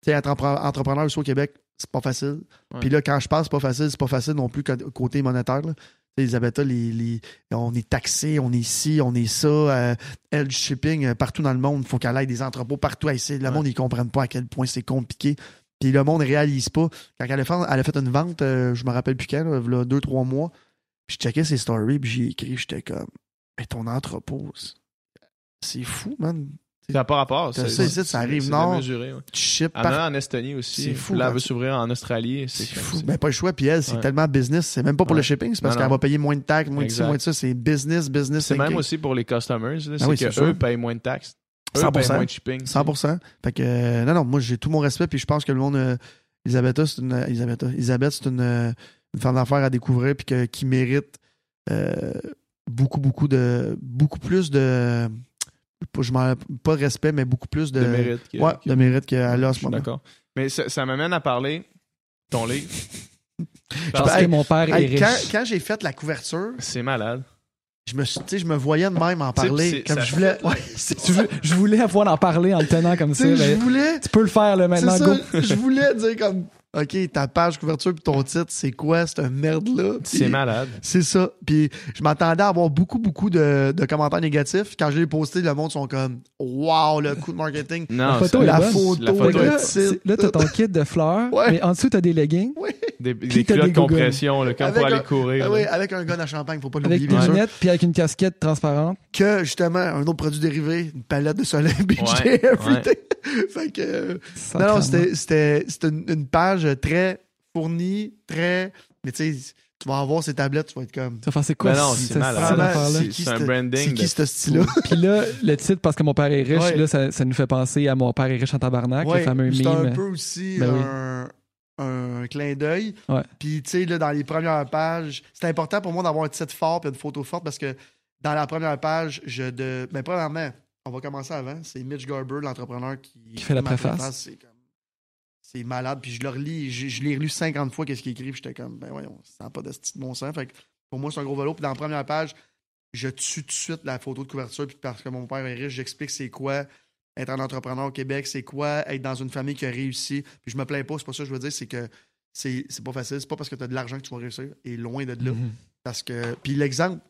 sais, être entrepreneur aussi au Québec, c'est pas facile. Puis là, quand je passe, c'est pas facile, c'est pas facile non plus côté monétaire. Là. Tu sais, Elisabetta, les, les- on est taxé, on est ici, on est ça. euh, elle, du shipping, euh, partout dans le monde, il faut qu'elle aille des entrepôts partout à essayer. Le Ouais. monde, ils comprennent pas à quel point c'est compliqué. Puis le monde réalise pas. Quand elle a fait, elle a fait une vente, euh, je me rappelle plus quand, là, deux, trois mois, je checkais ses stories, puis j'ai écrit, j'étais comme, mais ton entrepôt, c'est fou, man. Ça n'a pas rapport. Ça, ça, ça arrive nord. ouais. Tu ships y en Estonie aussi. C'est fou, Là, elle quand veut s'ouvrir en Australie. C'est fou. c'est- Ben, pas le choix. Puis elle, c'est Ouais. tellement business. C'est même pas pour le shipping. C'est parce qu'elle va payer moins de taxes, moins de ci, moins de ça. C'est business, business. C'est même aussi pour les customers. là, C'est oui, que c'est sûr. eux payent moins de taxes. Eux 100%. payent moins de shipping. 100%. Fait que, euh, non, non, moi, j'ai tout mon respect. Puis je pense que le monde. euh, c'est une. Elisabeth, c'est une, euh, une femme d'affaires à découvrir. Puis que- qui mérite euh, beaucoup, beaucoup de. Beaucoup plus de. Pas- Je m'en, pas de respect, mais beaucoup plus de. de mérite. que- Ouais, que- de mérite qu'elle a à Je ce moment. d'accord. Mais ça, ça m'amène à parler de ton livre. Parce Hey, que mon père est riche. quand, quand j'ai fait la couverture, C'est malade. je me, suis- tu sais, je me voyais de même en parler. Comme je voulais. fait- Ouais, c'est Tu veux- je voulais pouvoir en parler en le tenant comme ça. ben, voulais. tu peux le faire là, maintenant, go. je voulais dire comme, OK, ta page couverture puis ton titre, c'est quoi cette merde-là? C'est malade. C'est ça. Puis je m'attendais à avoir beaucoup, beaucoup de, de commentaires négatifs. Quand je l'ai posté, le monde sont comme, wow, le coup de marketing. Non, La photo c'est- est la photo, La photo titre. Là, t'as ton kit de fleurs, Ouais. mais en dessous, t'as des leggings des, Puis des culottes des de compression, là, comme Avec pour aller courir. Ah là. oui, avec un gun à champagne, faut pas avec l'oublier, des bien sûr. lunettes, puis avec une casquette transparente. Que justement, un autre produit dérivé, une palette de soleil beach Ouais, day everything. fait que. euh, Non, non, c'était- c'était c'était une, une page très fournie, très. Mais tu sais, tu vas avoir ces tablettes, tu vas être comme. Ça fait c'est quoi Mais non, c'est Vraiment, affaire-là? C'est- qui c'est un branding C'est qui ce style-là? Puis là, le titre, parce que mon père est riche, Ouais. là, ça, ça nous fait penser à mon père est riche en tabarnak, le fameux c'est un meme. peu aussi Ben oui. un, un clin d'œil. Ouais. Puis, tu sais, là, dans les premières pages, c'est important pour moi d'avoir un titre fort et une photo forte parce que dans la première page, je de. Ben, premièrement, on va commencer avant. C'est Mitch Garber, l'entrepreneur, qui, Qui fait la ma préface. C'est malade. Puis je le relis. Je, je l'ai relu 50 fois, qu'est-ce qu'il écrit. Puis j'étais comme, ben voyons, ça n'a pas de style de bon sens. Fait que pour moi, c'est un gros vélo. Puis dans la première page, je tue tout de suite la photo de couverture. Puis parce que mon père est riche, j'explique c'est quoi être un entrepreneur au Québec, c'est quoi être dans une famille qui a réussi. Puis je me plains pas, c'est pas ça que je veux dire, c'est que c'est pas facile. C'est pas parce que tu as de l'argent que tu vas réussir. Et loin de là. Mhm. Parce que. Puis l'exemple.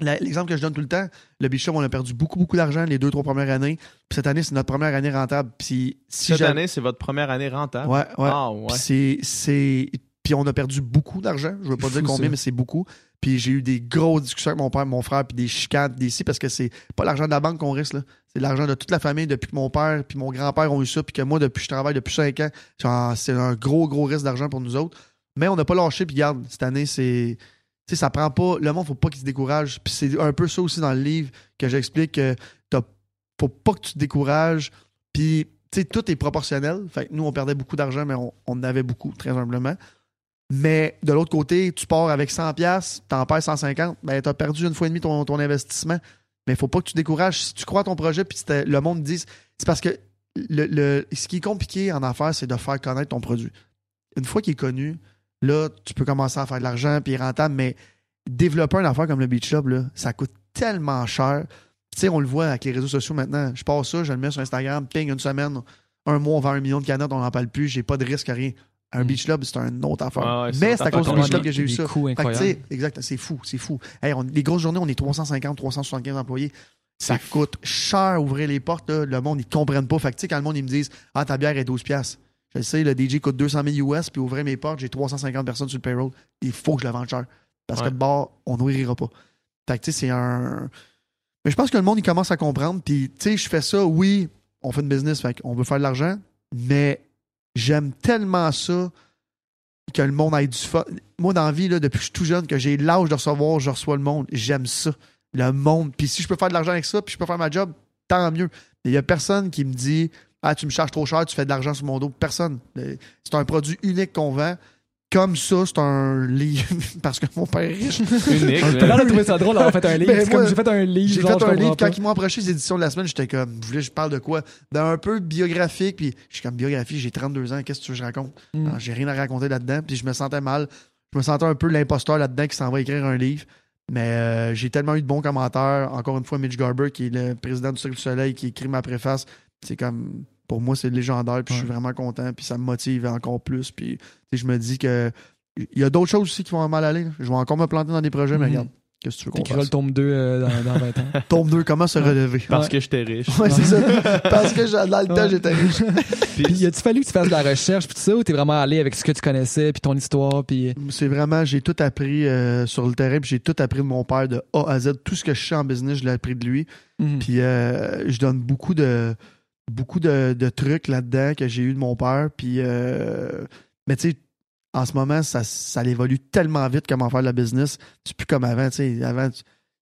L'exemple que je donne tout le temps, le Club, on a perdu beaucoup, beaucoup d'argent les deux, trois premières années. Puis cette année, c'est notre première année rentable. Puis si Cette année, c'est votre première année rentable? Ouais, ouais. Ouais. Puis c'est- Puis on a perdu beaucoup d'argent. Je veux pas dire combien, ça. mais c'est beaucoup. Puis j'ai eu des grosses discussions avec mon père, mon frère, puis des chicanes, des si, parce que c'est pas l'argent de la banque qu'on risque, là. C'est l'argent de toute la famille depuis que mon père puis mon grand-père ont eu ça, puis que moi, depuis je travaille depuis 5 ans. C'est un gros, gros risque d'argent pour nous autres. Mais on n'a pas lâché, puis regarde, cette année, c'est. Ça prend pas. Le monde, faut pas qu'il se décourage. Puis c'est un peu ça aussi dans le livre que j'explique que t'as- faut pas que tu te décourages. Puis, tu sais, tout est proportionnel. Fait nous, on perdait beaucoup d'argent, mais on, on avait beaucoup, très humblement. Mais de l'autre côté, tu pars avec 100$, piastres, t'en perds 150$, ben t'as perdu une fois et demie ton, investissement. Mais faut pas que tu te décourages. Si tu crois à ton projet, puis le monde dit. C'est parce que le, le- ce qui est compliqué en affaires, c'est de faire connaître ton produit. Une fois qu'il est connu, là, tu peux commencer à faire de l'argent, puis rentable, mais développer une affaire comme le Beach Club, là, ça coûte tellement cher. Tu sais, on le voit avec les réseaux sociaux maintenant. Je passe ça, je le mets sur Instagram, ping, une semaine, un mois, on vend un million de canettes, on n'en parle plus, j'ai pas de risque, rien. Un Mm. Beach Club, c'est une autre affaire. Ouais, mais c'est à autre cause du. Beach Club que j'ai eu ça. coûts Fait que, exact, c'est fou, c'est fou. Hey, on- les grosses journées, on est 350, 375 employés. Ça coûte cher ouvrir les portes. là. Le monde, ils comprennent pas. Fait que, tu sais, quand le monde, ils me disent Ah, ta bière est 12$. Je le sais, le DJ coûte 200 000 US, puis ouvrir mes portes, j'ai 350 personnes sur le payroll. Il faut que je la vende cher. Parce Ouais. que de bord, on n'ouvrira pas. Fait que, tu sais, c'est un. Mais je pense que le monde, il commence à comprendre. Puis, tu sais, je fais ça, oui, on fait une business, fait qu'on veut faire de l'argent, mais j'aime tellement ça que le monde ait du fun. Moi, dans la vie, là, depuis que je suis tout jeune, que j'ai l'âge de recevoir, je reçois le monde. J'aime ça. Le monde. Puis si je peux faire de l'argent avec ça, puis je peux faire ma job, tant mieux. Mais il n'y a personne qui me dit Ah, tu me charges trop cher, tu fais de l'argent sur mon dos. Personne. C'est un produit unique qu'on vend. Comme ça, c'est un livre. Parce que mon père est riche. Unique. T'as l'air là. de trouver ça drôle d'avoir fait un livre. Ben, C'est comme moi, j'ai fait un livre. J'ai fait un livre, quand ils m'ont approché les éditions de la semaine, j'étais comme, vous voulez que je parle de quoi? D'un un peu biographique, puis je suis comme biographie, j'ai 32 ans, qu'est-ce que tu veux que je raconte? Mm. Non, J'ai rien à raconter là-dedans, puis je me sentais mal. Je me sentais un peu l'imposteur là-dedans qui s'en va écrire un livre. Mais euh, j'ai tellement eu de bons commentaires. Encore une fois, Mitch Garber, qui est le président du Cirque du Soleil, qui écrit ma préface. C'est comme, pour moi, c'est légendaire, puis je suis vraiment content, puis ça me motive encore plus. Puis tu sais, je me dis que il y a d'autres choses aussi qui vont mal aller. là. Je vais encore me planter dans des projets, mais Mhm. regarde, qu'est-ce que tu veux qu'on fasse? le tome 2 euh, dans, dans 20 ans. Tome 2, comment se relever? Parce Ouais. que j'étais riche. Ouais, c'est ça. Parce que dans le temps, Ouais. j'étais riche. Puis, a-tu fallu que tu fasses de la recherche puis tout ça ou t'es vraiment allé avec ce que tu connaissais puis ton histoire puis C'est vraiment, j'ai tout appris euh, sur le terrain, puis j'ai tout appris de mon père de A à Z. Tout ce que je sais en business, je l'ai appris de lui. Mhm. Puis euh, je donne beaucoup de beaucoup de, trucs là-dedans que j'ai eu de mon père. Puis, euh, mais tu sais, en ce moment, ça, ça évolue tellement vite comment faire la business. C'est plus comme avant. tu sais. Avant,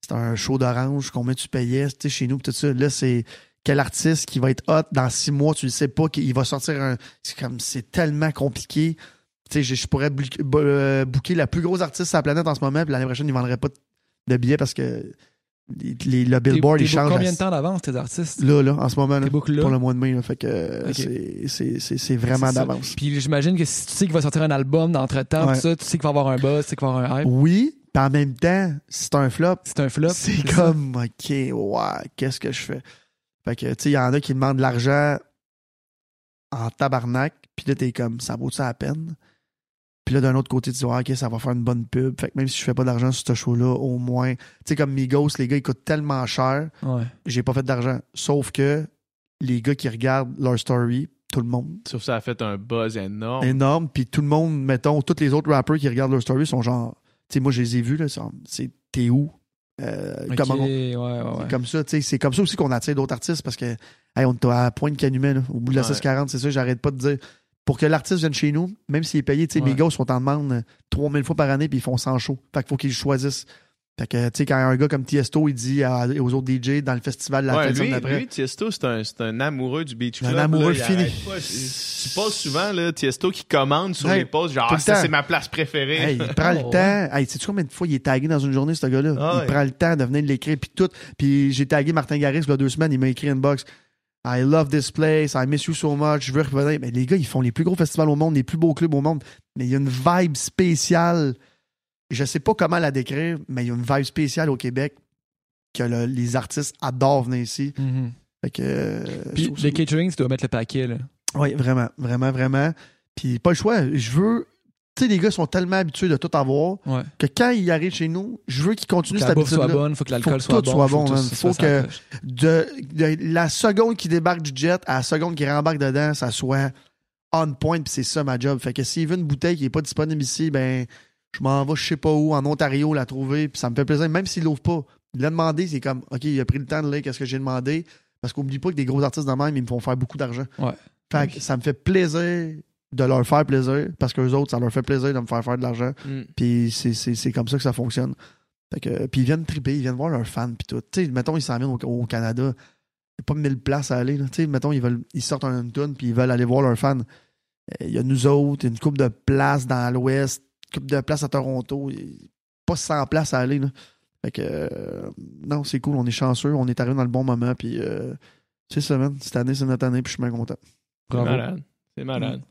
c'était un show d'orange, combien tu payais tu sais, chez nous, tout ça. Là, c'est quel artiste qui va être hot dans six mois, tu ne sais pas, qu'il va sortir un. C'est comme c'est tellement compliqué. Tu sais, je, pourrais bou- bo- euh, booker la plus grosse artiste sur la planète en ce moment, puis l'année prochaine, ils ne vendraient pas de billets parce que les, le Billboard, il change. combien de temps d'avance tes artistes? Là, là, en ce moment, là, pour le mois de mai. là. fait que c'est- vraiment d'avance. Puis j'imagine que si tu sais qu'il va sortir un album d'entre temps Ouais. tout ça, tu sais qu'il va avoir un buzz, tu sais qu'il va avoir un hype. Oui, puis en même temps, si c'est un flop, C'est un flop. c'est ça. comme, OK, ouais, qu'est-ce que je fais? Fait que, tu sais, il y en a qui demandent de l'argent en tabarnak, puis là, t'es comme, ça vaut ça la peine? Puis là, d'un autre côté, tu dis, ouais, OK, ça va faire une bonne pub. Fait que même si je fais pas d'argent sur ce show-là, au moins, tu sais, comme Migos, les gars, ils coûtent tellement cher, Ouais. j'ai pas fait d'argent. Sauf que les gars qui regardent leur story, tout le monde, Sauf que ça a fait un buzz énorme. énorme. Puis tout le monde, mettons, tous les autres rappers qui regardent leur story sont genre, tu sais, moi, je les ai vus, là, c'est t'es où? Euh, Ok, comment on- ouais, ouais, ouais. Comme ça, tu sais, c'est comme ça aussi qu'on attire d'autres artistes parce que, hey, on est à point de canumet, là, au bout de la Ouais. 640, c'est ça, j'arrête pas de dire. Pour que l'artiste vienne chez nous, même s'il est payé, tu sais, Ouais. mes gars sont en demande euh, 3000 fois par année puis ils font 100 shows. Fait qu'il faut qu'ils choisissent. Fait que, tu sais, quand un gars comme Tiesto, il dit à- aux autres DJ dans le festival la Ouais, fin de lui, d'après. lui, Tiesto, c'est un, c'est un amoureux du Beach Un amoureux là, fini. pas. Tu tu passes souvent, là, Tiesto qui commande sur les posts, genre, ah, ça, c'est ma place préférée. Hey, il prend le Oh, temps. Hey, sais-tu combien de fois il est tagué dans une journée, ce gars-là? Ah il ouais. prend le temps de venir l'écrire, puis tout. Puis j'ai tagué Martin Garrix, il y a deux semaines, il m'a écrit une box. I love this place, I miss you so much, je veux revenir. Mais les gars, ils font les plus gros festivals au monde, les plus beaux clubs au monde. Mais il y a une vibe spéciale. Je sais pas comment la décrire, mais il y a une vibe spéciale au Québec que le- les artistes adorent venir ici. Mhm. Fait que. euh, Puis je trouve le ça- catering, tu dois mettre le paquet là. oui, vraiment, vraiment, vraiment. Puis pas le choix. Je veux. Tu sais, les gars sont tellement habitués de tout avoir Ouais. que quand ils arrivent chez nous, je veux qu'ils Faut continuent que cette la bouffe soit habitude-là. bonne, faut que Faut l'alcool que soit tout bon. soit bon, tout man. se Faut la que-. De, de la seconde qu'ils débarquent du jet à la seconde qu'ils rembarquent dedans, ça soit on point, puis c'est ça ma job. Fait que s'il veut une bouteille qui est pas disponible ici, ben je m'en vais je sais pas où, en Ontario, la trouver, puis ça me fait plaisir, même s'il l'ouvre pas. Il l'a demandé, c'est comme, OK, il a pris le temps de lire qu'est-ce que j'ai demandé, parce qu'oublie pas que des gros artistes de même, ils me font faire beaucoup d'argent. Ouais. Fait que ça me fait plaisir de leur faire plaisir, parce qu'eux autres, ça leur fait plaisir de me faire faire de l'argent. Mm. Puis c'est- c'est c'est comme ça que ça fonctionne. Fait que, puis ils viennent triper, ils viennent voir leurs fans, puis tout. Tu sais, mettons, ils s'en viennent au, au Canada. Il n'y a pas mille places à aller. là. Tu sais, mettons, ils, veulent, ils sortent un tune, puis ils veulent aller voir leurs fans. Euh, Il y a nous autres, une coupe de places dans l'Ouest, une coupe de places à Toronto. Pas 100 places à aller. Là. Fait que, euh, non, c'est cool, on est chanceux, on est arrivé dans le bon moment, puis euh, c'est ça, man. Cette année, c'est notre année, puis je suis bien content. C'est malade. C'est malade.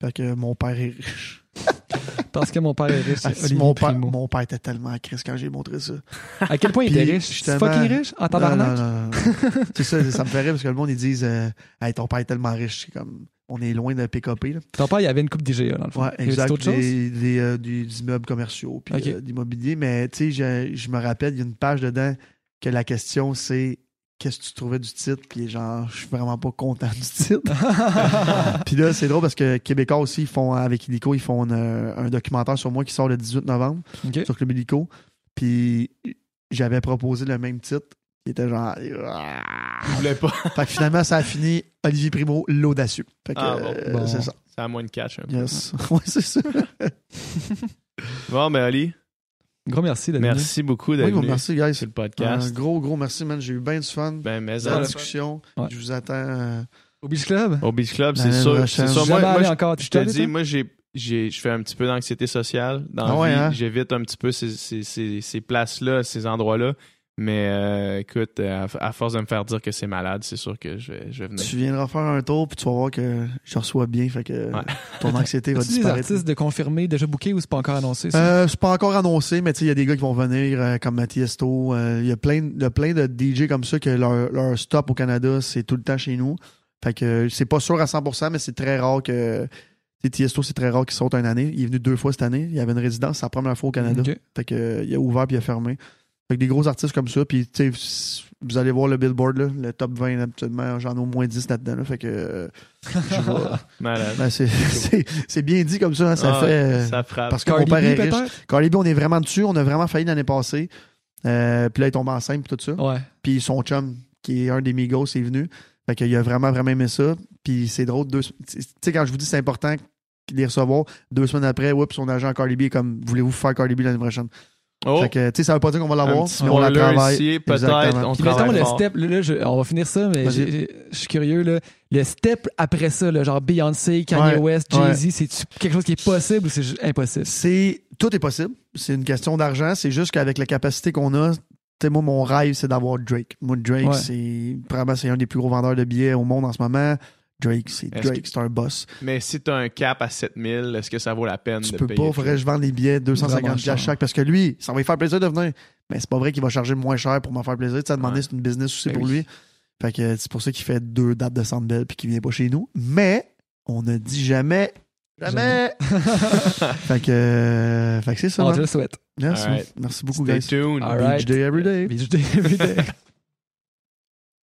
Fait que mon père est riche. Parce que mon père est riche, Ah, mon, père, Primo. mon père était tellement triste quand j'ai montré ça. À quel point il était riche? justement- Fucking riche? En tabarnak? C'est ça, ça me fait rire parce que le monde, ils disent euh, Hey, ton père est tellement riche. C'est comme, on est loin de PKP. Là. Ton père, il avait une coupe d'IGA, dans le fond. Ouais, exact. autre chose? Des, des, euh, des- des immeubles commerciaux, puis Ok. euh, d'immobilier. Mais tu sais, je, je me rappelle, il y a une page dedans que la question, c'est Qu'est-ce que tu trouvais du titre? Puis genre, je suis vraiment pas content du titre. Puis là, c'est drôle parce que Québécois aussi, ils font, avec Illico, ils font une- un documentaire sur moi qui sort le 18 novembre sur Club Illico. Puis j'avais proposé le même titre. qui était genre. Je voulais pas. Fait que finalement, ça a fini Olivier Primo, l'audacieux. Fait que Ah, bon. euh, Bon. c'est ça. C'est à moins de catch. un peu. Yes. ouais, c'est ça. Bon, ben, Ali, Gros merci d'être venu. merci beaucoup Oui, d'être bon, venu merci, guys. sur le Un podcast. gros, gros merci, man. J'ai eu bien du fun. Ben, mais ça, discussion. Ouais. Je vous attends. euh, Au Beach Club? au Beach Club, c'est L'année sûr. C'est sûr. Moi, moi, encore. je te dis, moi, j'ai, j'ai, je fais un petit peu d'anxiété sociale dans Ah la ouais, hein? J'évite un petit peu ces, ces, ces, ces places-là, ces endroits-là. Mais euh, écoute, à, à force de me faire dire que c'est malade, c'est sûr que je vais, je vais venir. Tu viendras faire un tour, puis tu vas voir que je reçois bien. Fait que Ouais. ton anxiété va As-tu des disparaître. artistes de confirmer déjà bookés ou c'est pas encore annoncé? Euh, c'est pas encore annoncé, mais tu sais, il y a des gars qui vont venir euh, comme. Euh, Il y a plein, a plein de DJ comme ça que leur, leur stop au Canada, c'est tout le temps chez nous. Fait que euh, c'est pas sûr à 100%, mais c'est très rare que. tu sais, Tiesto, c'est très rare qu'il saute une année. Il est venu deux fois cette année. Il y avait une résidence, c'est la première fois au Canada. Fait que, euh, il a ouvert puis il a fermé. Fait que des gros artistes comme ça, puis tu sais, vous allez voir le billboard, là, le top 20, habituellement, j'en ai au moins 10 là-dedans. là. fait que euh, je vais- Malade. ben, c'est- c'est c'est bien dit comme ça, hein, ça Ah, fait. euh, ça frappe. parce que Cardi mon père B, est riche. Cardi B, on est vraiment dessus. On a vraiment failli l'année passée. Euh, puis là, il tombe enceinte puis tout ça. Ouais. Puis son chum, qui est un des Migos, est venu. Fait qu'il a vraiment, vraiment aimé ça. Puis c'est drôle. deux- Tu sais, quand je vous dis c'est important de les recevoir, deux semaines après, oups, son agent Cardi B est comme Voulez-vous faire Cardi B l'année prochaine? Oh, Fait que, tu sais, ça veut pas dire qu'on va l'avoir, mais on la travaille. peut-être. On Puis mettons travaille le step, là, là, je- on va finir ça, mais je suis curieux. Là, le step après ça, là, genre Beyoncé, Kanye Ouais, West, ouais. Jay-Z, c'est quelque chose qui est possible ou c'est juste impossible? C'est tout est possible. C'est une question d'argent. C'est juste qu'avec la capacité qu'on a, tu sais, moi, mon rêve, c'est d'avoir Drake. Moi, Drake, Ouais. c'est probablement c'est un des plus gros vendeurs de billets au monde en ce moment. Drake, c'est Drake, c'est un boss. Mais si tu as un cap à 7000, est-ce que ça vaut la peine Tu de peux payer? pas, faudrait que je vende les billets 250 Vraiment cher. chaque parce que lui, ça va lui faire plaisir de venir. Mais c'est pas vrai qu'il va charger moins cher pour m'en faire plaisir. Tu sais, à demander, Ouais. c'est une business aussi Ben pour oui. lui. Fait que c'est pour ça qu'il fait deux dates de Sandbell puis qu'il vient pas chez nous. Mais on ne dit jamais. Jamais! fait que, euh, fait que c'est ça. On te le souhaite. Merci. Alright. Merci beaucoup, Stay guys. tuned. Alright. Beach day every day. Beach day every day.